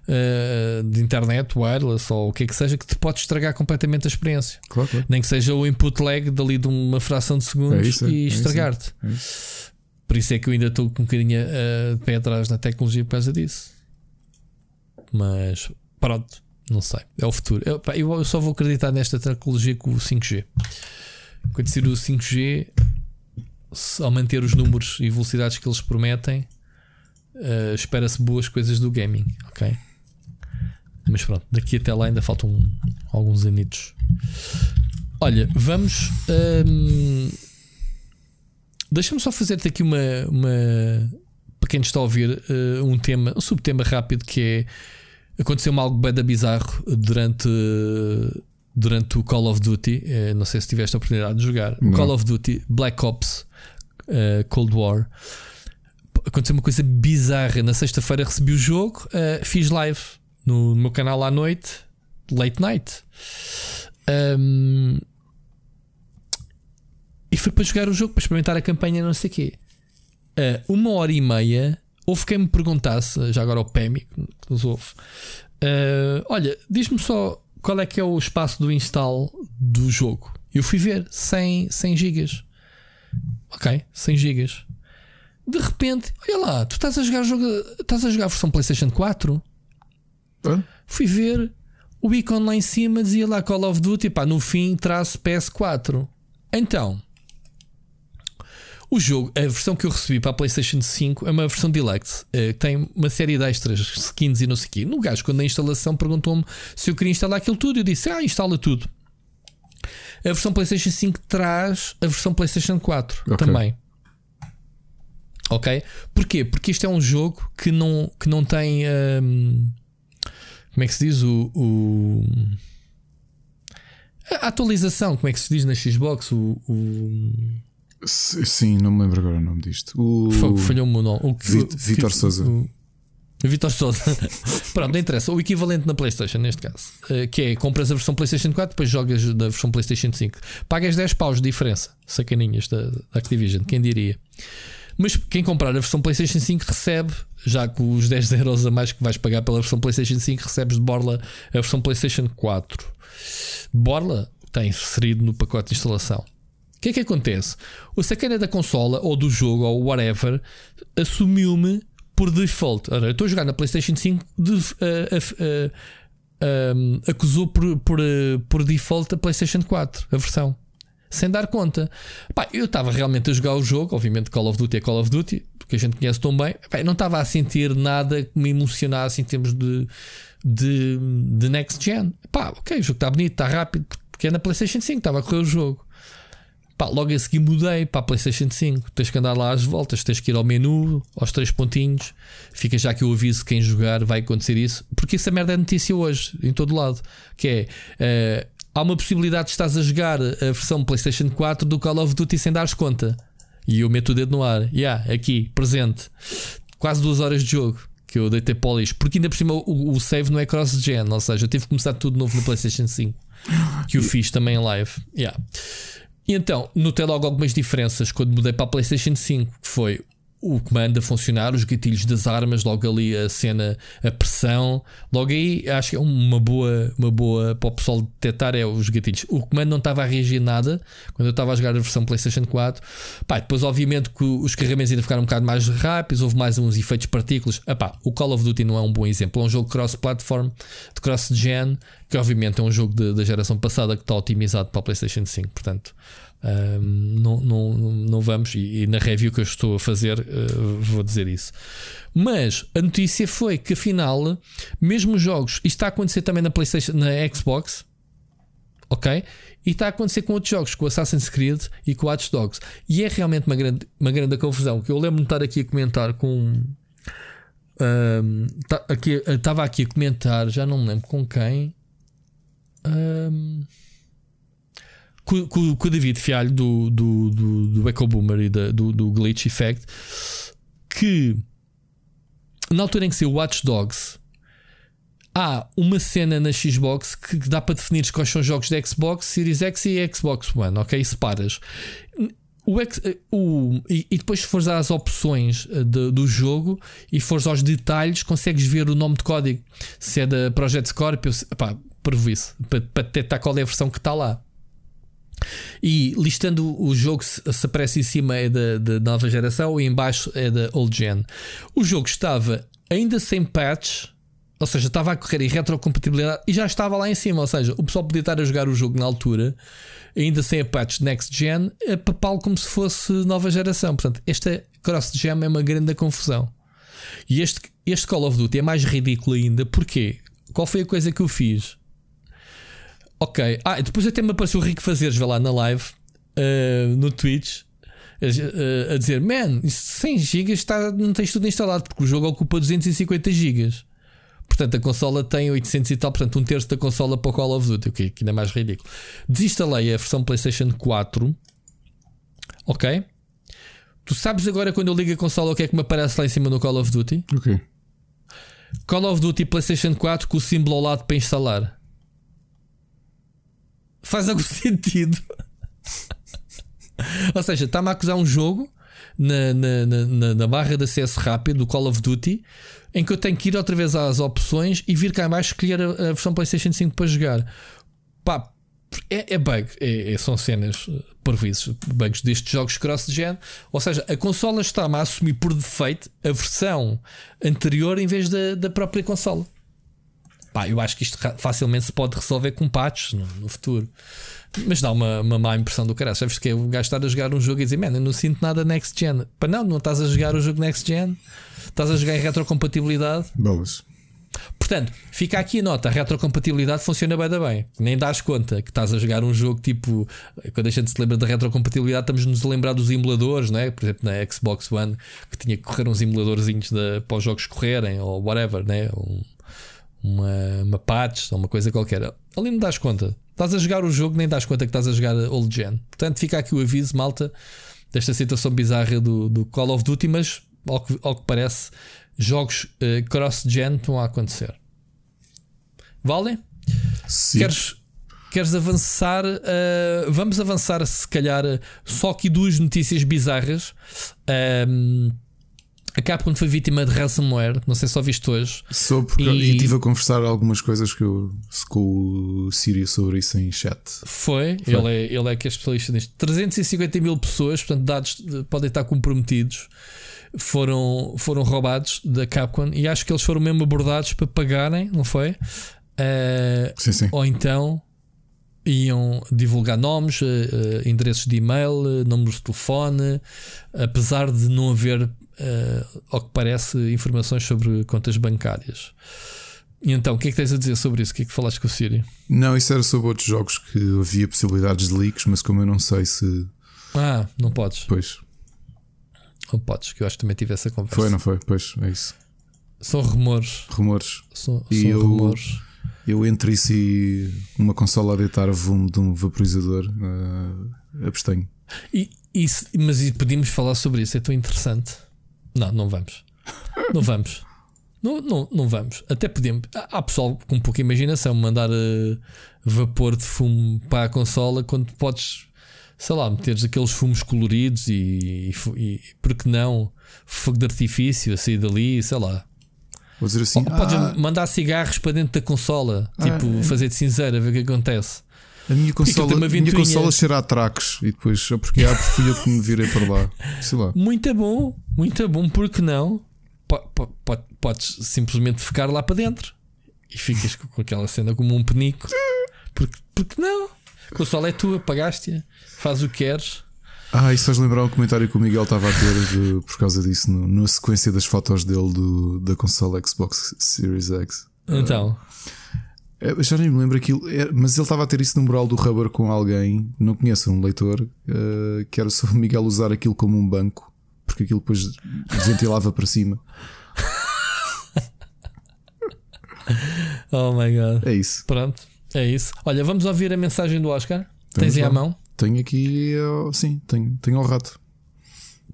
uh, de internet, wireless ou o que é que seja, que te pode estragar completamente a experiência. Claro, claro. Nem que seja o input lag dali de uma fração de segundos é isso, e é estragar-te. É por isso é que eu ainda estou com um bocadinho uh, de pé atrás na tecnologia por causa disso. Mas pronto, não sei. É o futuro. Eu, pá, eu só vou acreditar nesta tecnologia com o 5G. Quando sair o 5G, ao manter os números e velocidades que eles prometem, uh, espera-se boas coisas do gaming, ok? Mas pronto, daqui até lá ainda faltam alguns anitos. Olha, vamos. Um, Deixa-me só fazer-te aqui uma, uma. Para quem está a ouvir, uh, um tema, um subtema rápido que é. Aconteceu-me algo bem da bizarro durante. Durante o Call of Duty, uh, não sei se tiveste a oportunidade de jogar. O Call of Duty Black Ops uh, Cold War aconteceu uma coisa bizarra. Na sexta-feira recebi o jogo, uh, fiz live no, no, meu canal à noite, late night. Um, e foi para jogar o jogo, para experimentar a campanha, não sei o quê. Uh, uma hora e meia, houve quem me perguntasse, já agora o PEMI, que nos ouve, uh, olha, diz-me só qual é que é o espaço do install do jogo. Eu fui ver, 100, 100 gigas. Ok, 100 gigas. De repente, olha lá, tu estás a jogar jogo, estás a jogar a versão PlayStation 4? Hã? Fui ver, o ícone lá em cima dizia lá Call of Duty, pá, no fim traço PS4. Então, o jogo, a versão que eu recebi para a PlayStation 5 é uma versão Deluxe, uh, tem uma série de extras, skins e não sei o quê. No gajo, quando a instalação perguntou-me se eu queria instalar aquilo tudo, eu disse: Ah, instala tudo. A versão PlayStation 5 traz a versão PlayStation 4 okay. também. Ok? Porquê? Porque isto é um jogo que não, que não tem. Um, como é que se diz? O. o A atualização, como é que se diz na Xbox? O, o... Sim, não me lembro agora o nome disto. O... Falhou-me o nome. O Vitor Souza. O... Vitor Souza. Pronto, não interessa. O equivalente na PlayStation, neste caso, eh, que é compras a versão PlayStation 4, depois jogas da versão PlayStation 5. Pagas 10 paus de diferença. Sacaninhas da, da Activision, quem diria. Mas quem comprar a versão PlayStation 5 recebe, já com os 10 euros a mais que vais pagar pela versão PlayStation 5, recebes de borla a versão PlayStation 4. Borla está inserido no pacote de instalação. Que é que acontece? O sacana da consola ou do jogo ou whatever assumiu-me por default. Ora, eu estou a jogar na PlayStation 5, de, uh, uh, uh, acusou por, por, por default a PlayStation 4, a versão sem dar conta. Pá, eu estava realmente a jogar o jogo, obviamente Call of Duty é Call of Duty, porque a gente conhece tão bem. Pá, não estava a sentir nada que me emocionasse em termos de, de, de next gen. Pá, ok, o jogo está bonito, está rápido, porque é na PlayStation 5, estava a correr o jogo. Pá, logo a seguir mudei para a PlayStation 5. Tens que andar lá às voltas, tens que ir ao menu, aos três pontinhos. Fica já que eu aviso quem jogar vai acontecer isso, porque essa merda é notícia hoje, em todo lado. Que é uh, há uma possibilidade de estás a jogar a versão PlayStation 4 do Call of Duty sem dares conta. E eu meto o dedo no ar. Yeah, aqui, presente. Quase duas horas de jogo que eu deitei polish. Porque ainda por cima o, o save não é cross-gen, ou seja, eu tive que começar tudo novo no PlayStation 5. Que eu fiz também em live. Yeah. E então, notei logo algumas diferenças quando mudei para a PlayStation 5, que foi o comando a funcionar, os gatilhos das armas, logo ali a cena, a pressão. Logo aí acho que é uma boa, uma boa para o pessoal detectar é os gatilhos. O comando não estava a reagir nada quando eu estava a jogar a versão PlayStation 4. Pá, depois, obviamente, que os carregamentos ainda ficaram um bocado mais rápidos, houve mais uns efeitos partículas. Epá, o Call of Duty não é um bom exemplo, é um jogo cross-platform, de cross-gen, que obviamente é um jogo da geração passada que está otimizado para a PlayStation 5. Portanto, não, não, não vamos, e, e, na review que eu estou a fazer, uh, vou dizer isso. Mas a notícia foi que afinal, mesmo jogos, isto está a acontecer também na PlayStation, na Xbox, ok? E está a acontecer com outros jogos, com Assassin's Creed e com Watch Dogs. E é realmente uma grande, uma grande confusão. Que eu lembro-me de estar aqui a comentar com. Um, tá, aqui, estava aqui a comentar, já não me lembro com quem. Um, com, com, com o David Fialho do, do, do, do Echo Boomer e da, do, do Glitch Effect que na altura em que saiu Watch Dogs há uma cena na Xbox que dá para definir quais são os jogos da Xbox, Series X e Xbox One, ok? Separas. O, o, e, depois, se fores às opções eh, de, do jogo e fores aos detalhes, consegues ver o nome de código se é da Project Scorpio, pá, isso, para, para detectar qual é a versão que está lá. E listando o jogo, se, aparece em cima é da, da nova geração e em baixo é da old gen. O jogo estava ainda sem patch, ou seja, estava a correr em retrocompatibilidade e já estava lá em cima. Ou seja, o pessoal podia estar a jogar o jogo na altura, ainda sem a patch next gen, a papá como se fosse nova geração. Portanto, esta cross-gen é uma grande confusão. E este, este Call of Duty é mais ridículo ainda. Porquê? Qual foi a coisa que eu fiz? Ok. Ah, depois até me apareceu o Rico Fazeres, vê lá na live, uh, no Twitch, a, a dizer: Man, 100 GB está, não tens tudo instalado, porque o jogo ocupa 250 GB. Portanto, a consola tem 800 e tal, portanto, um terço da consola para o Call of Duty, o que ainda é mais ridículo. Desinstalei a versão PlayStation 4. Ok? Tu sabes agora quando eu ligo a consola o que é que me aparece lá em cima no Call of Duty? Ok. Call of Duty PlayStation 4 com o símbolo ao lado para instalar faz algum sentido. Ou seja, está-me a acusar um jogo na, na, na, na, barra de acesso rápido do Call of Duty em que eu tenho que ir outra vez às opções e vir cá embaixo escolher a, a versão PlayStation 5 para jogar. Pá, é, é bug, é, é, são cenas por vezes, bugs destes jogos cross-gen. Ou seja, a consola está-me a assumir por defeito a versão anterior em vez da, da própria consola. Pá, eu acho que isto facilmente se pode resolver com patches no, no futuro. Mas dá uma, uma má impressão do cara. Sabes que é o gajo estar a jogar um jogo e dizer, man, eu não sinto nada next gen. Pá, não, não estás a jogar o jogo next gen, estás a jogar em retrocompatibilidade. Boas. Portanto, fica aqui a nota: a retrocompatibilidade funciona bem, bem. Nem dás conta que estás a jogar um jogo tipo. Quando a gente se lembra da retrocompatibilidade, estamos-nos a lembrar dos emuladores, né? por exemplo, na Xbox One, que tinha que correr uns emuladorzinhos de, para os jogos correrem, ou whatever, né? Um, uma, uma patch ou uma coisa qualquer. Ali não das conta. Estás a jogar o jogo, nem das conta que estás a jogar Old Gen. Portanto, fica aqui o aviso, malta, desta situação bizarra do, do Call of Duty, mas ao que, ao que parece, jogos uh, cross-gen estão a acontecer. Vale? Sim. Queres, queres avançar? Uh, vamos avançar, se calhar, só aqui duas notícias bizarras. Um, a Capcom foi vítima de ransomware, não sei se só viste hoje. Sou porque e... estive a conversar algumas coisas que eu, com o Siri sobre isso em chat. Foi, foi. Ele, é, ele é que é especialista nisto. 350 mil pessoas, portanto, dados podem estar comprometidos, foram, foram roubados da Capcom e acho que eles foram mesmo abordados para pagarem, não foi? Uh, sim, sim. Ou então iam divulgar nomes, uh, uh, endereços de e-mail, uh, números de telefone, apesar de não haver, ao que parece, informações sobre contas bancárias. E então, o que é que tens a dizer sobre isso? O que é que falaste com o Siri? Não, isso era sobre outros jogos que havia possibilidades de leaks, mas como eu não sei se. Ah, não podes. Pois. Não podes, que eu acho que também tive essa conversa. Foi, não foi? Pois, é isso. São rumores. Rumores. São, são eu... rumores eu entre isso e uma consola a deitar volume de um vaporizador, uh, abstenho. E, isso, mas podíamos falar sobre isso, é tão interessante. Não, não vamos. Não vamos. Não, não, não vamos. Até podemos. Há pessoal com pouca imaginação mandar uh, vapor de fumo para a consola quando podes, sei lá, meteres aqueles fumos coloridos e, e, e porque não, fogo de artifício a sair dali, sei lá. Vou dizer assim. Ou podes ah, mandar cigarros para dentro da consola, ah, tipo é. fazer de cinzeira, ver o que acontece. A minha consola, a minha consola cheira a tracos e depois, porque há fui eu que me virei para lá. Sei lá. Muito bom, muito bom, porque não? podes simplesmente ficar lá para dentro e ficas com aquela cena como um penico. Porque, porque não? A consola é tua, pagaste-a, faz o que queres. Ah, isso faz lembrar um comentário que o Miguel estava a ter de, por causa disso, no, na sequência das fotos dele do, da consola Xbox Series X. Então. Uh, já nem me lembro aquilo, é, mas ele estava a ter isso no mural do Rubber com alguém, não conheço, um leitor, uh, que era só o Miguel usar aquilo como um banco, porque aquilo depois ventilava para cima. oh my god. É isso. Pronto, é isso. Olha, vamos ouvir a mensagem do Oscar. Tens aí à mão? Tenho aqui, sim, tenho, tenho o rato.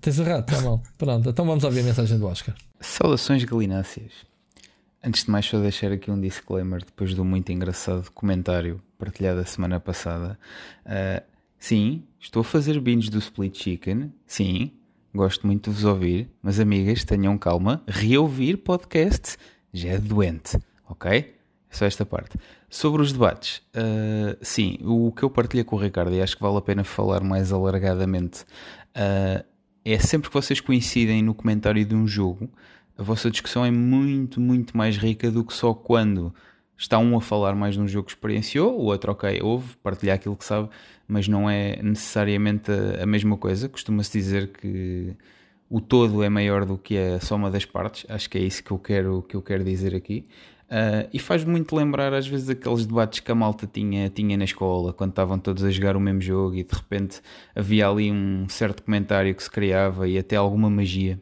Tens o rato, tá bom. Pronto, então vamos ouvir a mensagem do Oscar. Saudações galináceas. Antes de mais, só deixar aqui um disclaimer depois do muito engraçado comentário partilhado a semana passada. Uh, sim, estou a fazer binge do Split Chicken. Sim, gosto muito de vos ouvir. Mas, amigas, tenham calma. Reouvir podcast já é doente, ok? É só esta parte. Sobre os debates, uh, sim, o que eu partilhei com o Ricardo e acho que vale a pena falar mais alargadamente uh, é sempre que vocês coincidem no comentário de um jogo, a vossa discussão é muito, muito mais rica do que só quando está um a falar mais de um jogo que experienciou, o outro, ok, ouve, partilhar aquilo que sabe, mas não é necessariamente a, a mesma coisa. Costuma-se dizer que o todo é maior do que a soma das partes, acho que é isso que eu quero, que eu quero dizer aqui. Uh, e faz muito lembrar às vezes aqueles debates que a malta tinha, tinha na escola, quando estavam todos a jogar o mesmo jogo e de repente havia ali um certo comentário que se criava e até alguma magia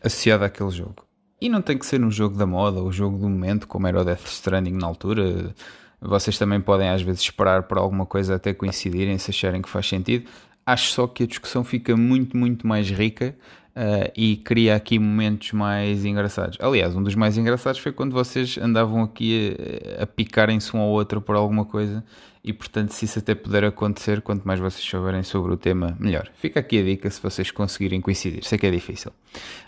associada àquele jogo. E não tem que ser um jogo da moda ou jogo do momento, como era o Death Stranding na altura. Vocês também podem às vezes esperar por alguma coisa até coincidirem, se acharem que faz sentido. Acho só que a discussão fica muito, muito mais rica Uh, e cria aqui momentos mais engraçados. Aliás, um dos mais engraçados foi quando vocês andavam aqui a, a picarem-se um ao outro por alguma coisa e, portanto, se isso até puder acontecer, quanto mais vocês souberem sobre o tema, melhor. Fica aqui a dica se vocês conseguirem coincidir. Sei que é difícil.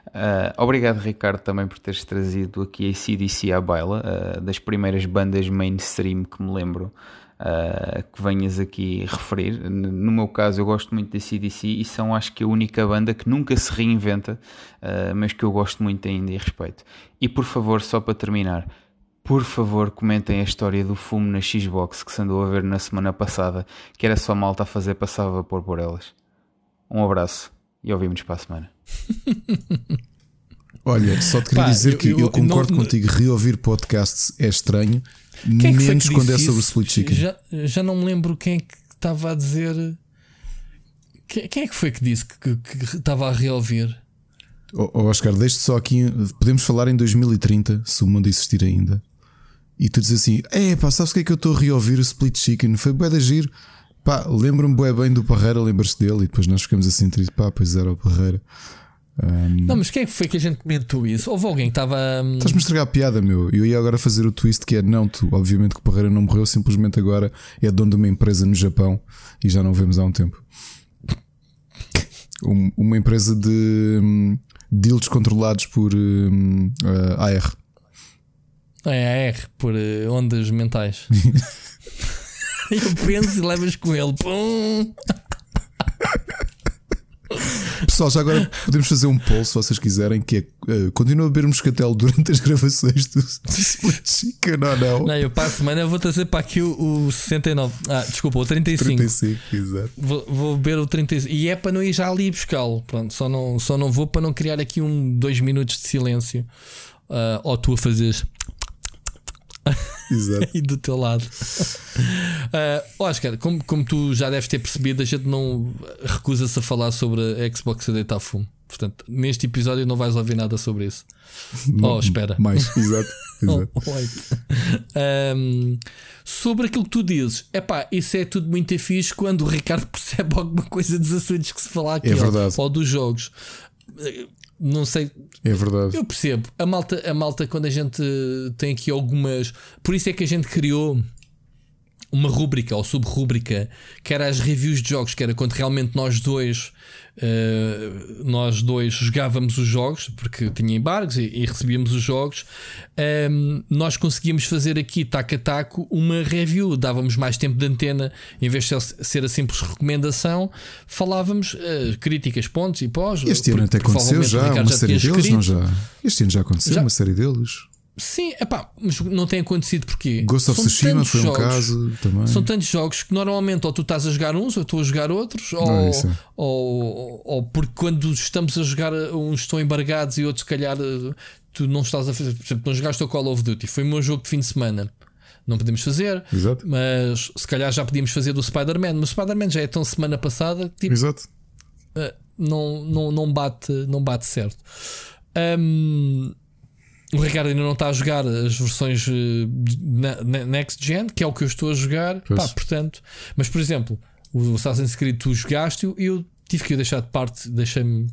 Uh, obrigado, Ricardo, também por teres trazido aqui a CDC à baila, uh, das primeiras bandas mainstream que me lembro uh, que venhas aqui referir. No meu caso, eu gosto muito da CDC e são, acho que, a única banda que nunca se reinventa, uh, mas que eu gosto muito ainda e respeito. E por favor, só para terminar, por favor, comentem a história do fumo na Xbox que se andou a ver na semana passada, que era só malta a fazer passar vapor por elas. Um abraço e ouvimos para a semana. Olha, só te queria Pá, dizer eu, que eu, eu concordo não, contigo, reouvir podcasts é estranho, quem é menos que quando é sobre split chicken. Já, já não me lembro quem é que estava a dizer. Quem, quem é que foi que disse que, que, que estava a reouvir? Oh, Oscar, deixe só aqui. Podemos falar em 2030, se o mundo existir ainda. e tu dizes assim: É pá, sabes o que é que eu estou a reouvir o Split Chicken? Foi bué de giro. Pá, lembro-me bué bem do Parreira, lembras-te dele? E depois nós ficamos assim tristes, pá, pois era o Parreira. Um... Não, mas quem é que foi que a gente comentou isso? Houve alguém que estava. Um... Estás-me a estragar a piada, meu. Eu ia agora fazer o twist que é: não, tu, obviamente que o Parreira não morreu, simplesmente agora é dono de uma empresa no Japão e já não vemos há um tempo. Um, uma empresa de um, deals controlados por um, uh, AR. É AR, por uh, ondas mentais. Eu penso e levas com ele. Pum. Pessoal, já agora podemos fazer um poll se vocês quiserem, que é uh, continua a beber moscatel durante as gravações do Chica, não, não. Não, eu para a semana vou trazer para aqui o, o 69. Ah, desculpa, o 35. 35, exato. Vou, vou beber o 35. E é para não ir já ali buscá-lo. Pronto, só não, só não vou para não criar aqui um dois minutos de silêncio. Uh, ou tu a fazeres. Exato. e do teu lado. Uh, Oscar, como, como tu já deves ter percebido, a gente não recusa-se a falar sobre a Xbox a deitar fumo. Portanto, neste episódio não vais ouvir nada sobre isso. Não, oh, espera. Mais, exato. exato. oh, um, sobre aquilo que tu dizes, é pá, isso é tudo muito fixe quando o Ricardo percebe alguma coisa dos assuntos que se fala aqui é verdade. ou dos jogos não sei. É verdade. Eu percebo. A malta, a malta, quando a gente tem aqui algumas. Por isso é que a gente criou uma rúbrica ou sub-rúbrica que era as reviews de jogos, que era quando realmente nós dois Uh, nós dois jogávamos os jogos porque tinha embargos e, e recebíamos os jogos. Um, ehm, nós conseguíamos fazer aqui, taco a taco, uma review. Dávamos mais tempo de antena em vez de ser a simples recomendação. Falávamos uh, críticas, pontos e pós. Este ano até aconteceu já, uma já série deles, escrito. não já? Este ano já aconteceu já. uma série deles. Sim, epá, mas não tem acontecido porque Ghost of Tsushima foi jogos, um caso também. São tantos jogos que normalmente ou tu estás a jogar uns ou estou a jogar outros, ou, é ou, ou, porque quando estamos a jogar uns estão embargados e outros, se calhar, tu não estás a fazer. Por exemplo, não jogaste o Call of Duty, foi o meu jogo de fim de semana. Não podemos fazer, Exato. mas se calhar já podíamos fazer do Spider-Man. Mas o Spider-Man já é tão semana passada que tipo, Exato. Uh, não, não, não, bate, não bate certo. Um, o Ricardo ainda não está a jogar as versões uh, Next Gen, que é o que eu estou a jogar. Pá, portanto, mas por exemplo, o Assassin's Creed tu jogaste e eu tive que deixar de parte, deixei-me.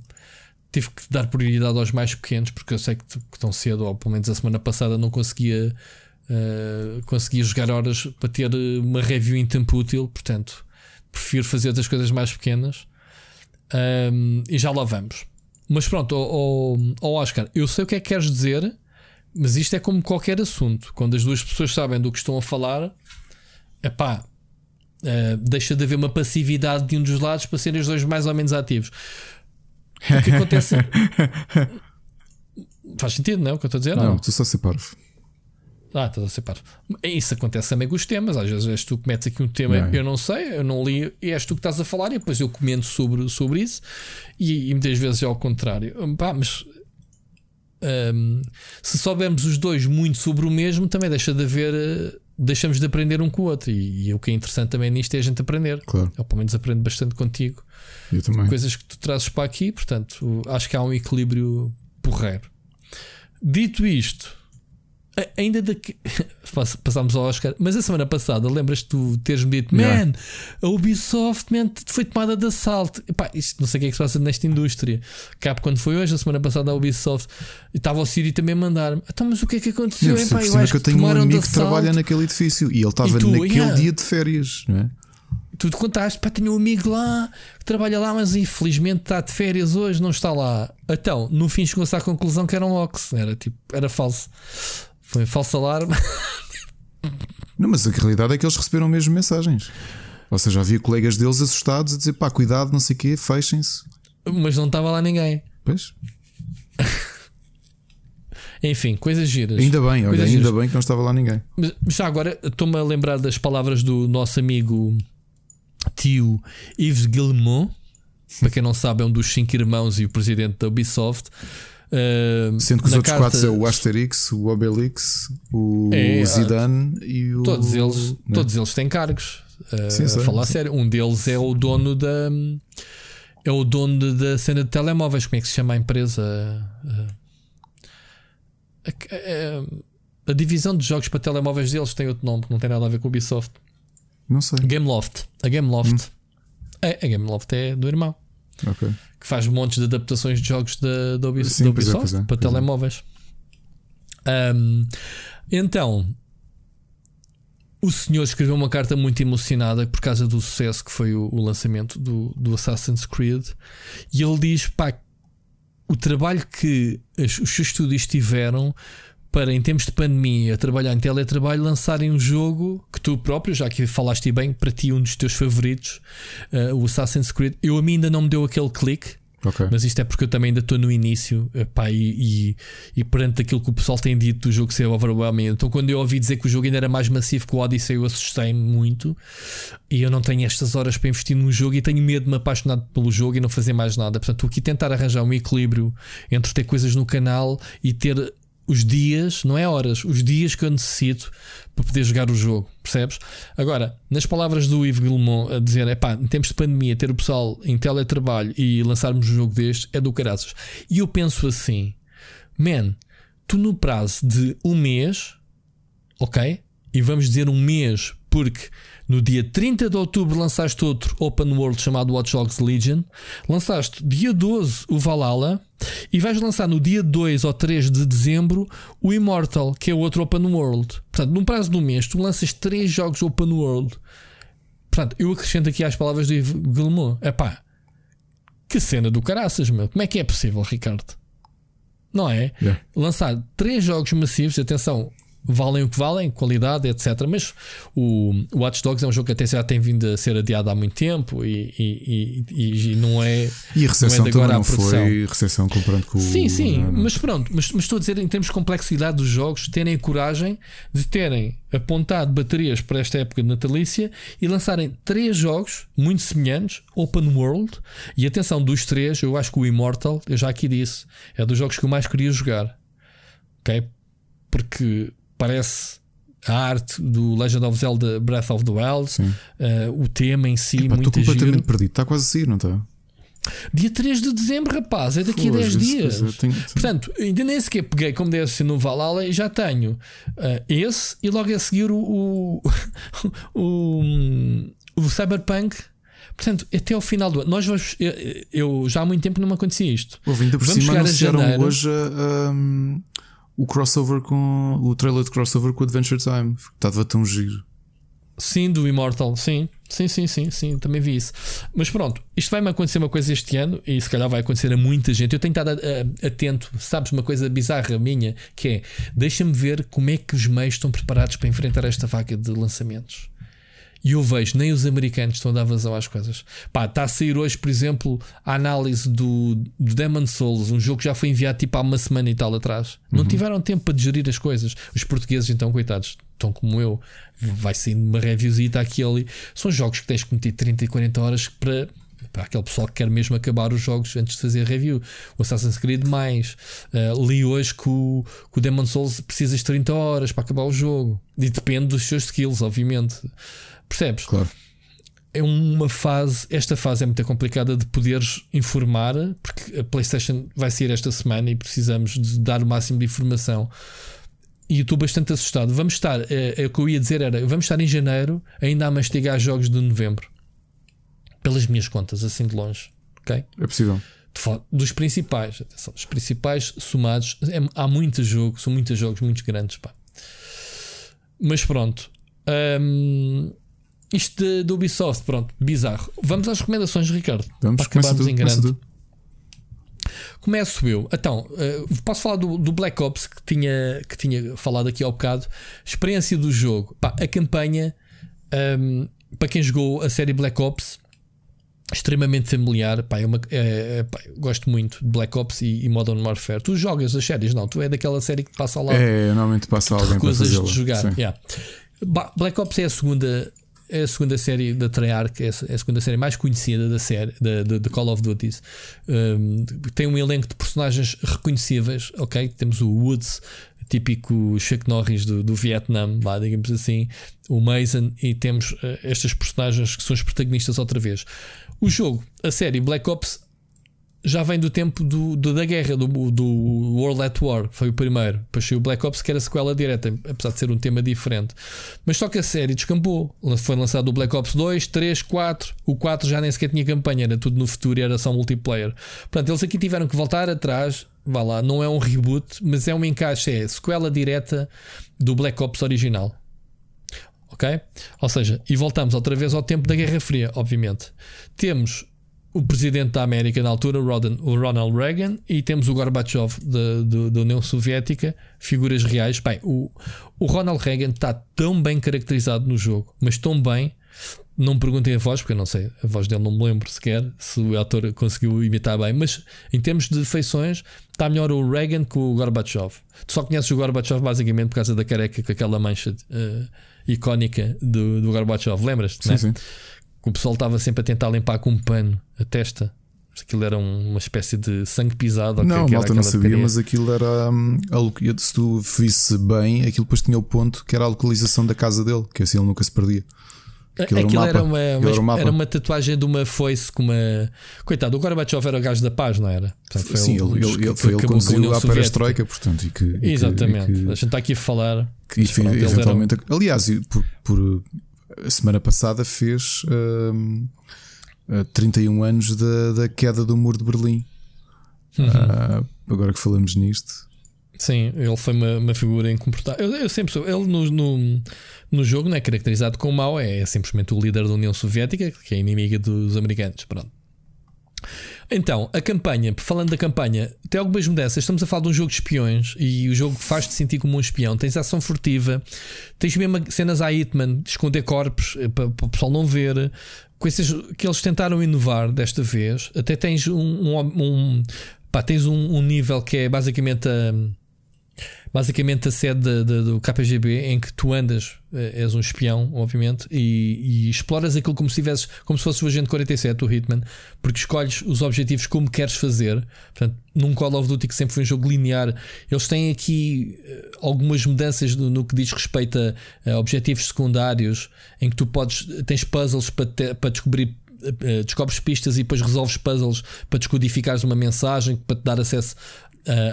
Tive que dar prioridade aos mais pequenos, porque eu sei que, que tão cedo, ou pelo menos a semana passada, não conseguia, uh, conseguia jogar horas para ter uma review em tempo útil. Portanto, prefiro fazer das coisas mais pequenas. Um, e já lá vamos. Mas pronto, oh, oh, oh Oscar, eu sei o que é que queres dizer mas isto é como qualquer assunto. Quando as duas pessoas sabem do que estão a falar, epá, uh, deixa de haver uma passividade de um dos lados para serem os dois mais ou menos ativos. O que acontece. Faz sentido, não é? O que eu estou a dizer? Não, estou só a ser parvo. Ah, estás a ser parvo. Isso acontece também com os temas. Às vezes tu que metes aqui um tema, não. eu não sei, eu não li, e és tu que estás a falar, e depois eu comento sobre, sobre isso, e, e muitas vezes é ao contrário. Pá, mas um, se soubermos os dois muito sobre o mesmo, também deixa de haver. Eh, deixamos de aprender um com o outro. E, e, o que é interessante também nisto é a gente aprender. Claro. Eu, pelo menos, aprendo bastante contigo. Eu também. Coisas que tu trazes para aqui. Portanto, acho que há um equilíbrio porreiro. Dito isto, Ainda daqui. Passámos ao Oscar, mas a semana passada, lembras-te tu teres-me dito, man, a Ubisoft man, foi tomada de assalto. Epá, isto não sei o que é que se passa nesta indústria. Cabe quando foi hoje, a semana passada, a Ubisoft, estava o Siri também a mandar-me. Então, mas o que é que aconteceu? Sim, Epá, eu, acho que eu tenho um amigo que trabalha naquele edifício e ele estava tu, naquele yeah. dia de férias, não é? tu te contaste, pá, tenho um amigo lá que trabalha lá, mas infelizmente está de férias hoje, não está lá. Então, no fim chegou-se à conclusão que era um Ox, era tipo, era falso. Foi falso alarme. Não, mas a realidade é que eles receberam mesmo mensagens. Ou seja, havia colegas deles assustados a dizer pá, cuidado, não sei o quê, fechem-se. Mas não estava lá ninguém. Pois. Enfim, coisas giras. Ainda bem, olha, ainda giras. bem que não estava lá ninguém. Mas já agora estou-me a lembrar das palavras do nosso amigo tio Yves Guillemot. Para quem não sabe, é um dos cinco irmãos e o presidente da Ubisoft. Uh, Sendo que os outros carta, quatro é o Asterix, o Obelix, o é, Zidane e o. Todos eles, né? todos eles têm cargos. Uh, sim, a falar sério. Um deles é o dono da. É o dono da cena de telemóveis. Como é que se chama a empresa? Uh, A divisão de jogos para telemóveis deles tem outro nome, que não tem nada a ver com o Ubisoft. Não sei. Gameloft. A Gameloft. Hum. É, a Gameloft é do irmão. Ok. Que faz montes de adaptações de jogos da, da Ubisoft, Sim, da Ubisoft é, é, para telemóveis. Um, então, o senhor escreveu uma carta muito emocionada por causa do sucesso que foi o, o lançamento do, do, Assassin's Creed. E ele diz: pá, o trabalho que os, os seus estúdios tiveram para, em tempos de pandemia, trabalhar em teletrabalho, lançarem um jogo que tu próprio, já que falaste bem, para ti, um dos teus favoritos, uh, o Assassin's Creed. Eu a mim ainda não me deu aquele clique. Okay. Mas isto é porque eu também ainda estou no início epá, e, e, e, perante aquilo que o pessoal tem dito do jogo ser overwhelming. Então, quando eu ouvi dizer que o jogo ainda era mais massivo que o Odyssey, eu assustei-me muito. E eu não tenho estas horas para investir num jogo e tenho medo de me apaixonar pelo jogo e não fazer mais nada. Portanto, estou aqui tentar arranjar um equilíbrio entre ter coisas no canal e ter os dias, não é horas, os dias que eu necessito para poder jogar o jogo, percebes? Agora, nas palavras do Yves Guillemot a dizer, é pá, em tempos de pandemia, ter o pessoal em teletrabalho e lançarmos um jogo deste é do caraças. E eu penso assim, man, tu no prazo de um mês, ok? E vamos dizer um mês, porque no dia 30 de outubro lançaste outro open world chamado Watch Dogs Legion. Lançaste dia 12 o Valhalla. E vais lançar no dia 2 ou 3 de dezembro o Immortal, que é outro open world. Portanto, num prazo de um mês, tu lanças 3 jogos open world. Portanto, eu acrescento aqui às palavras de Guillemot. É pá, que cena do caraças, meu. Como é que é possível, Ricardo? Não é? Yeah. Lançar 3 jogos massivos, atenção, valem o que valem, qualidade, etc. Mas o, Watch Dogs é um jogo que até já tem vindo a ser adiado há muito tempo e, e, e, e não é. E a recepção não é também não foi recepção comparando com Sim, o, sim, não. mas pronto, mas, mas, estou a dizer em termos de complexidade dos jogos, terem a coragem de terem apontado baterias para esta época de natalícia e lançarem três jogos muito semelhantes, open world. E atenção, dos três, eu acho que o Immortal, eu já aqui disse, é dos jogos que eu mais queria jogar. Ok? Porque parece a arte do Legend of Zelda Breath of the Wild, uh, o tema em si, muito Estou completamente giro. perdido, está quase a sair, não está? Dia 3 de dezembro, rapaz, é daqui a 10 dias. Tenho... Portanto, ainda nem sequer peguei, como deve ser no Valhalla, e já tenho uh, esse e logo a seguir o, o, o, o Cyberpunk. Portanto, até ao final do ano, nós vamos. Eu, eu já há muito tempo não me acontecia isto. Houve ainda por vamos cima anunciaram hoje a, o crossover com o trailer de crossover com Adventure Time. Estava tão giro. Sim, do Immortal, sim. Sim, sim, sim, sim, também vi isso. Mas pronto, isto vai-me acontecer uma coisa este ano e se calhar vai acontecer a muita gente. Eu tenho estado atento, sabes, uma coisa bizarra minha, que é deixa-me ver como é que os meios estão preparados para enfrentar esta vaga de lançamentos. E eu vejo, nem os americanos estão a dar vazão às coisas. Pá, está a sair hoje, por exemplo, a análise do, do Demon Souls, um jogo que já foi enviado tipo há uma semana e tal atrás. Não uhum. tiveram tempo para digerir as coisas. Os portugueses, então, coitados, estão como eu, vai saindo uma reviewzita aqui ali. São jogos que tens que meter 30 e 40 horas para para aquele pessoal que quer mesmo acabar os jogos antes de fazer review. O Assassin's Creed mais. Uh, li hoje que o, que o Demon Souls precisas de 30 horas para acabar o jogo. E depende dos seus skills, obviamente. Percebes? Claro. É uma fase, esta fase é muito complicada de poderes informar, porque a PlayStation vai sair esta semana e precisamos de dar o máximo de informação. E estou bastante assustado. Vamos estar, é, é, o que eu ia dizer era, vamos estar em janeiro ainda a mastigar jogos de novembro. Pelas minhas contas, assim de longe. Ok? É possível. Dos principais, atenção, dos principais somados, é, há muitos jogos, são muitos jogos muito grandes, pá. Mas pronto. Hum, isto do Ubisoft, pronto, bizarro. Vamos às recomendações, Ricardo. Vamos, para acabarmos em grande. Começo eu. Então, uh, posso falar do, do, Black Ops que tinha, que tinha falado aqui ao bocado. Experiência do jogo. Pá, a campanha, um, ehm, para quem jogou a série Black Ops, extremamente familiar. Pá, é uma, é, é, pá, gosto muito de Black Ops e, e, Modern Warfare. Tu jogas as séries, não? Tu é daquela série que passa lá. É, normalmente passa alguém para fazer de jogar. Yeah. Black Ops é a segunda a segunda série da Treyarch, é a segunda série mais conhecida da série da, Call of Duty. Um, tem um elenco de personagens reconhecíveis, ok? Temos o Woods, típico Chuck Norris do, do Vietnã, lá, digamos assim, o Mason, e temos uh, estas personagens que são os protagonistas outra vez. O jogo, a série Black Ops, já vem do tempo do, do da guerra, do, do, World at War, foi o primeiro. Depois saiu o Black Ops, que era sequela direta, apesar de ser um tema diferente. Mas só que a série descampou. Foi lançado o Black Ops 2, 3, 4. O 4 já nem sequer tinha campanha, era tudo no futuro e era só multiplayer. Portanto, eles aqui tiveram que voltar atrás. Vá lá, não é um reboot, mas é um encaixe, é sequela direta do Black Ops original. Ok? Ou seja, e voltamos outra vez ao tempo da Guerra Fria, obviamente. Temos o presidente da América na altura, o Ronald Reagan, e temos o Gorbachev da União Soviética, figuras reais. Bem, o, o Ronald Reagan está tão bem caracterizado no jogo, mas tão bem. Não me perguntem a voz, porque eu não sei, a voz dele não me lembro sequer se o ator conseguiu imitar bem, mas em termos de feições, está melhor o Reagan que o Gorbachev. Tu só conheces o Gorbachev basicamente por causa da careca com aquela mancha uh, icónica do, do Gorbachev, lembras-te? Sim, né? sim o pessoal estava sempre a tentar limpar com um pano a testa. Aquilo era uma espécie de sangue pisado. Não, a malta não sabia, mas aquilo era. Um, a, se tu visse bem, aquilo depois tinha o ponto que era a localização da casa dele, que assim ele nunca se perdia. Aquilo, aquilo era, um era, uma, uma, era, uma, tatuagem de uma foice com uma. Coitado, o Gorbachev era o gajo da paz, não era? Portanto, foi Sim, ele, ele, ele foi ele que conduziu a perestroika, portanto. E que, Exatamente. E que, a gente está aqui a falar. Que, e, eventualmente, era... Aliás, por, por a semana passada fez uh, uh, 31 anos da, da queda do muro de Berlim. Uhum. Uh, agora que falamos nisto. Sim, ele foi uma, uma figura incomportável. Eu, eu, sempre sou. Ele no, no, no, jogo não é caracterizado como mau, é, é simplesmente o líder da União Soviética, que é inimiga dos americanos. Pronto. Então, a campanha, falando da campanha, tem algumas mudanças. Estamos a falar de um jogo de espiões e o jogo faz-te sentir como um espião. Tens ação furtiva, tens mesmo cenas a Hitman, de esconder corpos eh, para, para o pessoal não ver. Coisas que eles tentaram inovar desta vez. Até tens um, um, um pá, tens um, um nível que é basicamente a basicamente a sede de, de, do KGB em que tu andas, eh, és um espião, obviamente, e, e, exploras aquilo como se tivesses, como se fosse o agente 47, o Hitman, porque escolhes os objetivos como queres fazer. Portanto, num Call of Duty que sempre foi um jogo linear, eles têm aqui eh, algumas mudanças no, no que diz respeito a, a, objetivos secundários, em que tu podes tens puzzles para, te, para descobrir eh, descobres pistas e depois resolves puzzles para descodificares uma mensagem para te dar acesso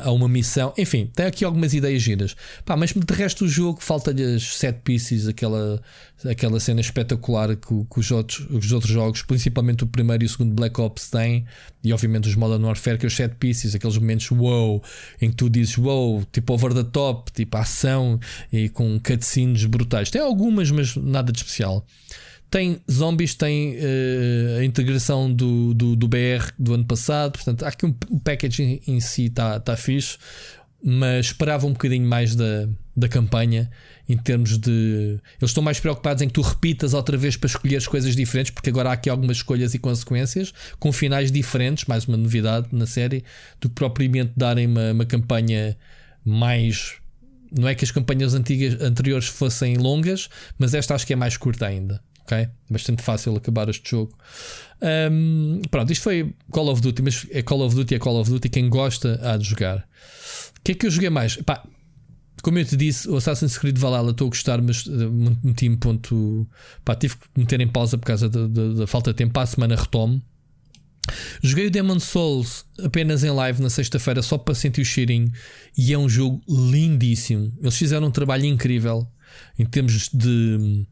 a uma missão. Enfim, tem aqui algumas ideias giras. Pá, mas de resto o jogo falta-lhe as set pieces, aquela, aquela cena espetacular que, que, os, outros, os outros jogos, principalmente o primeiro e o segundo Black Ops, têm, e obviamente os Modern Warfare, que é os set pieces, aqueles momentos wow, em que tu dizes wow, tipo over the top, tipo ação e com cutscenes brutais. Tem algumas, mas nada de especial. Tem zombies, tem uh, a integração do, do, do, BR do ano passado. Portanto, há aqui um, um package em, em si está tá fixe, mas esperava um bocadinho mais da, da campanha em termos de. Eles estão mais preocupados em que tu repitas outra vez para escolher as coisas diferentes, porque agora há aqui algumas escolhas e consequências com finais diferentes, mais uma novidade na série, do que propriamente darem uma, uma campanha mais. Não é que as campanhas antigas, anteriores fossem longas, mas esta acho que é mais curta ainda ok? Bastante fácil acabar este jogo. Um, pronto, isto foi Call of Duty, mas é Call of Duty, é Call of Duty. Quem gosta há de jogar. O que é que eu joguei mais? Pá, como eu te disse, o Assassin's Creed Valhalla estou a gostar, mas uh, meti-me ponto. Pá, tive que meter em pausa por causa da falta de tempo. A semana retomo. Joguei o Demon Souls apenas em live na sexta-feira só para sentir o cheirinho e é um jogo lindíssimo. Eles fizeram um trabalho incrível em termos de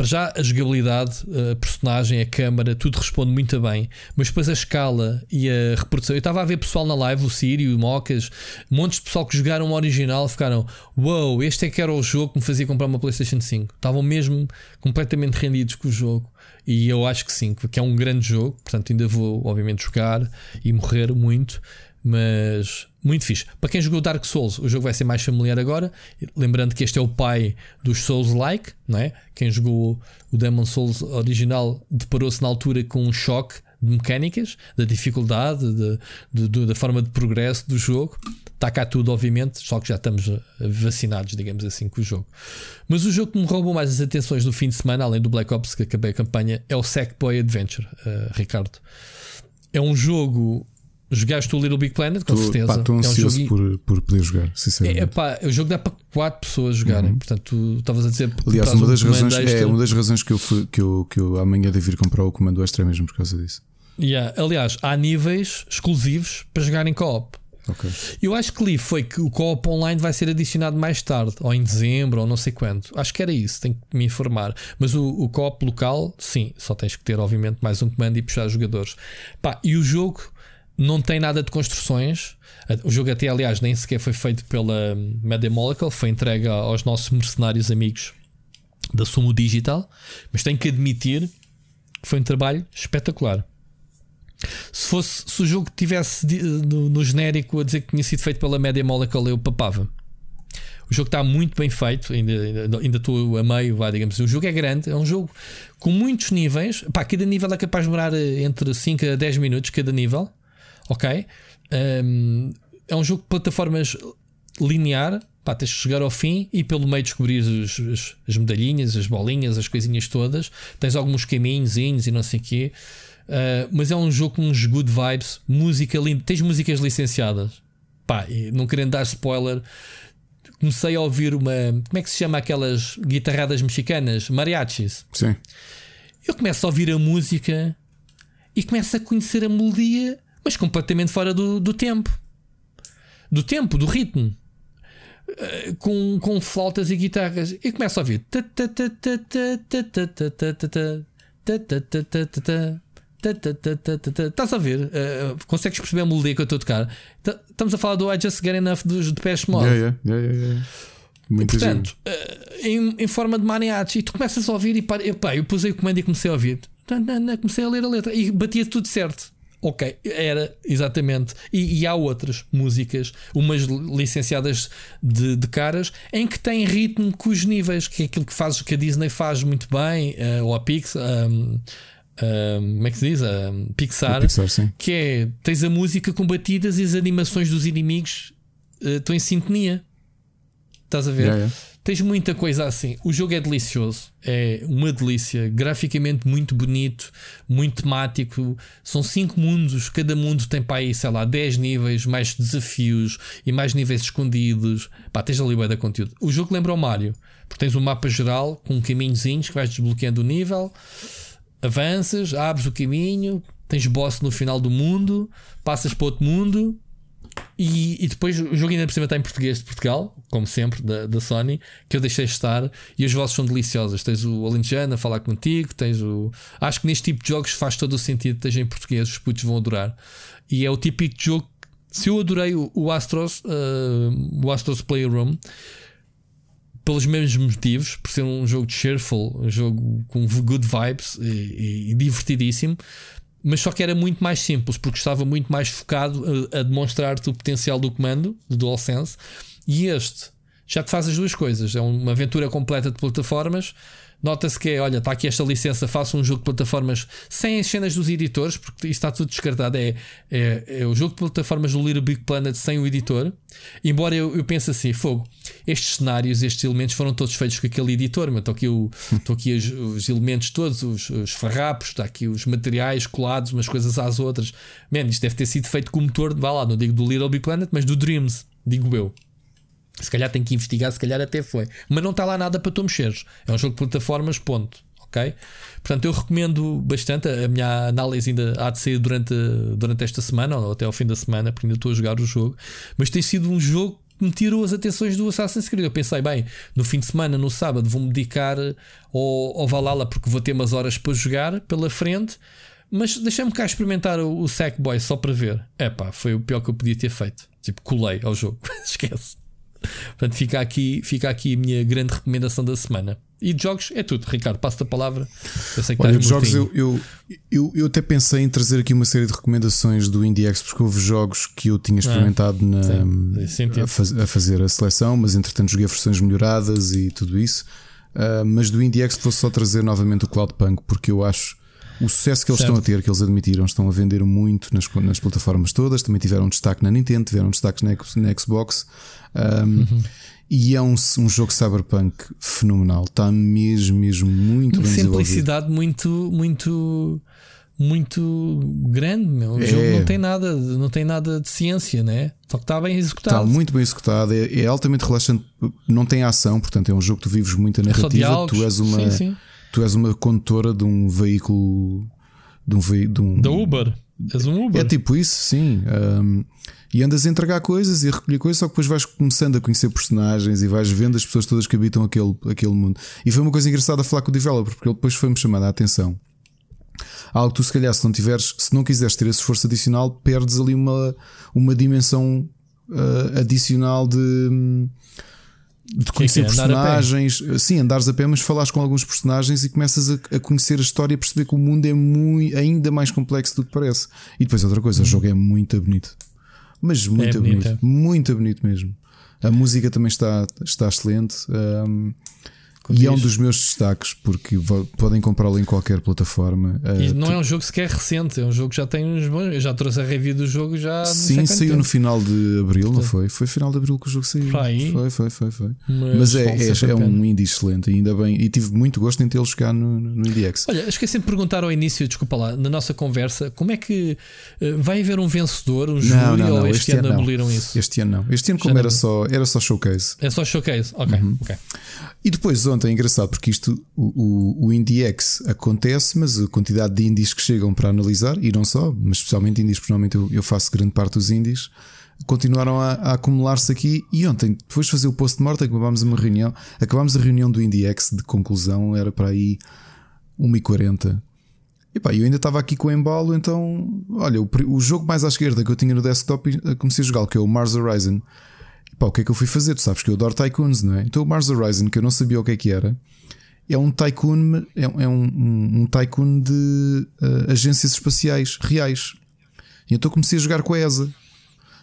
para já a jogabilidade, a personagem, a câmara, tudo responde muito bem, mas depois a escala e a reprodução. Eu estava a ver pessoal na live, o Sírio, o Mocas, montes de pessoal que jogaram o original ficaram: wow, este é que era o jogo que me fazia comprar uma PlayStation 5. Estavam mesmo completamente rendidos com o jogo. E eu acho que sim, que é um grande jogo, portanto ainda vou, obviamente, jogar e morrer muito. Mas muito fixe. Para quem jogou Dark Souls, o jogo vai ser mais familiar agora. Lembrando que este é o pai dos Souls-like, não é? Quem jogou o Demon Souls original deparou-se na altura com um choque de mecânicas, da dificuldade, de, de, de, da forma de progresso do jogo. Está cá tudo, obviamente, só que já estamos vacinados, digamos assim, com o jogo. Mas o jogo que me roubou mais as atenções do fim de semana, além do Black Ops que acabei a campanha, é o Sackboy Adventure, uh, Ricardo. É um jogo Jogaste o Little Big Planet, com tô, certeza. Estou ansioso é um por, por poder jogar, sinceramente. É, pá, o jogo dá para 4 pessoas jogarem. Uhum. Portanto, tu estavas a dizer. Aliás, uma das, razões, é, uma das razões que eu, fui, que, eu, que eu amanhã devo ir comprar o comando extra é mesmo por causa disso. Yeah. Aliás, há níveis exclusivos para jogar em co-op. Okay. Eu acho que li foi que o co-op online vai ser adicionado mais tarde, ou em dezembro, ou não sei quando. Acho que era isso, tenho que me informar. Mas o, o co-op local, sim, só tens que ter, obviamente, mais um comando e puxar jogadores. Pá, e o jogo não tem nada de construções. O jogo, até aliás, nem sequer foi feito pela Media Molecule, foi entregue aos nossos mercenários amigos da Sumo Digital. Mas tenho que admitir que foi um trabalho espetacular. Se fosse se o jogo tivesse no, no, genérico a dizer que tinha sido feito pela Media Molecule, eu papava. O jogo está muito bem feito, ainda, ainda, ainda estou a meio, vai, digamos assim. O jogo é grande, é um jogo com muitos níveis. Pá, cada nível é capaz de demorar eh, entre 5 a 10 minutos, cada nível. Ok? Um, é um jogo de plataformas linear. Pá, tens que chegar ao fim e pelo meio descobrir as, as, as medalhinhas, as bolinhas, as coisinhas todas. Tens alguns caminhos e não sei o quê. Uh, mas é um jogo com uns good vibes, música linda. Tens músicas licenciadas. Pá, não querendo dar spoiler, comecei a ouvir uma. Como é que se chama aquelas guitarradas mexicanas? Mariachis. Sim. Eu começo a ouvir a música e começo a conhecer a melodia, mas completamente fora do, do tempo. Do tempo, do ritmo. Uh, com, com flautas e guitarras. E começo a ouvir. Estás a ver? Uh, consegues perceber a melodia que eu estou a tocar? Estamos a falar do I Just Get Enough dos Depeche Mode. Yeah, yeah, yeah, yeah. Muito Portanto, uh, em, em, forma de mariachi, e tu começas a ouvir e para, eu, pá, eu pusei o comando e comecei a ouvir. Comecei a ler a letra e batia tudo certo. Ok, era exatamente. E, e, há outras músicas, umas licenciadas de, de, caras, em que tem ritmo com os níveis, que é aquilo que faz que a Disney faz muito bem, uh, ou a Pixar. Um, como é que se diz? Pixar, Pixar que é tens a música com batidas e as animações dos inimigos uh, estão em sintonia. Estás a ver? Yeah, yeah. Tens muita coisa assim. O jogo é delicioso, é uma delícia, graficamente muito bonito, muito temático. São cinco mundos, cada mundo tem para aí, sei lá, 10 níveis, mais desafios e mais níveis escondidos. Pá, tens ali da conteúdo. O jogo lembra o Mario, porque tens um mapa geral com caminhozinhos que vais desbloqueando o nível avanças, abres o caminho, tens boss no final do mundo, passas para outro mundo e, e depois o jogo ainda por cima está em português de Portugal, como sempre, da, da Sony, que eu deixei estar e as vozes são deliciosas. Tens o Alentejano a falar contigo, tens o. Acho que neste tipo de jogos faz todo o sentido que esteja em português, os putos vão adorar. E é o típico jogo. Se eu adorei o, o Astros, uh, o Astros Playroom, pelos mesmos motivos, por ser um jogo cheerful, um jogo com good vibes e, e, e divertidíssimo, mas só que era muito mais simples, porque estava muito mais focado a, a demonstrar-te o potencial do comando, do DualSense, e este já te faz as duas coisas. É uma aventura completa de plataformas Nota-se que é, olha, está aqui esta licença, faço um jogo de plataformas sem as cenas dos editores, porque isto está tudo descartado. É, é, é o jogo de plataformas do Little Big Planet sem o editor. Embora eu, eu pense assim, fogo, estes cenários, estes elementos foram todos feitos com aquele editor. Estou aqui, o, estou aqui os, os elementos todos, os, os, farrapos, está aqui os materiais colados umas coisas às outras. Man, isto deve ter sido feito com o motor, vá lá, não digo do Little Big Planet, mas do Dreams, digo eu. Se calhar tem que investigar, se calhar até foi. Mas não está lá nada para tu mexeres. É um jogo de plataformas, ponto. Ok? Portanto, eu recomendo bastante. A minha análise ainda há de sair durante, durante esta semana, ou até ao fim da semana, porque ainda estou a jogar o jogo. Mas tem sido um jogo que me tirou as atenções do Assassin's Creed. Eu pensei, bem, no fim de semana, no sábado, vou-me dedicar ao, ao Valhalla, porque vou ter umas horas para jogar pela frente. Mas deixa-me cá experimentar o, o Sackboy só para ver. É pá, foi o pior que eu podia ter feito. Tipo, colei ao jogo. Esquece. Portanto, fica aqui, fica aqui a minha grande recomendação da semana. E de jogos é tudo. Ricardo, passo a palavra. Eu sei que Olha, jogos eu, eu, eu, eu, até pensei em trazer aqui uma série de recomendações do IndieX, porque houve jogos que eu tinha experimentado ah, na, sim, a, faz, a, fazer a seleção, mas entretanto joguei versões melhoradas e tudo isso. Uh, mas do IndieX vou só trazer novamente o Cloudpunk, porque eu acho o sucesso que eles certo. estão a ter, que eles admitiram, estão a vender muito nas, nas plataformas todas. Também tiveram destaque na Nintendo, tiveram destaques na, na Xbox. Um, uhum. E é um, um jogo cyberpunk fenomenal. Está mesmo, mesmo muito Uma simplicidade muito, muito, muito grande. Meu. O é. jogo não tem nada, não tem nada de ciência, né? Só que está bem executado. Está muito bem executado, é, é, altamente relaxante. Não tem ação, portanto, é um jogo que tu vives muito a é narrativa. Tu és uma, sim, sim. Tu és uma condutora de um veículo de um, de um da Uber. És um Uber. É tipo isso, sim. Um, e andas a entregar coisas e a recolher coisas, só que depois vais começando a conhecer personagens e vais vendo as pessoas todas que habitam aquele, aquele mundo. E foi uma coisa engraçada falar com o developer, porque ele depois foi-me chamando a atenção. Algo que tu, se calhar, se não tiveres, se não quiseres ter esse esforço adicional, perdes ali uma, uma dimensão uh, adicional de de conhecer que é que é? personagens, sim, andares a pé, mas falares com alguns personagens e começas a, a, conhecer a história e perceber que o mundo é muito, ainda mais complexo do que parece. E depois outra coisa, uhum. o jogo é muito bonito, mas muito é bonito, muito bonito mesmo. A música também está, está excelente. Um, e é um dos meus destaques, porque podem comprá-lo em qualquer plataforma. E uh, não tu... é um jogo sequer recente, é um jogo que já tem uns bons. Eu já trouxe a review do jogo já. Sim, saiu no final de abril, Portanto, não foi? Foi final de abril que o jogo saiu. Foi, foi, foi, foi. Mas, Mas é, é, é um indie excelente, ainda bem. E tive muito gosto em tê-los cá no, no IndieX. Olha, esqueci de perguntar ao início, desculpa lá, na nossa conversa, como é que uh, vai haver um vencedor, um júri, não, não, ou este, este ano, ano aboliram isso? Este ano não. Este ano, como era só, era só showcase. É só showcase, ok. Uhum. okay. E depois, ontem, é engraçado, porque isto, o, o, IndieX acontece, mas a quantidade de indies que chegam para analisar, e não só, mas especialmente indies, porque normalmente eu, eu faço grande parte dos indies, continuaram a, a acumular-se aqui. E ontem, depois de fazer o post-mortem, acabámos uma reunião, acabámos a reunião do IndieX de conclusão, era para aí 1h40. E pá, eu ainda estava aqui com o embalo, então, olha, o, o jogo mais à esquerda que eu tinha no desktop, comecei a jogar, que é o Mars Horizon. Pá, o que é que eu fui fazer? Tu sabes que eu adoro Tycoons, não é? Então o Mars Horizon, que eu não sabia o que é que era, é um tycoon, é, é um, um, um tycoon de uh, agências espaciais reais. E então comecei a jogar com a ESA.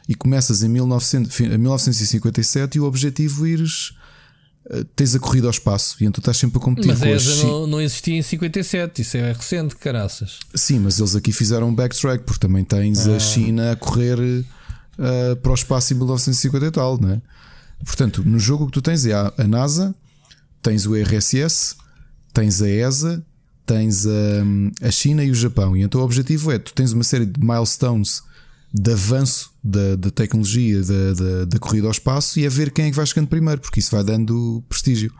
E começas em 1900, 1957 e o objetivo é ires. Uh, tens a corrida ao espaço e então estás sempre a competir mas com as. Mas não, não existia em 57, isso é recente, caraças. Sim, mas eles aqui fizeram um backtrack, porque também tens ah. a China a correr uh, para o espaço em 1950 e tal, não é? Portanto, no jogo o que tu tens é a, a NASA, tens o RSS, tens a ESA, tens a, a China e o Japão. E então o objetivo é: tu tens uma série de milestones de avanço da, da tecnologia da, da, da, corrida ao espaço e a ver quem é que vai chegando primeiro, porque isso vai dando prestígio.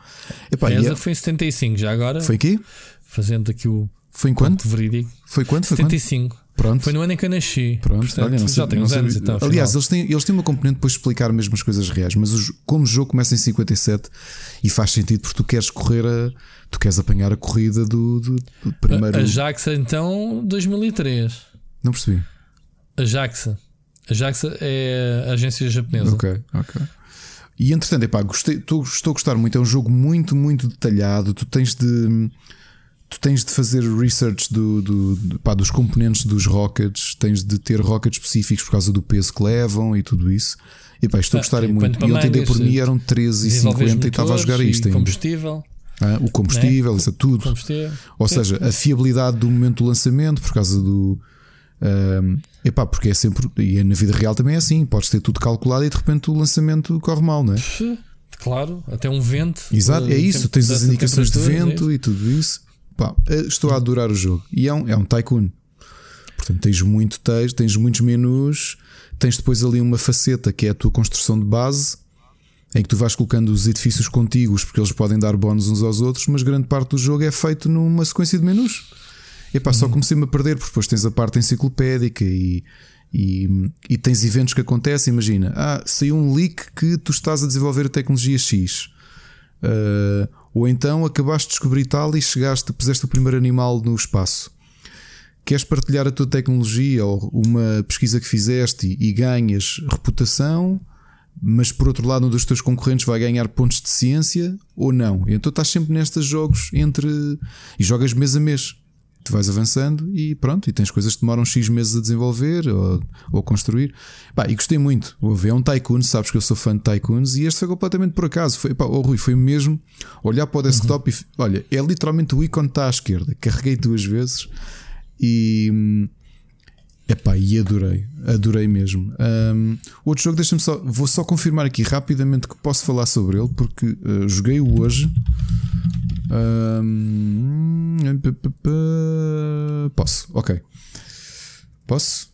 Epá, a ESA é... foi em 75, já agora. Foi aqui? Fazendo aqui o. Foi em quanto? Verídico. Foi quanto? Foi 75. Quanto? Pronto. Foi no ano em que eu nasci. Pronto, Portanto, olha, não sei, já tem uns anos então, Aliás, eles têm, eles têm uma componente depois de explicar mesmo as coisas reais, mas o, como o jogo começa em 57 e faz sentido porque tu queres correr a. Tu queres apanhar a corrida do, do, do primeiro. A, a JAXA então 2003. Não percebi. A JAXA. A JAXA é a agência japonesa. Ok, ok. E entretanto, epá, gostei, estou, estou a gostar muito. É um jogo muito, muito detalhado. Tu tens de tu tens de fazer research do, do, pá, dos componentes dos rockets, tens de ter rockets específicos por causa do peso que levam e tudo isso. E pá, estou a gostar ah, muito. E ontem dei por mim eram 13,50 e estava a jogar isto ainda. Combustível. Ah, o combustível, né? isso é tudo. Combustível. Ou seja, a fiabilidade do momento do lançamento por causa do. Uh, epá, porque é sempre. E é na vida real também é assim. Podes ter tudo calculado e de repente o lançamento corre mal, não é? Claro, até um vento. Exato, é isso. Tens as indicações de vento é e tudo isso. Pá, eh, estou a adorar o jogo. E é um, é um tycoon. Portanto, tens muito texto, tens muitos menus, tens depois ali uma faceta que é a tua construção de base, em que tu vais colocando os edifícios contíguos, porque eles podem dar bónus uns aos outros, mas grande parte do jogo é feito numa sequência de menus. E pá, uhum. só comecei-me a perder, porque depois tens a parte enciclopédica e, e, e, tens eventos que acontecem. Imagina, ah, saiu um leak que tu estás a desenvolver a tecnologia X. Uh, ou então acabaste de descobrir tal e chegaste, puseste o primeiro animal no espaço. Queres partilhar a tua tecnologia ou uma pesquisa que fizeste e, ganhas reputação, mas por outro lado um dos teus concorrentes vai ganhar pontos de ciência ou não. Então estás sempre nestes jogos entre. e jogas mês a mês tu vais avançando e pronto, e tens coisas que demoram X meses a desenvolver ou, ou construir. Bah, e gostei muito. É um Tycoon, sabes que eu sou fã de Tycoons e este foi completamente por acaso. Foi, pá, oh, Rui, foi mesmo olhar para o desktop uhum. e olha, é literalmente o ícone está à esquerda. Carreguei duas vezes e. Epá, e adorei, adorei mesmo. Um, outro jogo, deixa-me só, vou só confirmar aqui rapidamente que posso falar sobre ele, porque uh, joguei-o hoje. Um, posso, ok. Posso?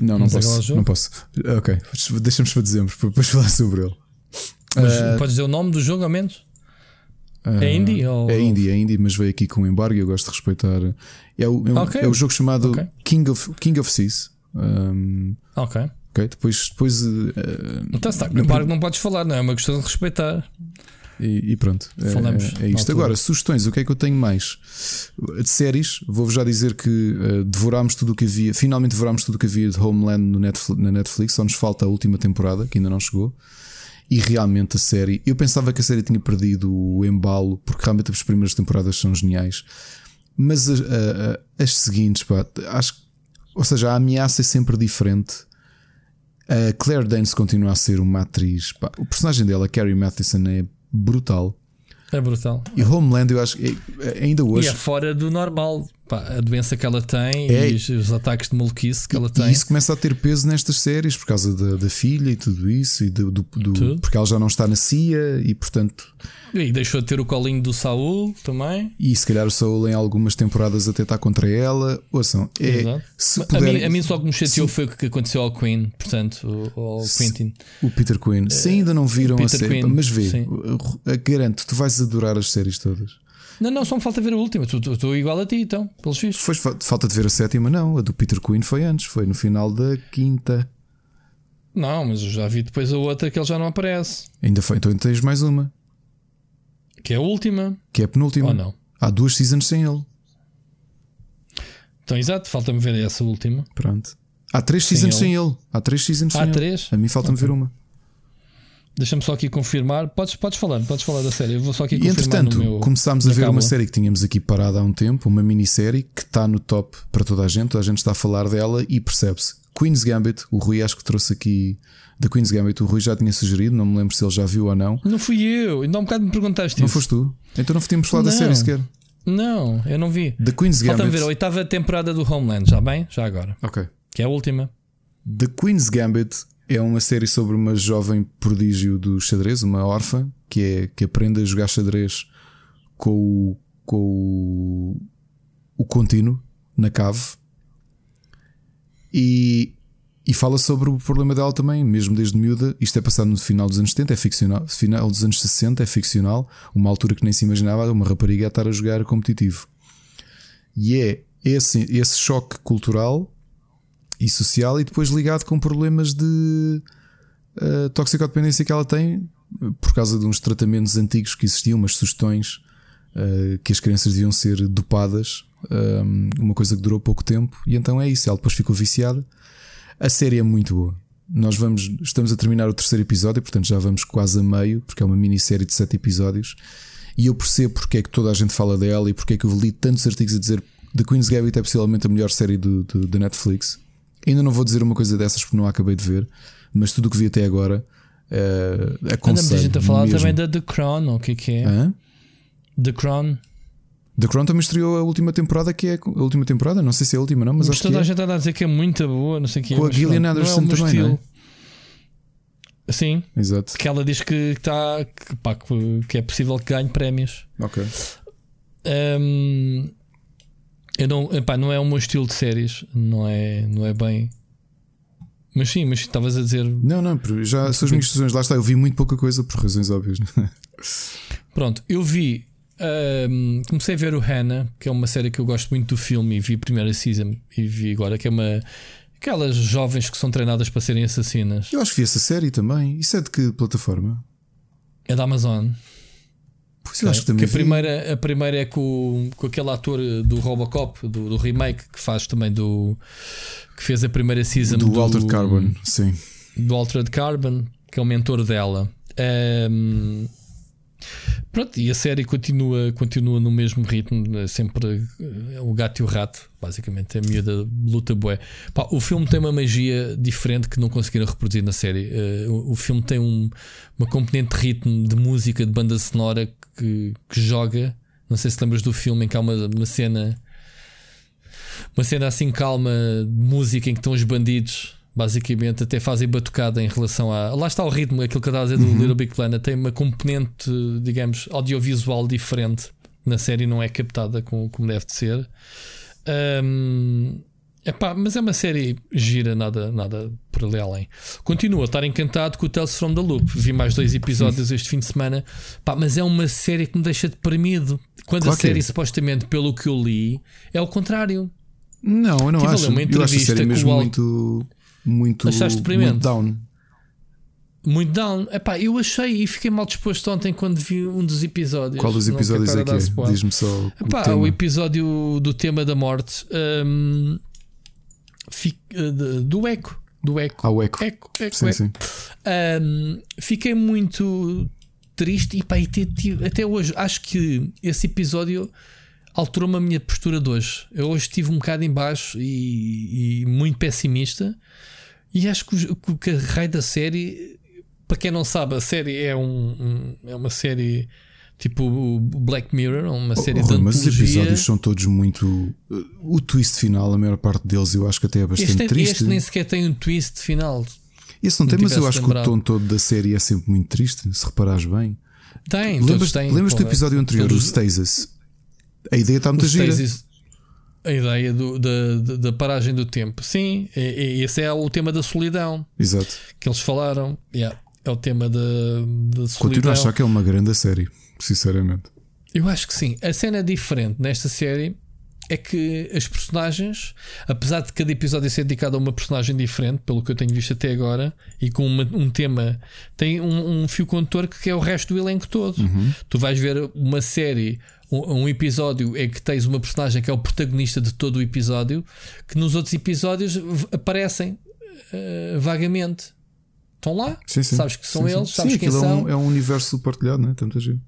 Não, não posso. Não posso. Ok, deixamos para dezembro, para depois falar sobre ele. Uh, podes dizer o nome do jogo ao menos? é indie? Ou... É indie, é indie, mas veio aqui com embargo e eu gosto de respeitar. É o, é o, okay. é o jogo chamado okay. King, of, King of Seas. Um, ok. Ok, depois. depois uh, então está, embargo não podes falar, não é uma questão de respeitar. E, e pronto, é, é isto. Agora, sugestões, o que é que eu tenho mais? De séries, vou-vos já dizer que uh, devorámos tudo o que havia, finalmente devorámos tudo o que havia de Homeland no Netflix, na Netflix, só nos falta a última temporada, que ainda não chegou. E realmente a série, eu pensava que a série tinha perdido o embalo, porque realmente as primeiras temporadas são geniais, mas a, a, a, as seguintes, pá, acho ou seja, a ameaça é sempre diferente. A Claire Danes continua a ser uma atriz. Pá, o personagem dela, Carrie Matheson, é brutal. É brutal. E Homeland, eu acho que é, ainda hoje. E é fora do normal. Pá, a doença que ela tem é. e os, os, ataques de maluquice que ela tem. E isso começa a ter peso nestas séries por causa da, da filha e tudo isso. E do, do, do porque ela já não está na CIA e, portanto. E deixou de ter o colinho do Saul também. E se calhar o Saul em algumas temporadas até está contra ela. Ouçam, é, se puder, a, mim, a mim só que me chateou foi o que aconteceu ao Queen, portanto, ao Quentin. O Peter Queen. Se ainda não viram a série, Queen, mas vê, garanto, tu vais adorar as séries todas. Não, não, só me falta ver a última. Estou igual a ti, então, pelos fios. Foi, falta de ver a sétima, não. A do Peter Queen foi antes, foi no final da quinta. Não, mas eu já vi depois a outra que ele já não aparece. Ainda foi, então tens mais uma. Que é a última. Que é a penúltima. Ou não? Há duas seasons sem ele. Então, exato, falta-me ver essa última. Pronto. Há três sem seasons ele. sem ele. Há três seasons Há sem três? ele. A mim falta-me okay. ver uma. Deixa-me só aqui confirmar. Podes, podes falar, podes falar da série. Eu vou só aqui confirmar. E entretanto, meu, começámos a ver uma série que tínhamos aqui parada há um tempo, uma minissérie que está no top para toda a gente. Toda a gente está a falar dela e percebe-se. Queen's Gambit, o Rui acho que trouxe aqui da Queen's Gambit, o Rui já tinha sugerido, não me lembro se ele já viu ou não. Não fui eu, ainda há um bocado me perguntaste Não isso. foste tu? Então não tínhamos falado da série sequer. Não, eu não vi. The Queen's Gambit. Falta-me ver a oitava temporada do Homeland, já bem? Já agora. Ok. Que é a última. The Queen's Gambit é uma série sobre uma jovem prodígio do xadrez, uma órfã, que, é, que aprende a jogar xadrez com o, com o, o contínuo na cave. E e fala sobre o problema dela também, mesmo desde miúda. Isto é passado no final dos anos 70, é ficcional. Final dos anos 60 é ficcional. Uma altura que nem se imaginava uma rapariga a estar a jogar competitivo. E é esse, esse choque cultural e social e depois ligado com problemas de uh, toxicodependência que ela tem por causa de uns tratamentos antigos que existiam, umas sugestões uh, que as crianças deviam ser dopadas. Um, uma coisa que durou pouco tempo, e então é isso. Ela depois ficou viciada a série é muito boa. Nós vamos, estamos a terminar o terceiro episódio, portanto já vamos quase a meio, porque é uma minissérie de sete episódios. E eu percebo porque é que toda a gente fala dela e porque é que eu li tantos artigos a dizer The Queen's Gambit é possivelmente a melhor série da Netflix. Ainda não vou dizer uma coisa dessas porque não a acabei de ver, mas tudo o que vi até agora uh, aconselho. Anda, a gente a falar mesmo. também da The Crown, o que é que é? Hã? The Crown. The Crown também estreou a última temporada, que é a última temporada, não sei se é a última, não, mas, mas acho toda que a gente anda a dizer que é muito boa, não sei o que. Com a Gillian Anderson é também, estilo. não é? Sim, exato. Que ela diz que, está, que, pá, que é possível que ganhe prémios. Ok. Um, eu não, epá, não é o meu estilo de séries, não é, não é bem. Mas sim, mas estavas a dizer. Não, não, já são as minhas decisões. Lá está, eu vi muito pouca coisa por razões óbvias. Pronto, eu vi um, comecei a ver o Hannah, que é uma série que eu gosto muito do filme, e vi a primeira season e vi agora, que é uma. Aquelas jovens que são treinadas para serem assassinas. Eu acho que vi essa série também. Isso é de que plataforma? É da Amazon. Pois eu acho que também. a, primeira, a primeira é com, com aquele ator do Robocop, do, do remake, que faz também do. que fez a primeira season do, do Altered Carbon, sim. Do Altered Carbon, que é o mentor dela. Um, Pronto, e a série continua, continua no mesmo ritmo, é sempre é o gato e o rato, basicamente. A miúda luta boé. o filme tem uma magia diferente que não conseguiram reproduzir na série. Uh, o, o, filme tem um, uma componente de ritmo, de música, de banda sonora que, que joga. Não sei se lembras do filme em que há uma, uma cena. Uma cena assim calma de música em que estão os bandidos basicamente até fazem batucada em relação a. Lá está o ritmo, aquilo que eu estava a dizer do uhum. Little Big Planet, tem uma componente, digamos, audiovisual diferente na série, não é captada como, como deve de ser. Um, Epá, mas é uma série gira, nada, nada por ali além. Continuo a estar encantado com o Tales from the Loop. Vi mais dois episódios este fim de semana. Pá, mas é uma série que me deixa deprimido. Quando Claro a série, é. supostamente, pelo que eu li, é o contrário. Não, eu não Tive a acho. ler uma Eu acho a entrevista série com mesmo Al- muito. Muito, Achaste muito down. Muito down. Epá, eu achei e fiquei mal disposto ontem quando vi um dos episódios. Qual dos episódios é que é? Diz-me só. o Epá, tema. o episódio do tema da morte fi- eh, do eco. Do eco. Ah, o eco. Eco, eco, Sim, eco. sim. Um, fiquei muito triste e pá, e te- te- até hoje acho que esse episódio alterou-me a minha postura de hoje. Eu hoje estive um bocado em baixo e, e muito pessimista. E acho que, o- que, que a raio da série, para quem não sabe, a série é, um, um- é uma série tipo o Black Mirror, uma série Oh, de mas os episódios são todos muito. O twist final, a maior parte deles, eu acho que até é bastante Este, triste. este nem sequer tem um twist final. Esse não não tem, mas eu acho que lembrado. o tom todo da série é sempre muito triste, se reparares bem. Tem, todos Lembras, têm. lembras do porra. episódio anterior, Todos- o Stasis? A ideia está muito o gira. stasis, a ideia do- da, da, paragem do tempo. Sim, é- é- esse é o tema da solidão Exato. que eles falaram. Yeah, é o tema da, da solidão. Continuo a achar que é uma grande série, sinceramente. Eu acho que sim. A cena diferente nesta série é que as personagens, apesar de cada episódio ser dedicado a uma personagem diferente, pelo que eu tenho visto até agora, e com uma- um tema, tem um, um fio condutor que é o resto do elenco todo. Tu vais ver uma série, um, um episódio em que tens uma personagem que é o protagonista de todo o episódio, que nos outros episódios aparecem eh, vagamente. Estão lá, Sim, sim. sabes que são Sim, eles, sabes quem são. É um, é um universo partilhado, não é? Tanto agir.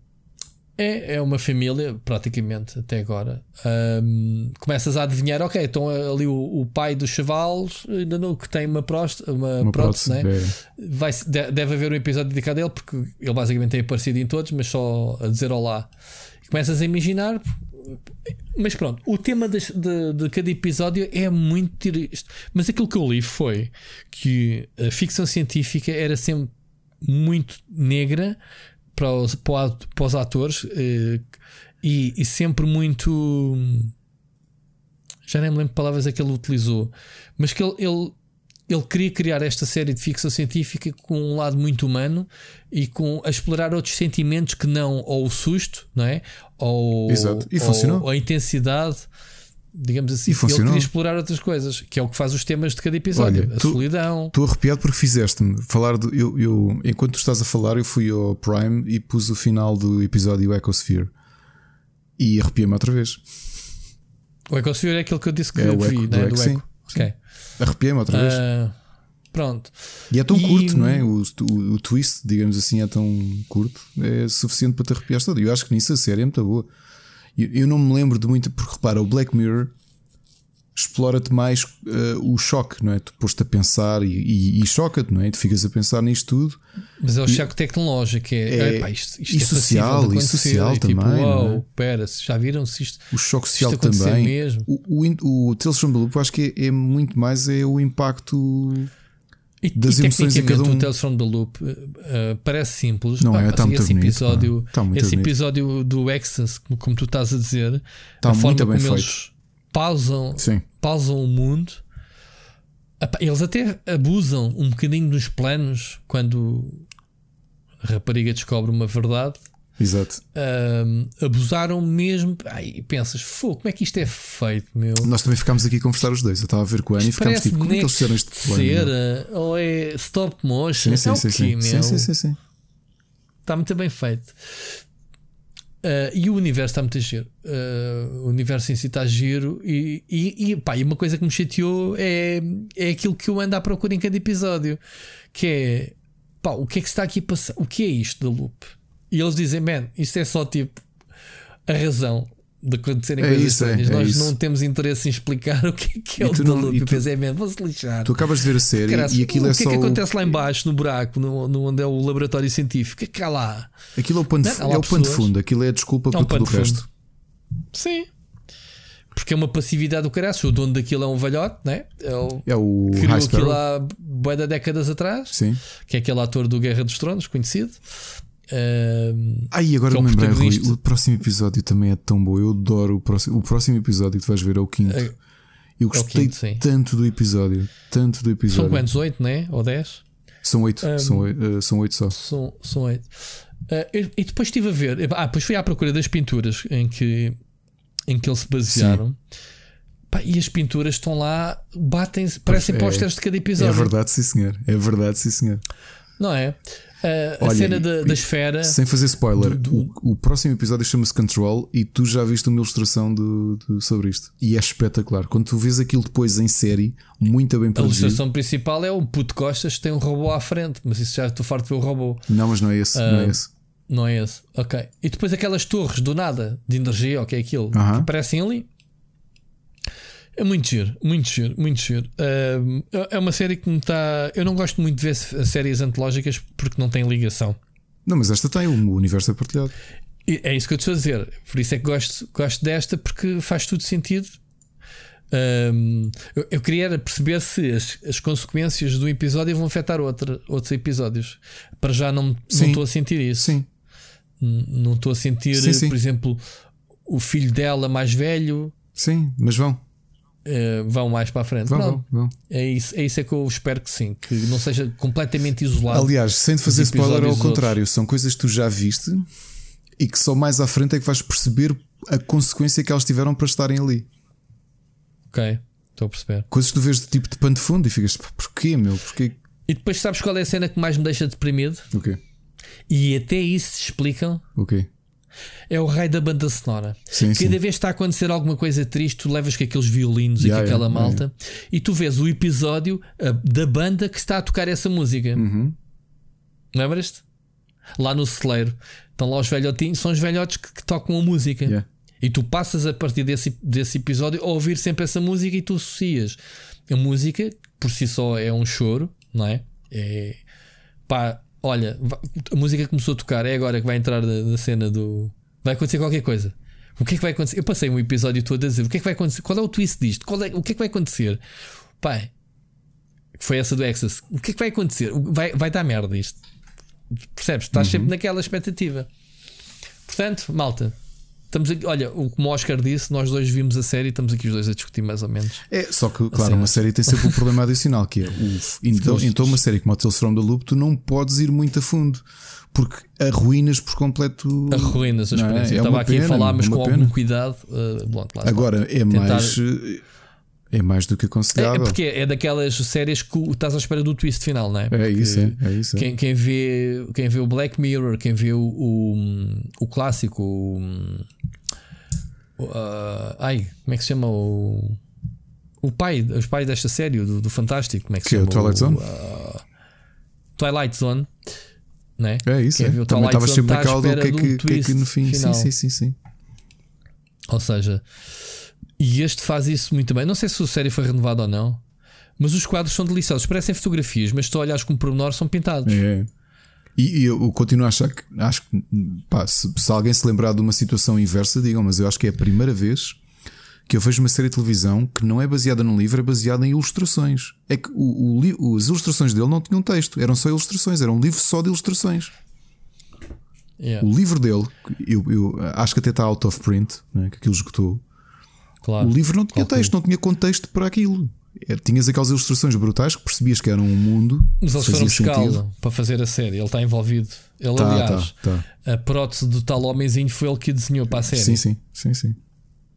É, é uma família, praticamente, até agora. Ahm, começas a adivinhar, ok, então ali o, o pai dos chavalos, ainda não, que tem uma, próstata, uma, Uma prótese, prótese. né? é. Vai, de- deve haver um episódio dedicado a ele, porque ele basicamente tem aparecido em todos, mas só a dizer olá. Começas a imaginar. Mas pronto, o tema das- de, de cada episódio é muito triste. Mas aquilo que eu li foi que a ficção científica era sempre muito negra para os, para os atores eh, e, e sempre muito. Já nem me lembro que palavras é que ele utilizou, mas que ele, ele, ele queria criar esta série de ficção científica com um lado muito humano e com a explorar outros sentimentos que não ou o susto, não é? Ou, Exato. E ou funcionou. a intensidade. Digamos assim, E ele funcionou. queria explorar outras coisas, que é o que faz os temas de cada episódio: Olha, a tu- solidão. Estou arrepiado porque fizeste-me falar do. Eu, eu, enquanto tu estás a falar, eu fui ao Prime e pus o final do episódio Ecosphere e arrepiei-me outra vez. O Ecosphere é aquele que eu disse que É o vi, Eco, do né? Eco, do sim, Eco. Ok. Arrepiei-me outra vez. Ah, pronto. e é tão e- curto, não é? O, o, o twist, digamos assim, é tão curto, é suficiente para te arrepiar todo. Eu acho que nisso a série é muito boa. Eu, eu não me lembro de muito, porque repara, o Black Mirror explora-te mais eh, o choque, não é? Tu pôs-te a pensar e, e, e choca-te, não é? Tu ficas a pensar nisto tudo. Mas é o choque tecnológico. É, É- epá, isto, isto e é social, e social E tipo, também, não é? pera, já viram se isto. O choque social isto também. mesmo. O, o, o Tales from the Loop, acho que é, é muito mais é o impacto. E, Das e emoções em cada um. o Tales from the Loop eh, parece simples. Não Pá, é? Está muito esse bonito, episódio, pá. Está muito esse bonito. episódio do Extras, como, tu estás a dizer, Está muito bem eles pausam, Sim. pausam o mundo. Eles até abusam um bocadinho dos planos quando a rapariga descobre uma verdade. Exato. Ahm, abusaram mesmo. Ai, pensas, Fô, como é que isto é feito, meu? Nós também ficámos aqui a conversar os dois. Eu estava a ver com a Ana e ficámos tipo, como é que eles fizeram plano, meu? cera ou é stop motion? Sim, sim, é o sim, sim, sim, sim, sim. Está muito bem feito. Ah, e o universo está muito giro. Ah, o universo em si está giro. E, e, e, pá, e uma coisa que me chateou é, é aquilo que eu ando à procura em cada episódio: que é pá, o que é que está aqui a passar? O que é isto da loop? E eles dizem, man, isto é só tipo a razão de acontecerem É coisas isso, é, estranhas. é Nós isso. não temos interesse em explicar o que é, que é o tu da não- loop. tu- pensei, man, vou-se lixar. Tu acabas de ver a série Caraças, e aquilo o é que só. é que o- acontece lá embaixo no buraco, no, no onde é o laboratório científico? O que é que lá? Aquilo é o pano, de- é o pano de fundo, aquilo é a desculpa É para tudo o resto. Sim. Porque é uma passividade do caralho. O dono daquilo é um velhote, né? É o É o criou High aquilo há de décadas atrás, Sim. que é aquele ator do Guerra dos Tronos, conhecido. Ahm, Ai, agora é me lembrei, Rui, o próximo episódio também é tão bom. Eu adoro o próximo, o próximo episódio que tu vais ver é o quinto. É. Eu gostei quinto, tanto do episódio. Tanto do episódio. São quantos? 8, né? Ou 10? São 8. Um, são, uh, são 8 só. São, são 8. Uh, e, depois estive a ver. Ah, depois fui à procura das pinturas em que, em que eles se basearam. Pá, e as pinturas estão lá, batem-se, parecem É- pósteres de cada É episódio. verdade, sim, senhor. É verdade, sim, senhor. Não é? Uh, a Olha, cena da, da esfera. Sem fazer spoiler, do- do- O, o próximo episódio chama-se Control e tu já viste uma ilustração do, do- sobre isto. E é espetacular. Quando tu vês aquilo depois em série, muito bem A produzido. ilustração principal é um puto de costas que tem um robô à frente, mas isso já estou farto de ver o robô. Não, mas não é esse. não é Ah, esse. Não é esse? Ok. E depois aquelas torres do nada de energia, o que é aquilo? Aham. Que aparecem ali. É muito giro, muito giro, muito giro. Ahm, é uma série que me está. Eu não gosto muito de ver séries antológicas porque não tem ligação. Não, mas esta tem, o universo é partilhado. E é isso que eu te estou a dizer. Por isso é que gosto, gosto desta porque faz tudo sentido. Ahm, eu, eu queria perceber se as, as consequências do episódio vão afetar outra, outros episódios. Para já não não estou a sentir isso. Sim. Não estou a sentir, Sim, sim. por exemplo, o filho dela mais velho Sim, mas vão. Eh, vão mais para a frente. Vão, Pronto, vão, vão. É isso, é isso é que eu espero que sim, que não seja completamente isolado. Aliás, sem te fazer spoiler, ao contrário, são coisas que tu já viste e que só mais à frente é que vais perceber a consequência que elas tiveram para estarem ali. Ok, estou a perceber. Coisas que tu vês de tipo de pano de fundo e ficas, "Pá, porquê, meu? Porquê? E depois sabes qual é a cena que mais me deixa deprimido? O quê? E até isso explicam. O quê? É o raio da banda sonora. Sim, sim. Cada vez que está a acontecer alguma coisa triste, tu levas com aqueles violinos e Yeah, com aquela yeah, malta e tu vês o episódio ah, da banda que está a tocar essa música. Uhum. Lembras-te? Lá no celeiro estão lá os velhotinhos, são os velhotes que, que tocam a música. Yeah. E tu passas a partir desse, desse episódio a ouvir sempre essa música e tu associas. A música, por si só, é um choro, não é? É pá, olha, a música começou a tocar, é agora que vai entrar da cena do. Vai acontecer qualquer coisa. O que é que vai acontecer? Eu passei um episódio todo a dizer o que é que vai acontecer? Qual é o twist disto? Qual é, o que é que vai acontecer? Pai, foi essa do Access. O que é que vai acontecer? Vai, vai dar merda isto. Percebes? Estás sempre naquela expectativa. Portanto, malta, estamos aqui. Olha, o como o Oscar disse, nós dois vimos a série e estamos aqui os dois a discutir mais ou menos. É, só que, claro, Assim, uma série tem sempre um problema adicional que é o, então, então uma série como o Tales from the Loop, tu não podes ir muito a fundo porque arruínas por completo. Arruínas a é? experiência. É Eu estava aqui pena, a falar, mas com pena. algum cuidado. uh, bom, está. Agora é Tentar- mais é mais do que É, é aconselhável. porque é daquelas séries que o- estás à espera do twist final, não é? É Porque isso, é, é isso. é. Quem, quem, vê, quem vê o Black Mirror, quem vê o, o, o clássico, o, o, ah, ai, como é que se chama o, o pai, os pais desta série, do, do Fantástico, como é que, Que se é o chama? Twilight Zone? ah, Twilight Zone, né? É isso, é. o Também estava sempre está à naquela do que é que, que, é que no fim. final. Sim, sim, sim, sim. Ou seja, e este faz isso muito bem. Não sei se a série foi renovada ou não, mas os quadros são deliciosos. Parecem fotografias, mas se tu olhares com pormenor, são pintados. É. E, e eu continuo a achar que acho que pá, se, se alguém se lembrar de uma situação inversa, digam, mas eu acho que é a primeira vez que eu vejo uma série de televisão que não é baseada num livro, é baseada em ilustrações. É que o, o as ilustrações dele não tinham texto, eram só ilustrações, era um livro só de ilustrações. Yeah, O livro dele, eu, eu acho que até está out of print, né, que aquilo esgotou. Claro. O livro não tinha texto, não tinha contexto para aquilo. Era- tinhas aquelas ilustrações brutais que percebias que eram um mundo. Mas eles foram buscá-lo para fazer a série. Ele está envolvido. Ele, Tá, aliás, tá, tá. a prótese do tal homenzinho foi ele que desenhou para a série. Sim, sim, sim, sim.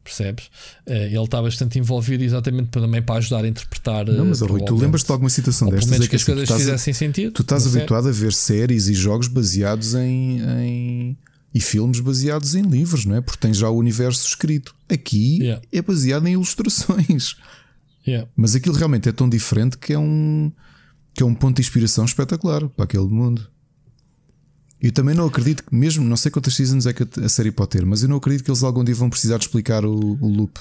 Percebes? Eh, Ele está bastante envolvido exatamente para, também para ajudar a interpretar. Não, mas eh, Rui, tu lembras-te de alguma situação Ou pelo destas? menos É que as tu coisas a- fizessem sentido. Tu estás na série. habituado a ver séries e jogos baseados em, em- e filmes baseados em livros, não é? Porque tens já o universo escrito. Aqui Yeah. é baseado em ilustrações. Yeah. Mas aquilo realmente é tão diferente que é um que é um ponto de inspiração espetacular para aquele mundo. Eu também não acredito que, mesmo, não sei quantas seasons é que a série pode ter, mas eu não acredito que eles algum dia vão precisar de explicar o, o loop,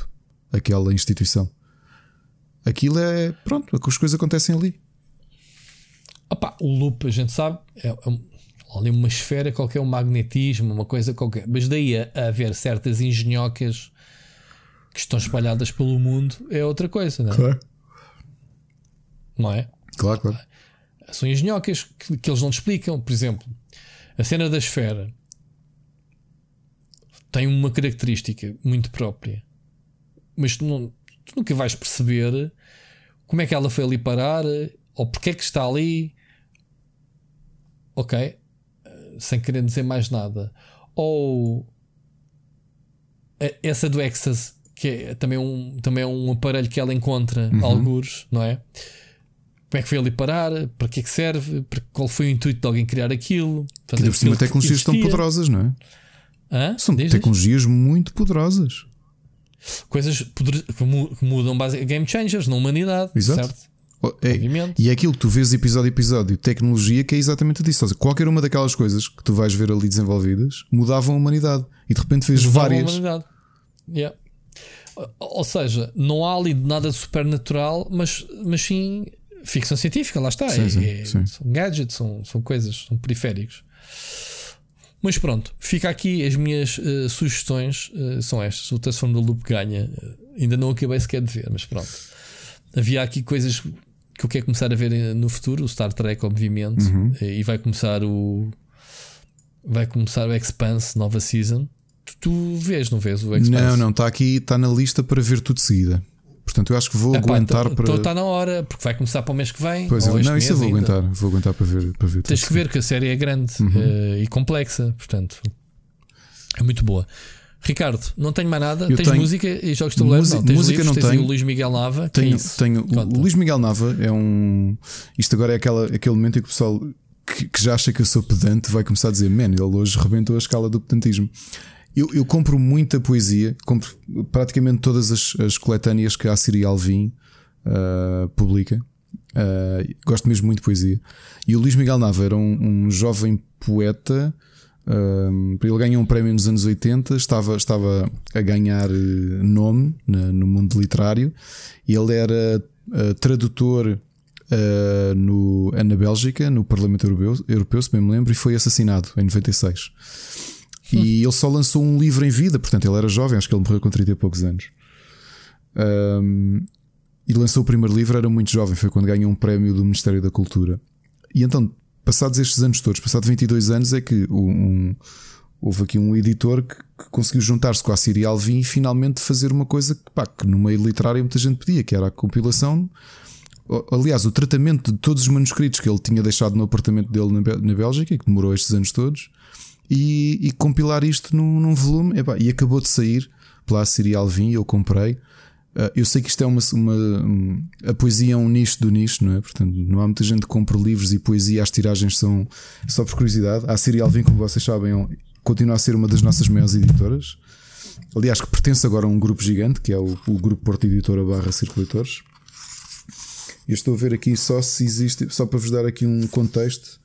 aquela instituição. Aquilo é. Pronto, as coisas acontecem ali. Opa, o loop, a gente sabe, é, é ali uma esfera qualquer, um magnetismo, uma coisa qualquer. Mas daí a, haver certas engenhocas que estão espalhadas pelo mundo é outra coisa, não é? Claro, Não é? claro. claro. São engenhocas que, que eles não te explicam. Por exemplo, a cena da esfera tem uma característica muito própria. Mas tu, não, tu nunca vais perceber como é que ela foi ali parar ou porque é que está ali. Ok, sem querer dizer mais nada. Ou essa do Exas, que é também um, também é um aparelho que ela encontra uhum. alguns, não é? Como é que foi ali parar? Para que é que serve? Qual foi o intuito de alguém criar aquilo? Fazer cima tecnologias tão poderosas, não é? Hã? São Diz tecnologias muito poderosas. Coisas que mudam base game changers na humanidade, Exato. certo? Oh, é, e é aquilo que tu vês episódio a episódio, tecnologia, que é exatamente disso. Seja, qualquer uma daquelas coisas que tu vais ver ali desenvolvidas mudavam a humanidade e de repente fez mudavam várias. A humanidade. Yeah. Ou seja, não há ali nada de supernatural, mas, mas sim ficção científica, lá está. Sim, é, sim, é, sim. São gadgets, são, são coisas, são periféricos. Mas pronto, fica aqui as minhas uh, sugestões uh, são estas. O Transform da Loop ganha. Uh, ainda não acabei sequer de ver, mas pronto. Havia aqui coisas que eu quero começar a ver no futuro, o Star Trek, obviamente, uhum. e vai começar o vai começar o Expanse, nova season. Tu, tu vês, não vês o Expanse? Não, não, está aqui, está na lista para ver tudo de seguida. Portanto, eu acho que vou Epá, aguentar então, para. Então está na hora, porque vai começar para o mês que vem. Pois é, não, isso eu vou ainda. aguentar, vou aguentar para ver. Para ver Tens que ver que a série é grande uhum. uh, e complexa, portanto, é muito boa. Ricardo, não tenho mais nada. Eu tens tenho... música e jogos de tabuleiro? Não, tens música livros, não tenho. o Luís Miguel Nava. Tenho, é tenho. O Luís Miguel Nava é um. Isto agora é aquela, aquele momento em que o pessoal que, que já acha que eu sou pedante vai começar a dizer: Man, ele hoje rebentou a escala do pedantismo. Eu, eu, compro muita poesia, compro praticamente todas as, as coletâneas que a Siri Alvim uh, publica. Uh, gosto mesmo muito de poesia. E o Luís Miguel Nava era um, um jovem poeta. Uh, ele ganhou um prémio nos anos 80, estava, estava a ganhar eh, nome na, no mundo literário. Ele era tradutor Uh, no, na Bélgica, no Parlamento Europeu, Europeu, se bem me lembro, e foi assassinado em 96. E ele só lançou um livro em vida, portanto ele era jovem, acho que ele morreu com 30 e poucos anos. Um, e lançou o primeiro livro, era muito jovem, foi quando ganhou um prémio do Ministério da Cultura. E então, passados estes anos todos, passados 22 anos, é que um, houve aqui um editor que, que conseguiu juntar-se com a Siri Alvin e finalmente fazer uma coisa que, pá, que no meio literário muita gente pedia, que era a compilação. Aliás, o tratamento de todos os manuscritos que ele tinha deixado no apartamento dele na, na Bélgica, que demorou estes anos todos, e, e compilar isto num, num volume. e acabou de sair pela Serial Vim, eu comprei. Uh, eu sei que isto é uma, uma, A poesia é um nicho do nicho, não é? Portanto, não há muita gente que compra livros e poesia, as tiragens são só por curiosidade. A Serial Vim, como vocês sabem, é continua a ser uma das nossas maiores editoras. Aliás, que pertence agora a um grupo gigante, que é o, o Grupo Porto Editora barra Circulatores. Eu estou a ver aqui só se existe, só para vos dar aqui um contexto.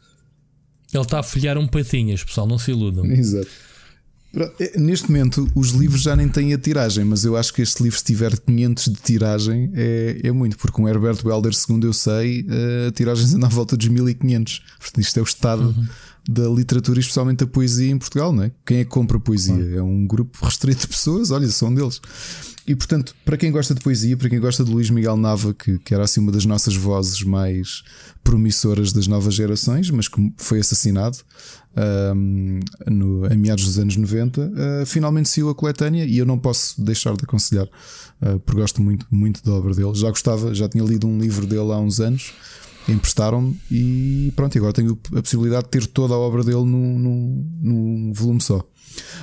Ele está a folhear um patinhas, pessoal, não se iludam. Exato. É, neste momento, os livros já nem têm a tiragem, mas eu acho que este livro, se tiver 500 de tiragem, é, é muito, porque um Herbert Welder, segundo eu sei, a tiragem anda à volta dos 1500. Portanto, isto é o estado uhum. da literatura, especialmente da poesia em Portugal, não é? Quem é que compra poesia? Uhum. É um grupo restrito de pessoas, olha, são deles. E portanto, para quem gosta de poesia, para quem gosta de Luís Miguel Nava, que, que era assim uma das nossas vozes mais promissoras das novas gerações, mas que foi assassinado um, no, em meados dos anos 90, uh, finalmente saiu a coletânea e eu não posso deixar de aconselhar, uh, porque gosto muito, muito da obra dele. Já gostava, já tinha lido um livro dele há uns anos, emprestaram-me e pronto, agora tenho a possibilidade de ter toda a obra dele num, num, num volume só.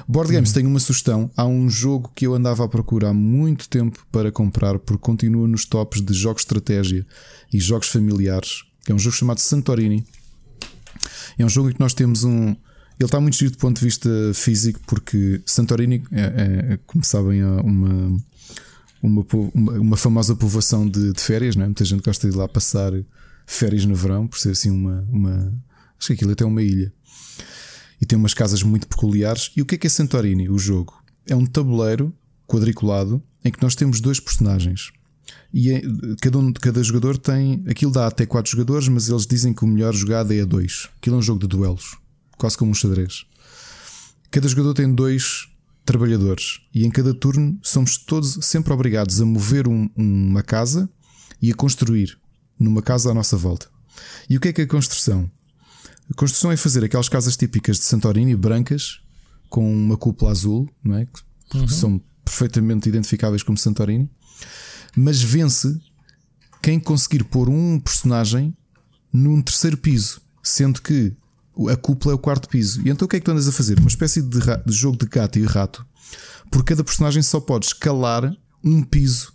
Board Games, tenho uma sugestão. Há um jogo que eu andava à procura há muito tempo para comprar, porque continua nos tops de jogos de estratégia e jogos familiares. É um jogo chamado Santorini. É um jogo em que nós temos um. Ele está muito giro do ponto de vista físico, porque Santorini é, é, como sabem, é uma, uma, uma, famosa povoação de, de férias, não é? muita gente gosta de ir lá passar férias no verão, por ser assim uma. uma acho que aquilo é até uma ilha e tem umas casas muito peculiares. E o que é que é Santorini, o jogo? É um tabuleiro quadriculado em que nós temos dois personagens. E é, cada, um, cada jogador tem. Aquilo dá até quatro jogadores, mas eles dizem que o melhor jogado é a dois. Aquilo é um jogo de duelos, quase como um xadrez. Cada jogador tem dois trabalhadores e em cada turno somos todos sempre obrigados a mover um, uma casa e a construir numa casa à nossa volta. E o que é que é a construção? A construção é fazer aquelas casas típicas de Santorini, brancas, com uma cúpula azul, não é? que uhum. são perfeitamente identificáveis como Santorini. Mas vence quem conseguir pôr um personagem num terceiro piso, sendo que a cúpula é o quarto piso. E então o que é que tu andas a fazer? Uma espécie de, de jogo de gato e rato. Por cada personagem só podes escalar um piso.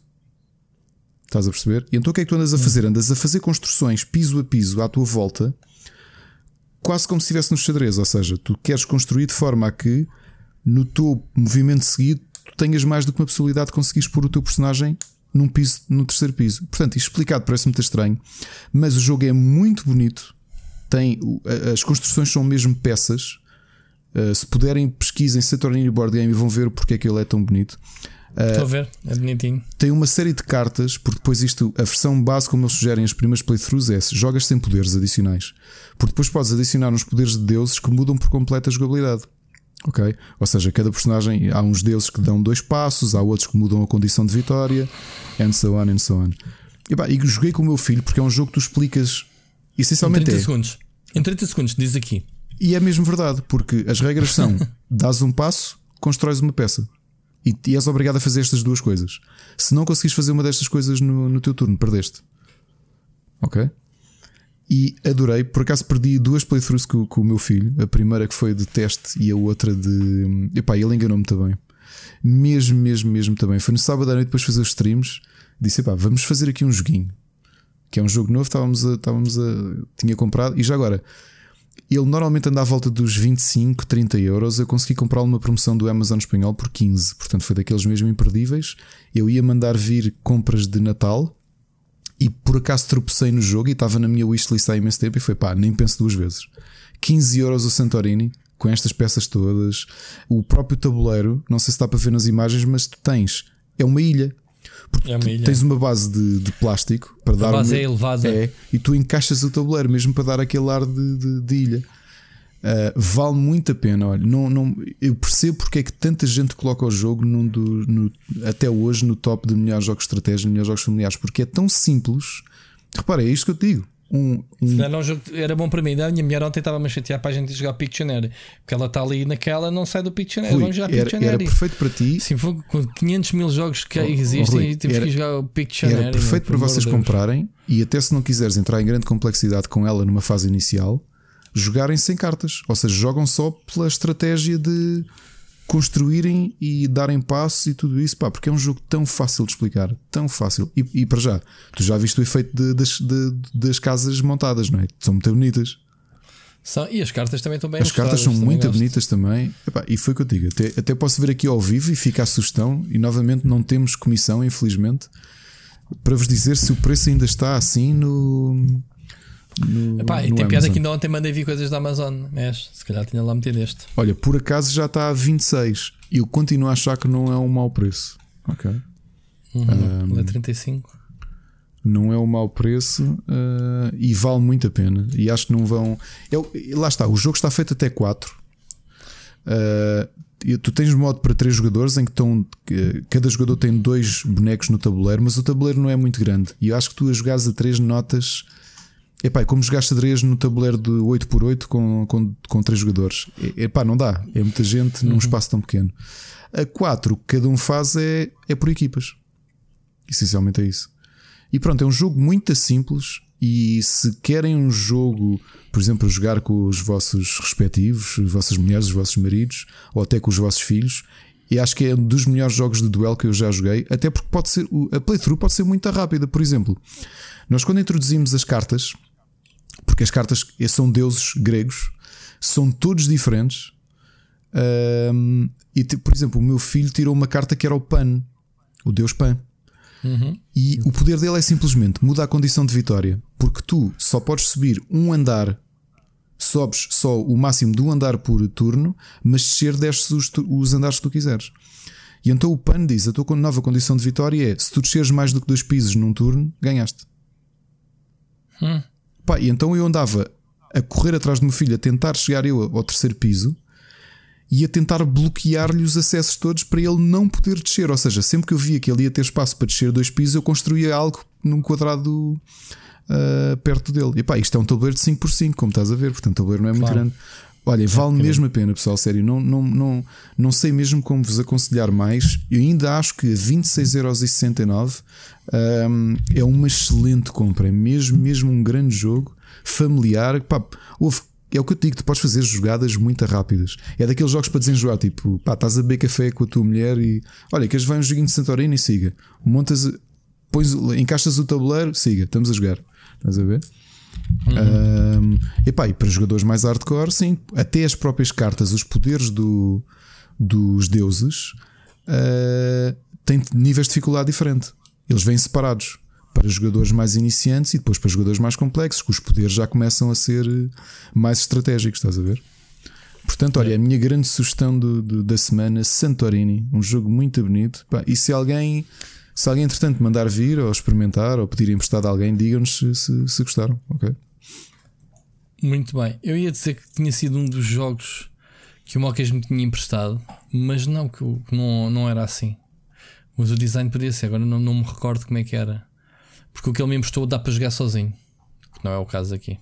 Estás a perceber? E então o que é que tu andas a fazer? Andas a fazer construções piso a piso à tua volta, quase como se estivesse no xadrez. Ou seja, tu queres construir de forma a que no teu movimento seguido tu tenhas mais do que uma possibilidade de conseguires pôr o teu personagem num piso, no terceiro piso. Portanto, isto explicado parece muito estranho, mas o jogo é muito bonito. Tem, as construções são mesmo peças. Uh, se puderem, pesquisem Saturnino Board Game e vão ver porque é que ele é tão bonito. Uh, Estou a ver, é bonitinho. Tem uma série de cartas, porque depois isto, a versão base, como eles sugerem as primeiras playthroughs, é jogas sem poderes adicionais. Porque depois podes adicionar uns poderes de deuses que mudam por completo a jogabilidade. Ok? Ou seja, cada personagem há uns deuses que dão dois passos, há outros que mudam a condição de vitória, and so on, and so on. E, pá, e joguei com o meu filho porque é um jogo que tu explicas essencialmente. Em 30 é, segundos. Em 30 segundos, diz aqui. E é mesmo verdade, porque as regras são: dás um passo, constróis uma peça. E, e és obrigado a fazer estas duas coisas. Se não conseguires fazer uma destas coisas no, no teu turno, perdeste. Ok? e adorei. Por acaso perdi duas playthroughs com, com, o meu filho. A primeira que foi de teste e a outra de. Epá, ele enganou-me também. Mesmo, mesmo, mesmo também. Foi no sábado à noite depois de fazer os streams. Disse: epá, vamos fazer aqui um joguinho. Que é um jogo novo, estávamos a, estávamos a. Tinha comprado. E já agora, ele normalmente anda à volta dos 25, 30 euros. Eu consegui comprar uma promoção do Amazon espanhol por 15. Portanto, foi daqueles mesmo imperdíveis. Eu ia mandar vir compras de Natal e por acaso tropecei no jogo e estava na minha wishlist há imenso tempo e foi pá, nem penso duas vezes. 15 euros o Santorini com estas peças todas, o próprio tabuleiro, não sei se está para ver nas imagens, mas tu tens, é uma ilha. Porque é uma tens uma base de, de plástico para a dar. A base uma, é elevada. É, e tu encaixas o tabuleiro mesmo para dar aquele ar de, de, de ilha. Uh, vale muito a pena. Olha, não, não, eu percebo porque é que tanta gente coloca o jogo num do, no, até hoje no top de melhores jogos de estratégia, melhores jogos familiares, porque é tão simples. Repara, é isto que eu te digo. Um, um... Não, não, era bom para mim. A minha mulher ontem estava-me a chatear para a gente jogar Pictionary, porque ela está ali naquela, não sai do Pictionary. Rui, Vamos jogar era, Pictionary. Era perfeito para ti. Sim, foi com 500 mil jogos que oh, existem Rui, e temos era, que jogar o Pictionary. Era perfeito para vocês Deus. comprarem e até se não quiseres entrar em grande complexidade com ela numa fase inicial jogarem sem cartas. Ou seja, jogam só pela estratégia de construírem e darem passos e tudo isso, pá, porque é um jogo tão fácil de explicar, tão fácil. E, e para já, tu já viste o efeito de, das, de, das casas montadas, não é? São muito bonitas. São, e as cartas também estão bem As cartas são muito gosto. bonitas também. Epá, e foi o que eu digo. Até, até posso ver aqui ao vivo e fica a sugestão. E novamente não temos comissão, infelizmente, para vos dizer se o preço ainda está assim no no, Epá, no tem piada que ainda ontem mandei vir coisas da Amazon, mas se calhar tinha lá metido este. Olha, por acaso já está a 26 e eu continuo a achar que não é um mau preço. Ok. Uhum, um, é 35. Não é um mau preço uh, e vale muito a pena. E acho que não vão. Eu, lá está, o jogo está feito até 4. Uh, tu tens modo para 3 jogadores em que estão. Cada jogador tem dois bonecos no tabuleiro, mas o tabuleiro não é muito grande. E eu acho que tu a jogares a 3 notas Epá, como jogar xadrez no tabuleiro de 8x8 com, com, com 3 jogadores? Epá, não dá. É muita gente num uhum. espaço tão pequeno. A 4, o que cada um faz é, é por equipas. Essencialmente é isso. E pronto, é um jogo muito simples. E se querem um jogo, por exemplo, jogar com os vossos respectivos, as vossas mulheres, os vossos maridos, ou até com os vossos filhos, e acho que é um dos melhores jogos de duelo que eu já joguei, até porque pode ser a playthrough pode ser muito rápida. Por exemplo, nós quando introduzimos as cartas, porque as cartas são deuses gregos, são todos diferentes. Um, e por exemplo, o meu filho tirou uma carta que era o Pan, o deus Pan. Uhum. E o poder dele é simplesmente muda a condição de vitória, porque tu só podes subir um andar, sobes só o máximo de um andar por turno, mas descer desces os, os andares que tu quiseres. E então o PAN diz: a tua nova condição de vitória é se tu desceres mais do que dois pisos num turno, ganhaste. Hum. Pá, e então eu andava a correr atrás do meu filho, a tentar chegar eu ao terceiro piso e a tentar bloquear-lhe os acessos todos para ele não poder descer. Ou seja, sempre que eu via que ele ia ter espaço para descer dois pisos, eu construía algo num quadrado uh, perto dele. E pá, isto é um tabuleiro de 5x5, como estás a ver, portanto o tabuleiro não é muito claro. grande. Olha, vale mesmo a pena, pessoal, sério. Não, não, não, não sei mesmo como vos aconselhar mais. Eu ainda acho que 26,69€ um, é uma excelente compra. É mesmo, mesmo um grande jogo familiar. Pá, houve, é o que eu te digo, tu podes fazer jogadas muito rápidas. É daqueles jogos para desenjoar, tipo, pá, estás a beber café com a tua mulher e olha, queres vai um joguinho de Santorini e siga. Montas, pões, encaixas o tabuleiro, siga, estamos a jogar. Estás a ver? Uhum. Um, epá, e para jogadores mais hardcore, sim, até as próprias cartas, os poderes do, dos deuses uh, têm níveis de dificuldade diferente. Eles vêm separados para jogadores mais iniciantes e depois para jogadores mais complexos, que os poderes já começam a ser mais estratégicos, estás a ver? Portanto, olha, a minha grande sugestão do, do, da semana, Santorini, um jogo muito bonito. e se alguém se alguém, entretanto, mandar vir ou experimentar ou pedir emprestado a alguém, digam-nos se, se, se, gostaram. Ok. Muito bem. Eu ia dizer que tinha sido um dos jogos que o Mocas me tinha emprestado, mas não, que não, não era assim. Mas o design podia ser, agora não, não me recordo como é que era. Porque o que ele me emprestou dá para jogar sozinho, que não é o caso aqui.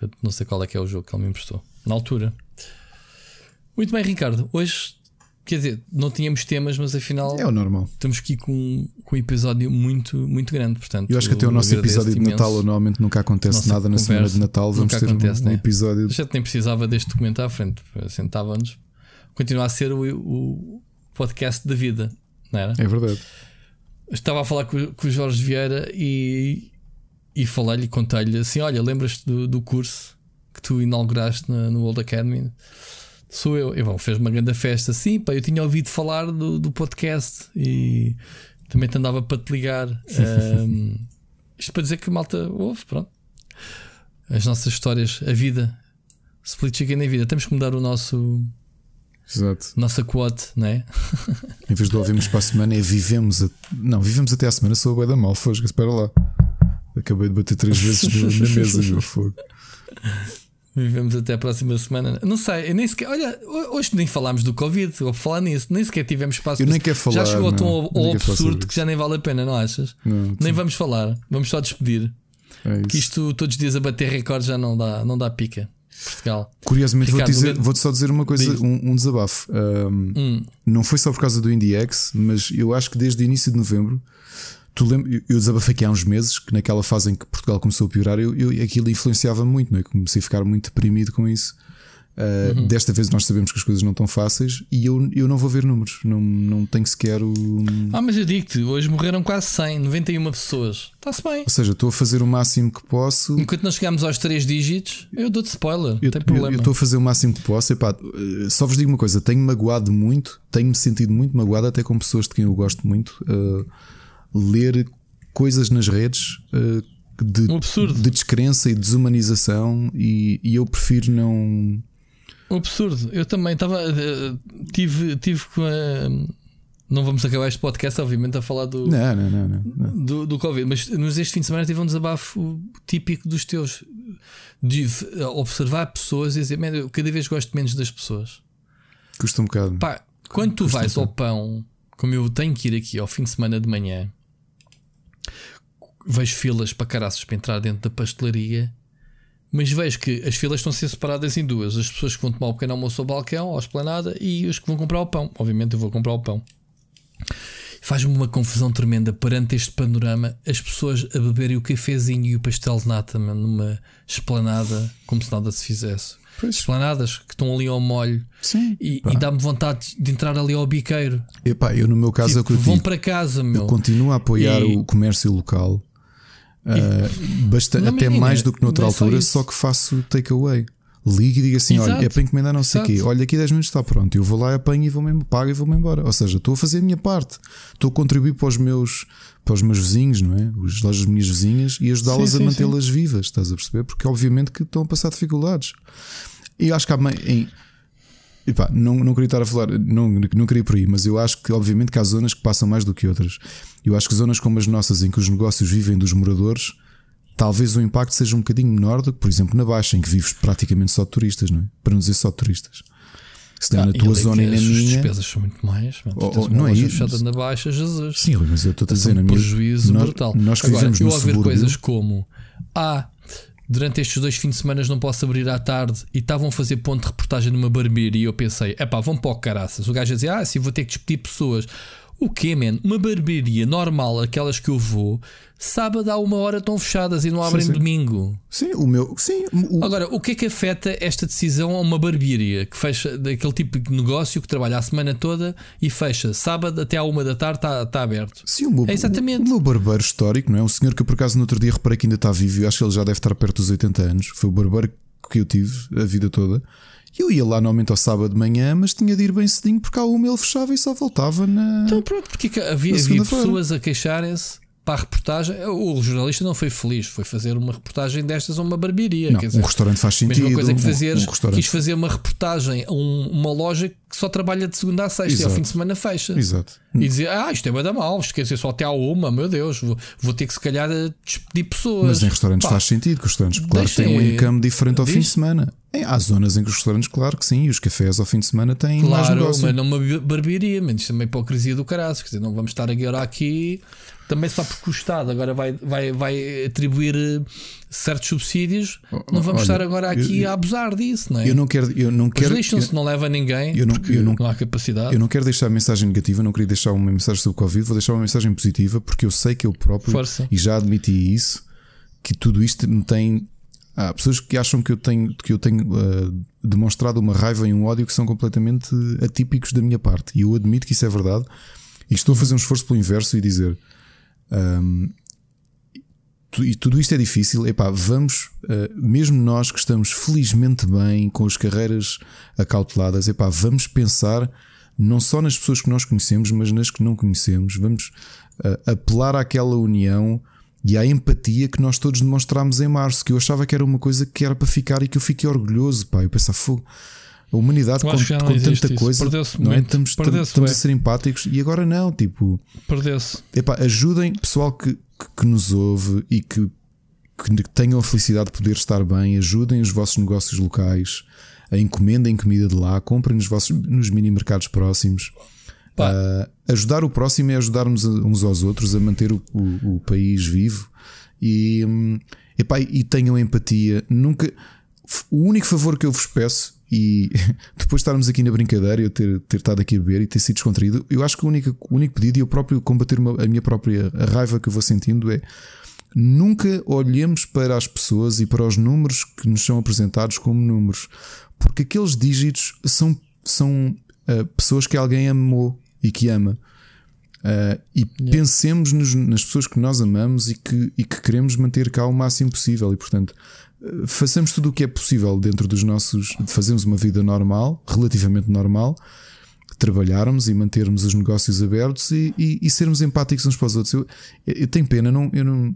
Eu não sei qual é que é o jogo que ele me emprestou. Na altura. Muito bem, Ricardo. Hoje Quer dizer, não tínhamos temas, mas afinal. É o normal. Estamos aqui com, com um episódio muito, muito grande. Portanto, eu acho que até o nosso episódio de Natal, normalmente nunca acontece nada na semana de Natal. Vamos ter acontece, um, né? episódio. Gente nem precisava deste documento à frente. Sentávamos. Continua a ser o, o podcast da vida, não era? É verdade. Estava a falar com, com o Jorge Vieira e, e falei-lhe, contei-lhe assim: olha, lembras-te do, do curso que tu inauguraste na, no Old Academy? Sou eu. E bom, fez uma grande festa. Sim, pá, eu tinha ouvido falar do, do podcast e também te andava para te ligar. um, isto para dizer que a malta ouve, pronto. As nossas histórias, a vida, split chicken na vida. Temos que mudar o nosso. Exato. Nossa quote, não é? em vez de ouvirmos para a semana, é vivemos. A... Não, vivemos até a semana, sou a boia da mal. Fosga, espera lá. Acabei de bater três vezes na mesa, meu fogo. Vivemos até a próxima semana. Não sei, nem sequer. Olha, hoje nem falámos do Covid, vou falar nisso, nem sequer tivemos espaço. Eu nem quero falar. Já chegou ao tom ao absurdo que já nem vale a pena, não achas? Não, nem vamos falar, vamos só despedir. É que isto todos os dias a bater recorde já não dá, não dá pica. Portugal. Curiosamente, vou-te dizer, vou só dizer uma coisa, um, um desabafo. Um, hum. Não foi só por causa do IndieX, mas eu acho que desde o início de novembro Tu lembra, eu desabafei aqui há uns meses que naquela fase em que Portugal começou a piorar, eu, eu aquilo influenciava muito, não é? Comecei a ficar muito deprimido com isso. Uh, uhum. Desta vez nós sabemos que as coisas não estão fáceis e eu, eu não vou ver números, não, não tenho sequer o. Ah, mas eu digo-te, hoje morreram quase 100, 91 pessoas. Está-se bem. Ou seja, estou a fazer o máximo que posso. Enquanto não chegamos aos 3 dígitos, eu dou-te spoiler. Eu, tem problema. Eu estou a fazer o máximo que posso. Epá, eh, só vos digo uma coisa: tenho magoado muito, tenho-me sentido muito magoado, até com pessoas de quem eu gosto muito. Uh, ler coisas nas redes uh, de, um de descrença e desumanização e, e eu prefiro não. Um absurdo. Eu também estava. Uh, tive, tive com a. Não vamos acabar este podcast, obviamente, a falar do, não, não, não, não, do, do Covid, mas, mas este fim de semana tive um desabafo típico dos teus de observar pessoas e dizer: eu cada vez gosto menos das pessoas. Custa um bocado. Pá, quando tu vais um ao pão, como eu tenho que ir aqui ao fim de semana de manhã, vejo filas para caraças para entrar dentro da pastelaria, mas vejo que as filas estão a ser separadas em duas: as pessoas que vão tomar o pequeno almoço ao balcão, ou à esplanada, e os que vão comprar o pão. Obviamente, eu vou comprar o pão. Faz-me uma confusão tremenda perante este panorama as pessoas a beberem o cafezinho e o pastel de nata numa esplanada como se nada se fizesse. Pois. Esplanadas que estão ali ao molho Sim, e, e dá-me vontade de entrar ali ao biqueiro. Epá, eu no meu caso tipo, é tipo, vão para casa, meu. Eu continuo a apoiar e... o comércio local Uh, basta, até imagina, mais do que noutra altura, só, só, que faço takeaway. Ligo e digo assim: Exato. olha, é para encomendar não sei o quê. Olha, aqui 10 minutos está pronto. Eu vou lá, apanho e vou-me pago e vou-me embora. Ou seja, estou a fazer a minha parte. Estou a contribuir para os meus, para os meus vizinhos, não é? As lojas das minhas vizinhas e ajudá-las a mantê-las vivas. Estás a perceber? Porque obviamente que estão a passar dificuldades. E acho que há. Em, Epá, não, não queria estar a falar, não, não queria por aí, mas eu acho que, obviamente, que há zonas que passam mais do que outras. Eu acho que zonas como as nossas, em que os negócios vivem dos moradores, talvez o impacto seja um bocadinho menor do que, por exemplo, na Baixa, em que vives praticamente só de turistas, não é? Para não dizer só de turistas. Se ah, na tua zona e na minha. As despesas são muito mais. oh, oh, não é isso. fechada na Baixa, Jesus. Sim, mas eu estou a dizer, um na prejuízo minha... brutal. Nós, nós que Agora, vivemos eu no a ver coisas como. Ah, durante estes dois fins de semana não posso abrir à tarde e estavam a fazer ponto de reportagem numa barbearia e eu pensei, é pá, vão para o caraças. O gajo a dizer, ah, sim, vou ter que despedir pessoas. O quê, man? Uma barbearia normal, aquelas que eu vou, sábado há uma hora estão fechadas e não abrem sim, sim. domingo. Sim, o meu. Sim, o... Agora, o que é que afeta esta decisão a uma barbearia que fecha daquele tipo de negócio que trabalha a semana toda e fecha sábado até à uma da tarde está, está aberto? Sim, o meu, é exatamente. O, meu barbeiro histórico, não é? Um senhor que por acaso no outro dia reparei que ainda está vivo, eu acho que ele já deve estar perto dos 80 anos. Foi o barbeiro que eu tive a vida toda. Eu ia lá normalmente ao sábado de manhã, mas tinha de ir bem cedinho porque à uma ele fechava e só voltava na. Então pronto, porque havia, havia pessoas a queixarem-se para a reportagem. O jornalista não foi feliz, foi fazer uma reportagem destas a uma barbearia. Não, dizer, um restaurante faz sentido. Mesma coisa que fazer, um, quis fazer uma reportagem a um, uma loja que só trabalha de segunda a sexta Exato. e ao fim de semana fecha. Exato. E dizer, ah, isto é bada mal, isto quer dizer só até à uma, meu Deus, vou, vou ter que se calhar despedir pessoas. Mas em restaurantes Pá, faz sentido, que os restaurantes, claro, têm um income diferente ao diz? fim de semana. Há zonas em que os restaurantes, claro que sim, e os cafés ao fim de semana têm claro, mais negócio. mas não uma barbearia, mas isto é uma hipocrisia do caralho. Quer dizer, não vamos estar a guiar aqui também só porque o Estado agora vai, vai, vai atribuir eh, certos subsídios, não vamos Olha, estar agora aqui eu, a abusar disso, não é? Eu não quero. Eu não quero lixam-se, não leva ninguém, eu não, eu não, não, há capacidade. Eu não quero deixar mensagem negativa, não queria deixar uma mensagem sobre o Covid, vou deixar uma mensagem positiva, porque eu sei que eu próprio, Força. e já admiti isso, que tudo isto me tem. Há pessoas que acham que eu tenho, que eu tenho uh, demonstrado uma raiva e um ódio que são completamente atípicos da minha parte. E eu admito que isso é verdade. E estou a fazer um esforço pelo inverso e dizer um, e tudo isto é difícil. Epá, vamos, uh, mesmo nós que estamos felizmente bem com as carreiras acauteladas, epá, vamos pensar não só nas pessoas que nós conhecemos, mas nas que não conhecemos. Vamos uh, apelar àquela união e à empatia que nós todos demonstrámos em março, que eu achava que era uma coisa que era para ficar e que eu fiquei orgulhoso. Pá, eu pensava, fogo. A humanidade com, com tanta coisa, não é? estamos, estamos a ser empáticos e agora não, tipo, perdeu-se. Ajudem pessoal que, que, que, nos ouve e que, que tenham a felicidade de poder estar bem, ajudem os vossos negócios locais, a encomendem comida de lá, comprem nos vossos nos mini mercados próximos. Uh, ajudar o próximo é ajudarmos uns aos outros a manter o, o, o país vivo e, um, epá, e tenham empatia. Nunca o único favor que eu vos peço e depois de estarmos aqui na brincadeira, eu ter, ter estado aqui a beber e ter sido descontraído, eu acho que o único, o único pedido e eu próprio combater a minha própria a raiva que eu vou sentindo é nunca olhemos para as pessoas e para os números que nos são apresentados como números, porque aqueles dígitos são, são uh, pessoas que alguém amou e que ama. Uh, e yeah. pensemos nos, nas pessoas que nós amamos e que, e que queremos manter cá o máximo possível. E portanto, façamos tudo o que é possível dentro dos nossos. Fazemos uma vida normal, relativamente normal, trabalharmos e mantermos os negócios abertos e, e, e sermos empáticos uns para os outros. Eu, eu tenho pena, não, eu não.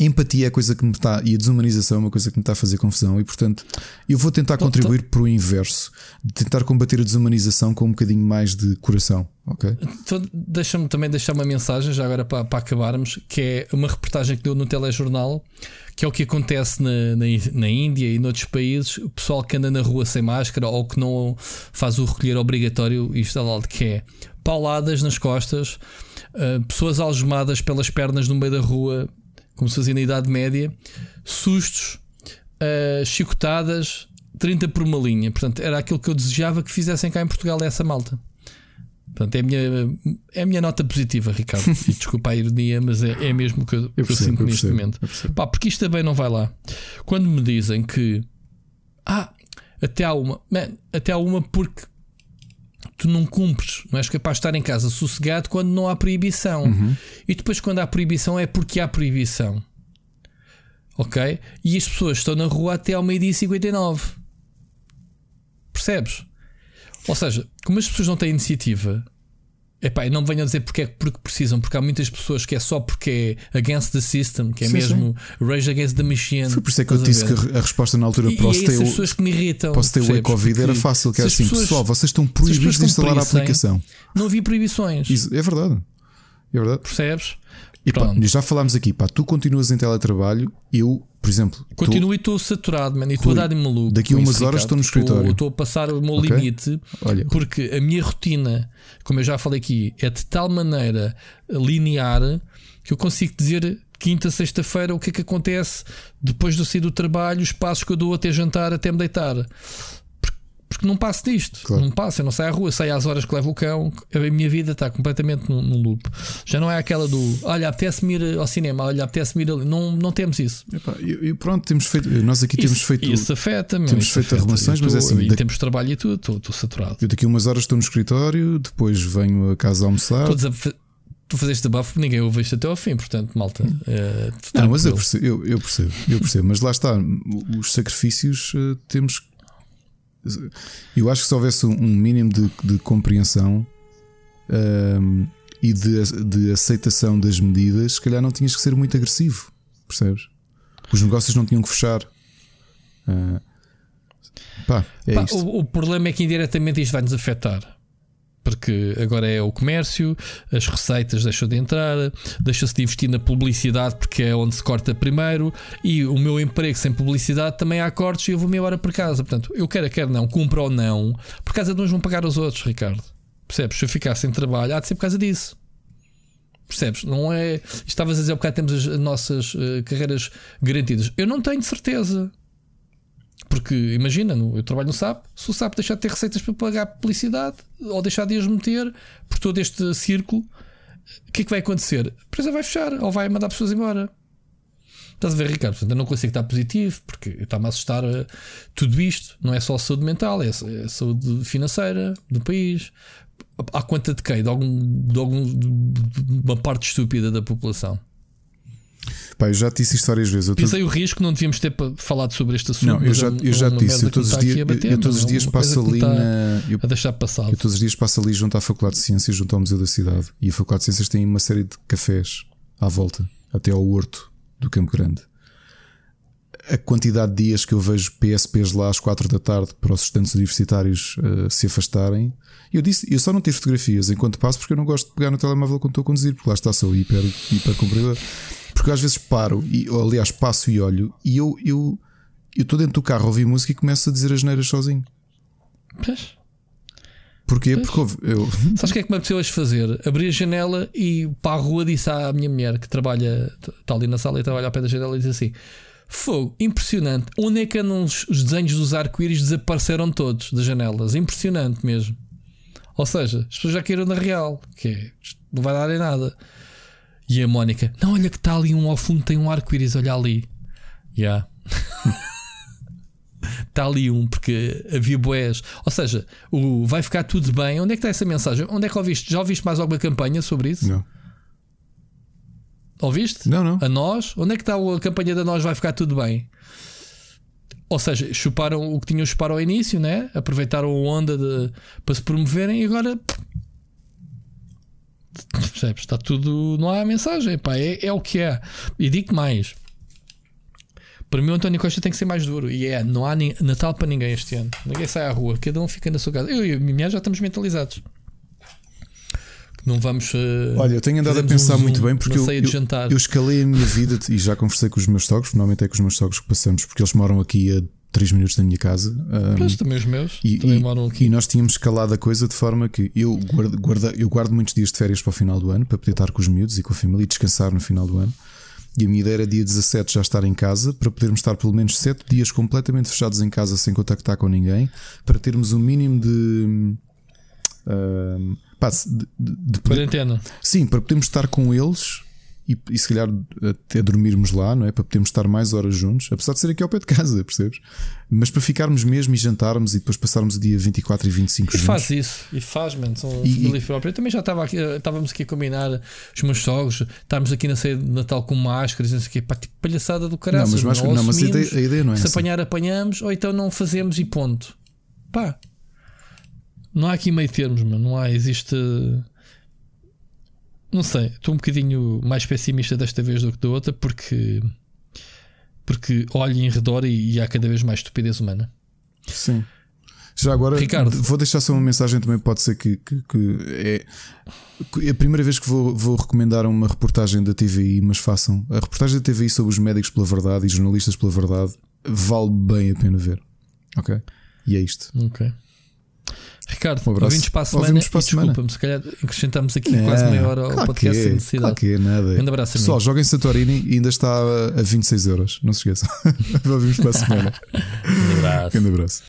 Empatia é a coisa que me está. E a desumanização é uma coisa que me está a fazer confusão. E portanto, eu vou tentar contribuir para o inverso, de tentar combater a desumanização com um bocadinho mais de coração. Ok? Então, deixa-me também deixar uma mensagem, já agora para, para acabarmos, que é uma reportagem que deu no telejornal que é o que acontece na, na, na, Índia e noutros países, o pessoal que anda na rua sem máscara ou que não faz o recolher obrigatório, isto é lá de que é pauladas nas costas, uh, pessoas algemadas pelas pernas no meio da rua, como se fazia na Idade Média, sustos, uh, chicotadas, 30 por uma linha. Portanto, era aquilo que eu desejava que fizessem cá em Portugal, essa malta. Portanto, é a minha, é a minha nota positiva, Ricardo. E desculpa a ironia, mas é, é mesmo o que eu, eu, percebo, eu sinto eu neste momento. Pá, porque isto também não vai lá. Quando me dizem que ah, até há uma, man, até há uma porque tu não cumpres, não és capaz de estar em casa sossegado quando não há proibição. Uhum. E depois, quando há proibição, é porque há proibição. Ok? E as pessoas estão na rua até ao meio-dia 59. Percebes? Ou seja, como as pessoas não têm iniciativa, Epá, não venham dizer porque é porque precisam, porque há muitas pessoas que é só porque é against the system, que é sim, mesmo sim. rage against the machine. Foi por isso é que eu disse que a resposta na altura para o ter pessoas que me irritam. Posso ter o Covid era fácil, que é assim, pessoas, pessoal, vocês estão proibidos de instalar a aplicação. Não havia proibições. Isso, é verdade. É verdade. Percebes? E pá, já falámos aqui, pá, tu continuas em teletrabalho, eu por exemplo. Continuo e estou saturado, mano, e estou a dar de maluco. Daqui a umas horas estou no escritório. Estou a passar o meu okay. limite, Olha. porque a minha rotina, como eu já falei aqui, é de tal maneira linear que eu consigo dizer quinta, sexta-feira, o que é que acontece depois de sair do trabalho, os passos que eu dou até jantar, até me deitar. Porque não passo disto, claro. não passo, eu não saio à rua, saio às horas que levo o cão, a minha vida está completamente num, num loop. Já não é aquela do olha, apetece-me ir ao cinema, olha, apetece-me ir ali. Não, não temos isso. E pronto, temos feito, nós aqui temos isso, feito. Isso afeta, temos isso feito afeta. relações, mas é assim. Em tempos de trabalho e tudo, estou, estou saturado. Eu daqui umas horas estou no escritório, depois venho a casa a almoçar. Todos a tu fazeste abafo, ninguém ouve isto até ao fim, portanto, malta. É, não, mas eu percebo, eu, eu, percebo, eu percebo, mas lá está, os sacrifícios uh, temos eu acho que se houvesse um mínimo de, de compreensão um, e de, de aceitação das medidas, se calhar não tinhas que ser muito agressivo, percebes? Os negócios não tinham que fechar. Uh, pá, é pá, o, o, problema é que indiretamente isto vai nos afetar porque agora é o comércio, as receitas deixam de entrar, deixa-se de investir na publicidade porque é onde se corta primeiro, e o meu emprego sem publicidade também há cortes e eu vou meia hora para casa. Portanto, eu quero, quero não, cumpro ou não, por causa de uns vão pagar os outros, Ricardo. Percebes? Se eu ficar sem trabalho, há de ser por causa disso. Percebes? Não é. Estavas a dizer, um temos as nossas uh, carreiras garantidas. Eu não tenho certeza. Porque imagina, eu trabalho no SAP, se o SAP deixar de ter receitas para pagar publicidade ou deixar de as meter por todo este círculo, o que é que vai acontecer? A empresa vai fechar ou vai mandar pessoas embora. Estás a ver, Ricardo? Portanto, eu não consigo estar positivo porque está-me a assustar uh, tudo isto. Não é só saúde mental, é, é saúde financeira do país. Há quanta de quem? De, algum, de, algum, de uma parte estúpida da população. Pá, eu já te disse isto várias vezes. Eu Pensei tô... o risco não devíamos ter falado sobre este assunto. Não, eu já, eu já te disse. Eu todos os dias, bater, eu todos os dias passo ali na. Eu, a deixar passar. Eu todos os dias passo ali junto à Faculdade de Ciências, junto ao Museu da Cidade. E a Faculdade de Ciências tem uma série de cafés à volta, até ao Horto do Campo Grande. A quantidade de dias que eu vejo PSPs lá às 4 da tarde para os estudantes universitários uh, se afastarem. Eu disse, eu só não tive fotografias enquanto passo porque eu não gosto de pegar no telemóvel quando estou a conduzir, porque lá está só hiper, hiper comprimidor. Porque eu às vezes paro, e, ou, aliás, passo e olho, e eu eu eu estou dentro do carro a ouvir música e começo a dizer as neiras sozinho. Pois. Porquê? Pois. Porque eu. Sabes o que é que me apeteceu hoje fazer? Abri a janela e para a rua disse à minha mulher que trabalha, está ali na sala e trabalha ao pé da janela e disse assim: Fogo, impressionante. Onde é que andam os, os desenhos dos arco-íris desapareceram todos das janelas? Impressionante mesmo. Ou seja, as pessoas já caíram na real, que é, não vai dar em nada. E a Mónica, não, olha que está ali um ao fundo, tem um arco-íris, olha ali. Já. Yeah. Está ali um, porque havia boés. Ou seja, o vai ficar tudo bem. Onde é que está essa mensagem? Onde é que ouviste? Já ouviste mais alguma campanha sobre isso? Não. Ouviste? Não, não. A nós? Onde é que está a campanha da nós vai ficar tudo bem? Ou seja, chuparam o que tinham chupar ao início, né? aproveitaram a onda de, para se promoverem e agora Percebes? Está tudo. Não há mensagem, pá, é, é o que é. E digo mais. Para mim, o António Costa tem que ser mais duro. E é, não há Natal para ninguém este ano. Ninguém sai à rua, cada um fica na sua casa. Eu e a minha já estamos mentalizados. Não vamos. Uh, Olha, eu tenho andado a pensar um muito bem porque eu, eu, eu, escalei a minha vida e já conversei com os meus sogros. Normalmente é com os meus sogros que passamos, porque eles moram aqui a 3 minutos da minha casa. Um, pois, também os meus. E, também moram aqui. E nós tínhamos escalado a coisa de forma que eu guardo, guardo, eu guardo muitos dias de férias para o final do ano para poder estar com os miúdos e com a família e descansar no final do ano. E a minha ideia era dia 17 já estar em casa para podermos estar pelo menos 7 dias completamente fechados em casa sem contactar com ninguém, para termos um mínimo de. Pá, de, de, de quarentena. Sim, para podermos estar com eles e, e se calhar até dormirmos lá, não é? Para podermos estar mais horas juntos, apesar de ser aqui ao pé de casa, percebes? Mas para ficarmos mesmo e jantarmos e depois passarmos o dia 24 e 25 e juntos. faz isso, e faz, mano. São e, e... Eu também já estava aqui, eh, estávamos aqui a combinar os meus sogros, estávamos aqui na ceia de Natal com máscaras, não sei o quê, pá, tipo palhaçada do caralho. Não, mas, máscara, não, mas a, ideia, a ideia não é Se essa. apanhar, apanhamos, ou então não fazemos e ponto. Pá, não há aqui meio termos, mano. Não há, existe não sei, estou um bocadinho mais pessimista desta vez do que da outra porque porque olho em redor e, e há cada vez mais estupidez humana. Sim. Já agora, Ricardo. vou deixar só uma mensagem também. Pode ser que, que, que é, é a primeira vez que vou, vou recomendar uma reportagem da TVI, mas façam a reportagem da TVI sobre os médicos pela verdade e jornalistas pela verdade. Vale bem a pena ver, ok? E é isto. Ok. Ricardo, um ouvimos para a semana. Ouvimos para a semana. Desculpa-me, se calhar acrescentamos aqui é, quase meia hora ao claro podcast é, sem necessidade. Claro que é, nada. Um abraço. Pessoal, joguem Santorini e ainda está a 26 euros. Não se esqueçam. ouvimos para a semana. um abraço. Um abraço.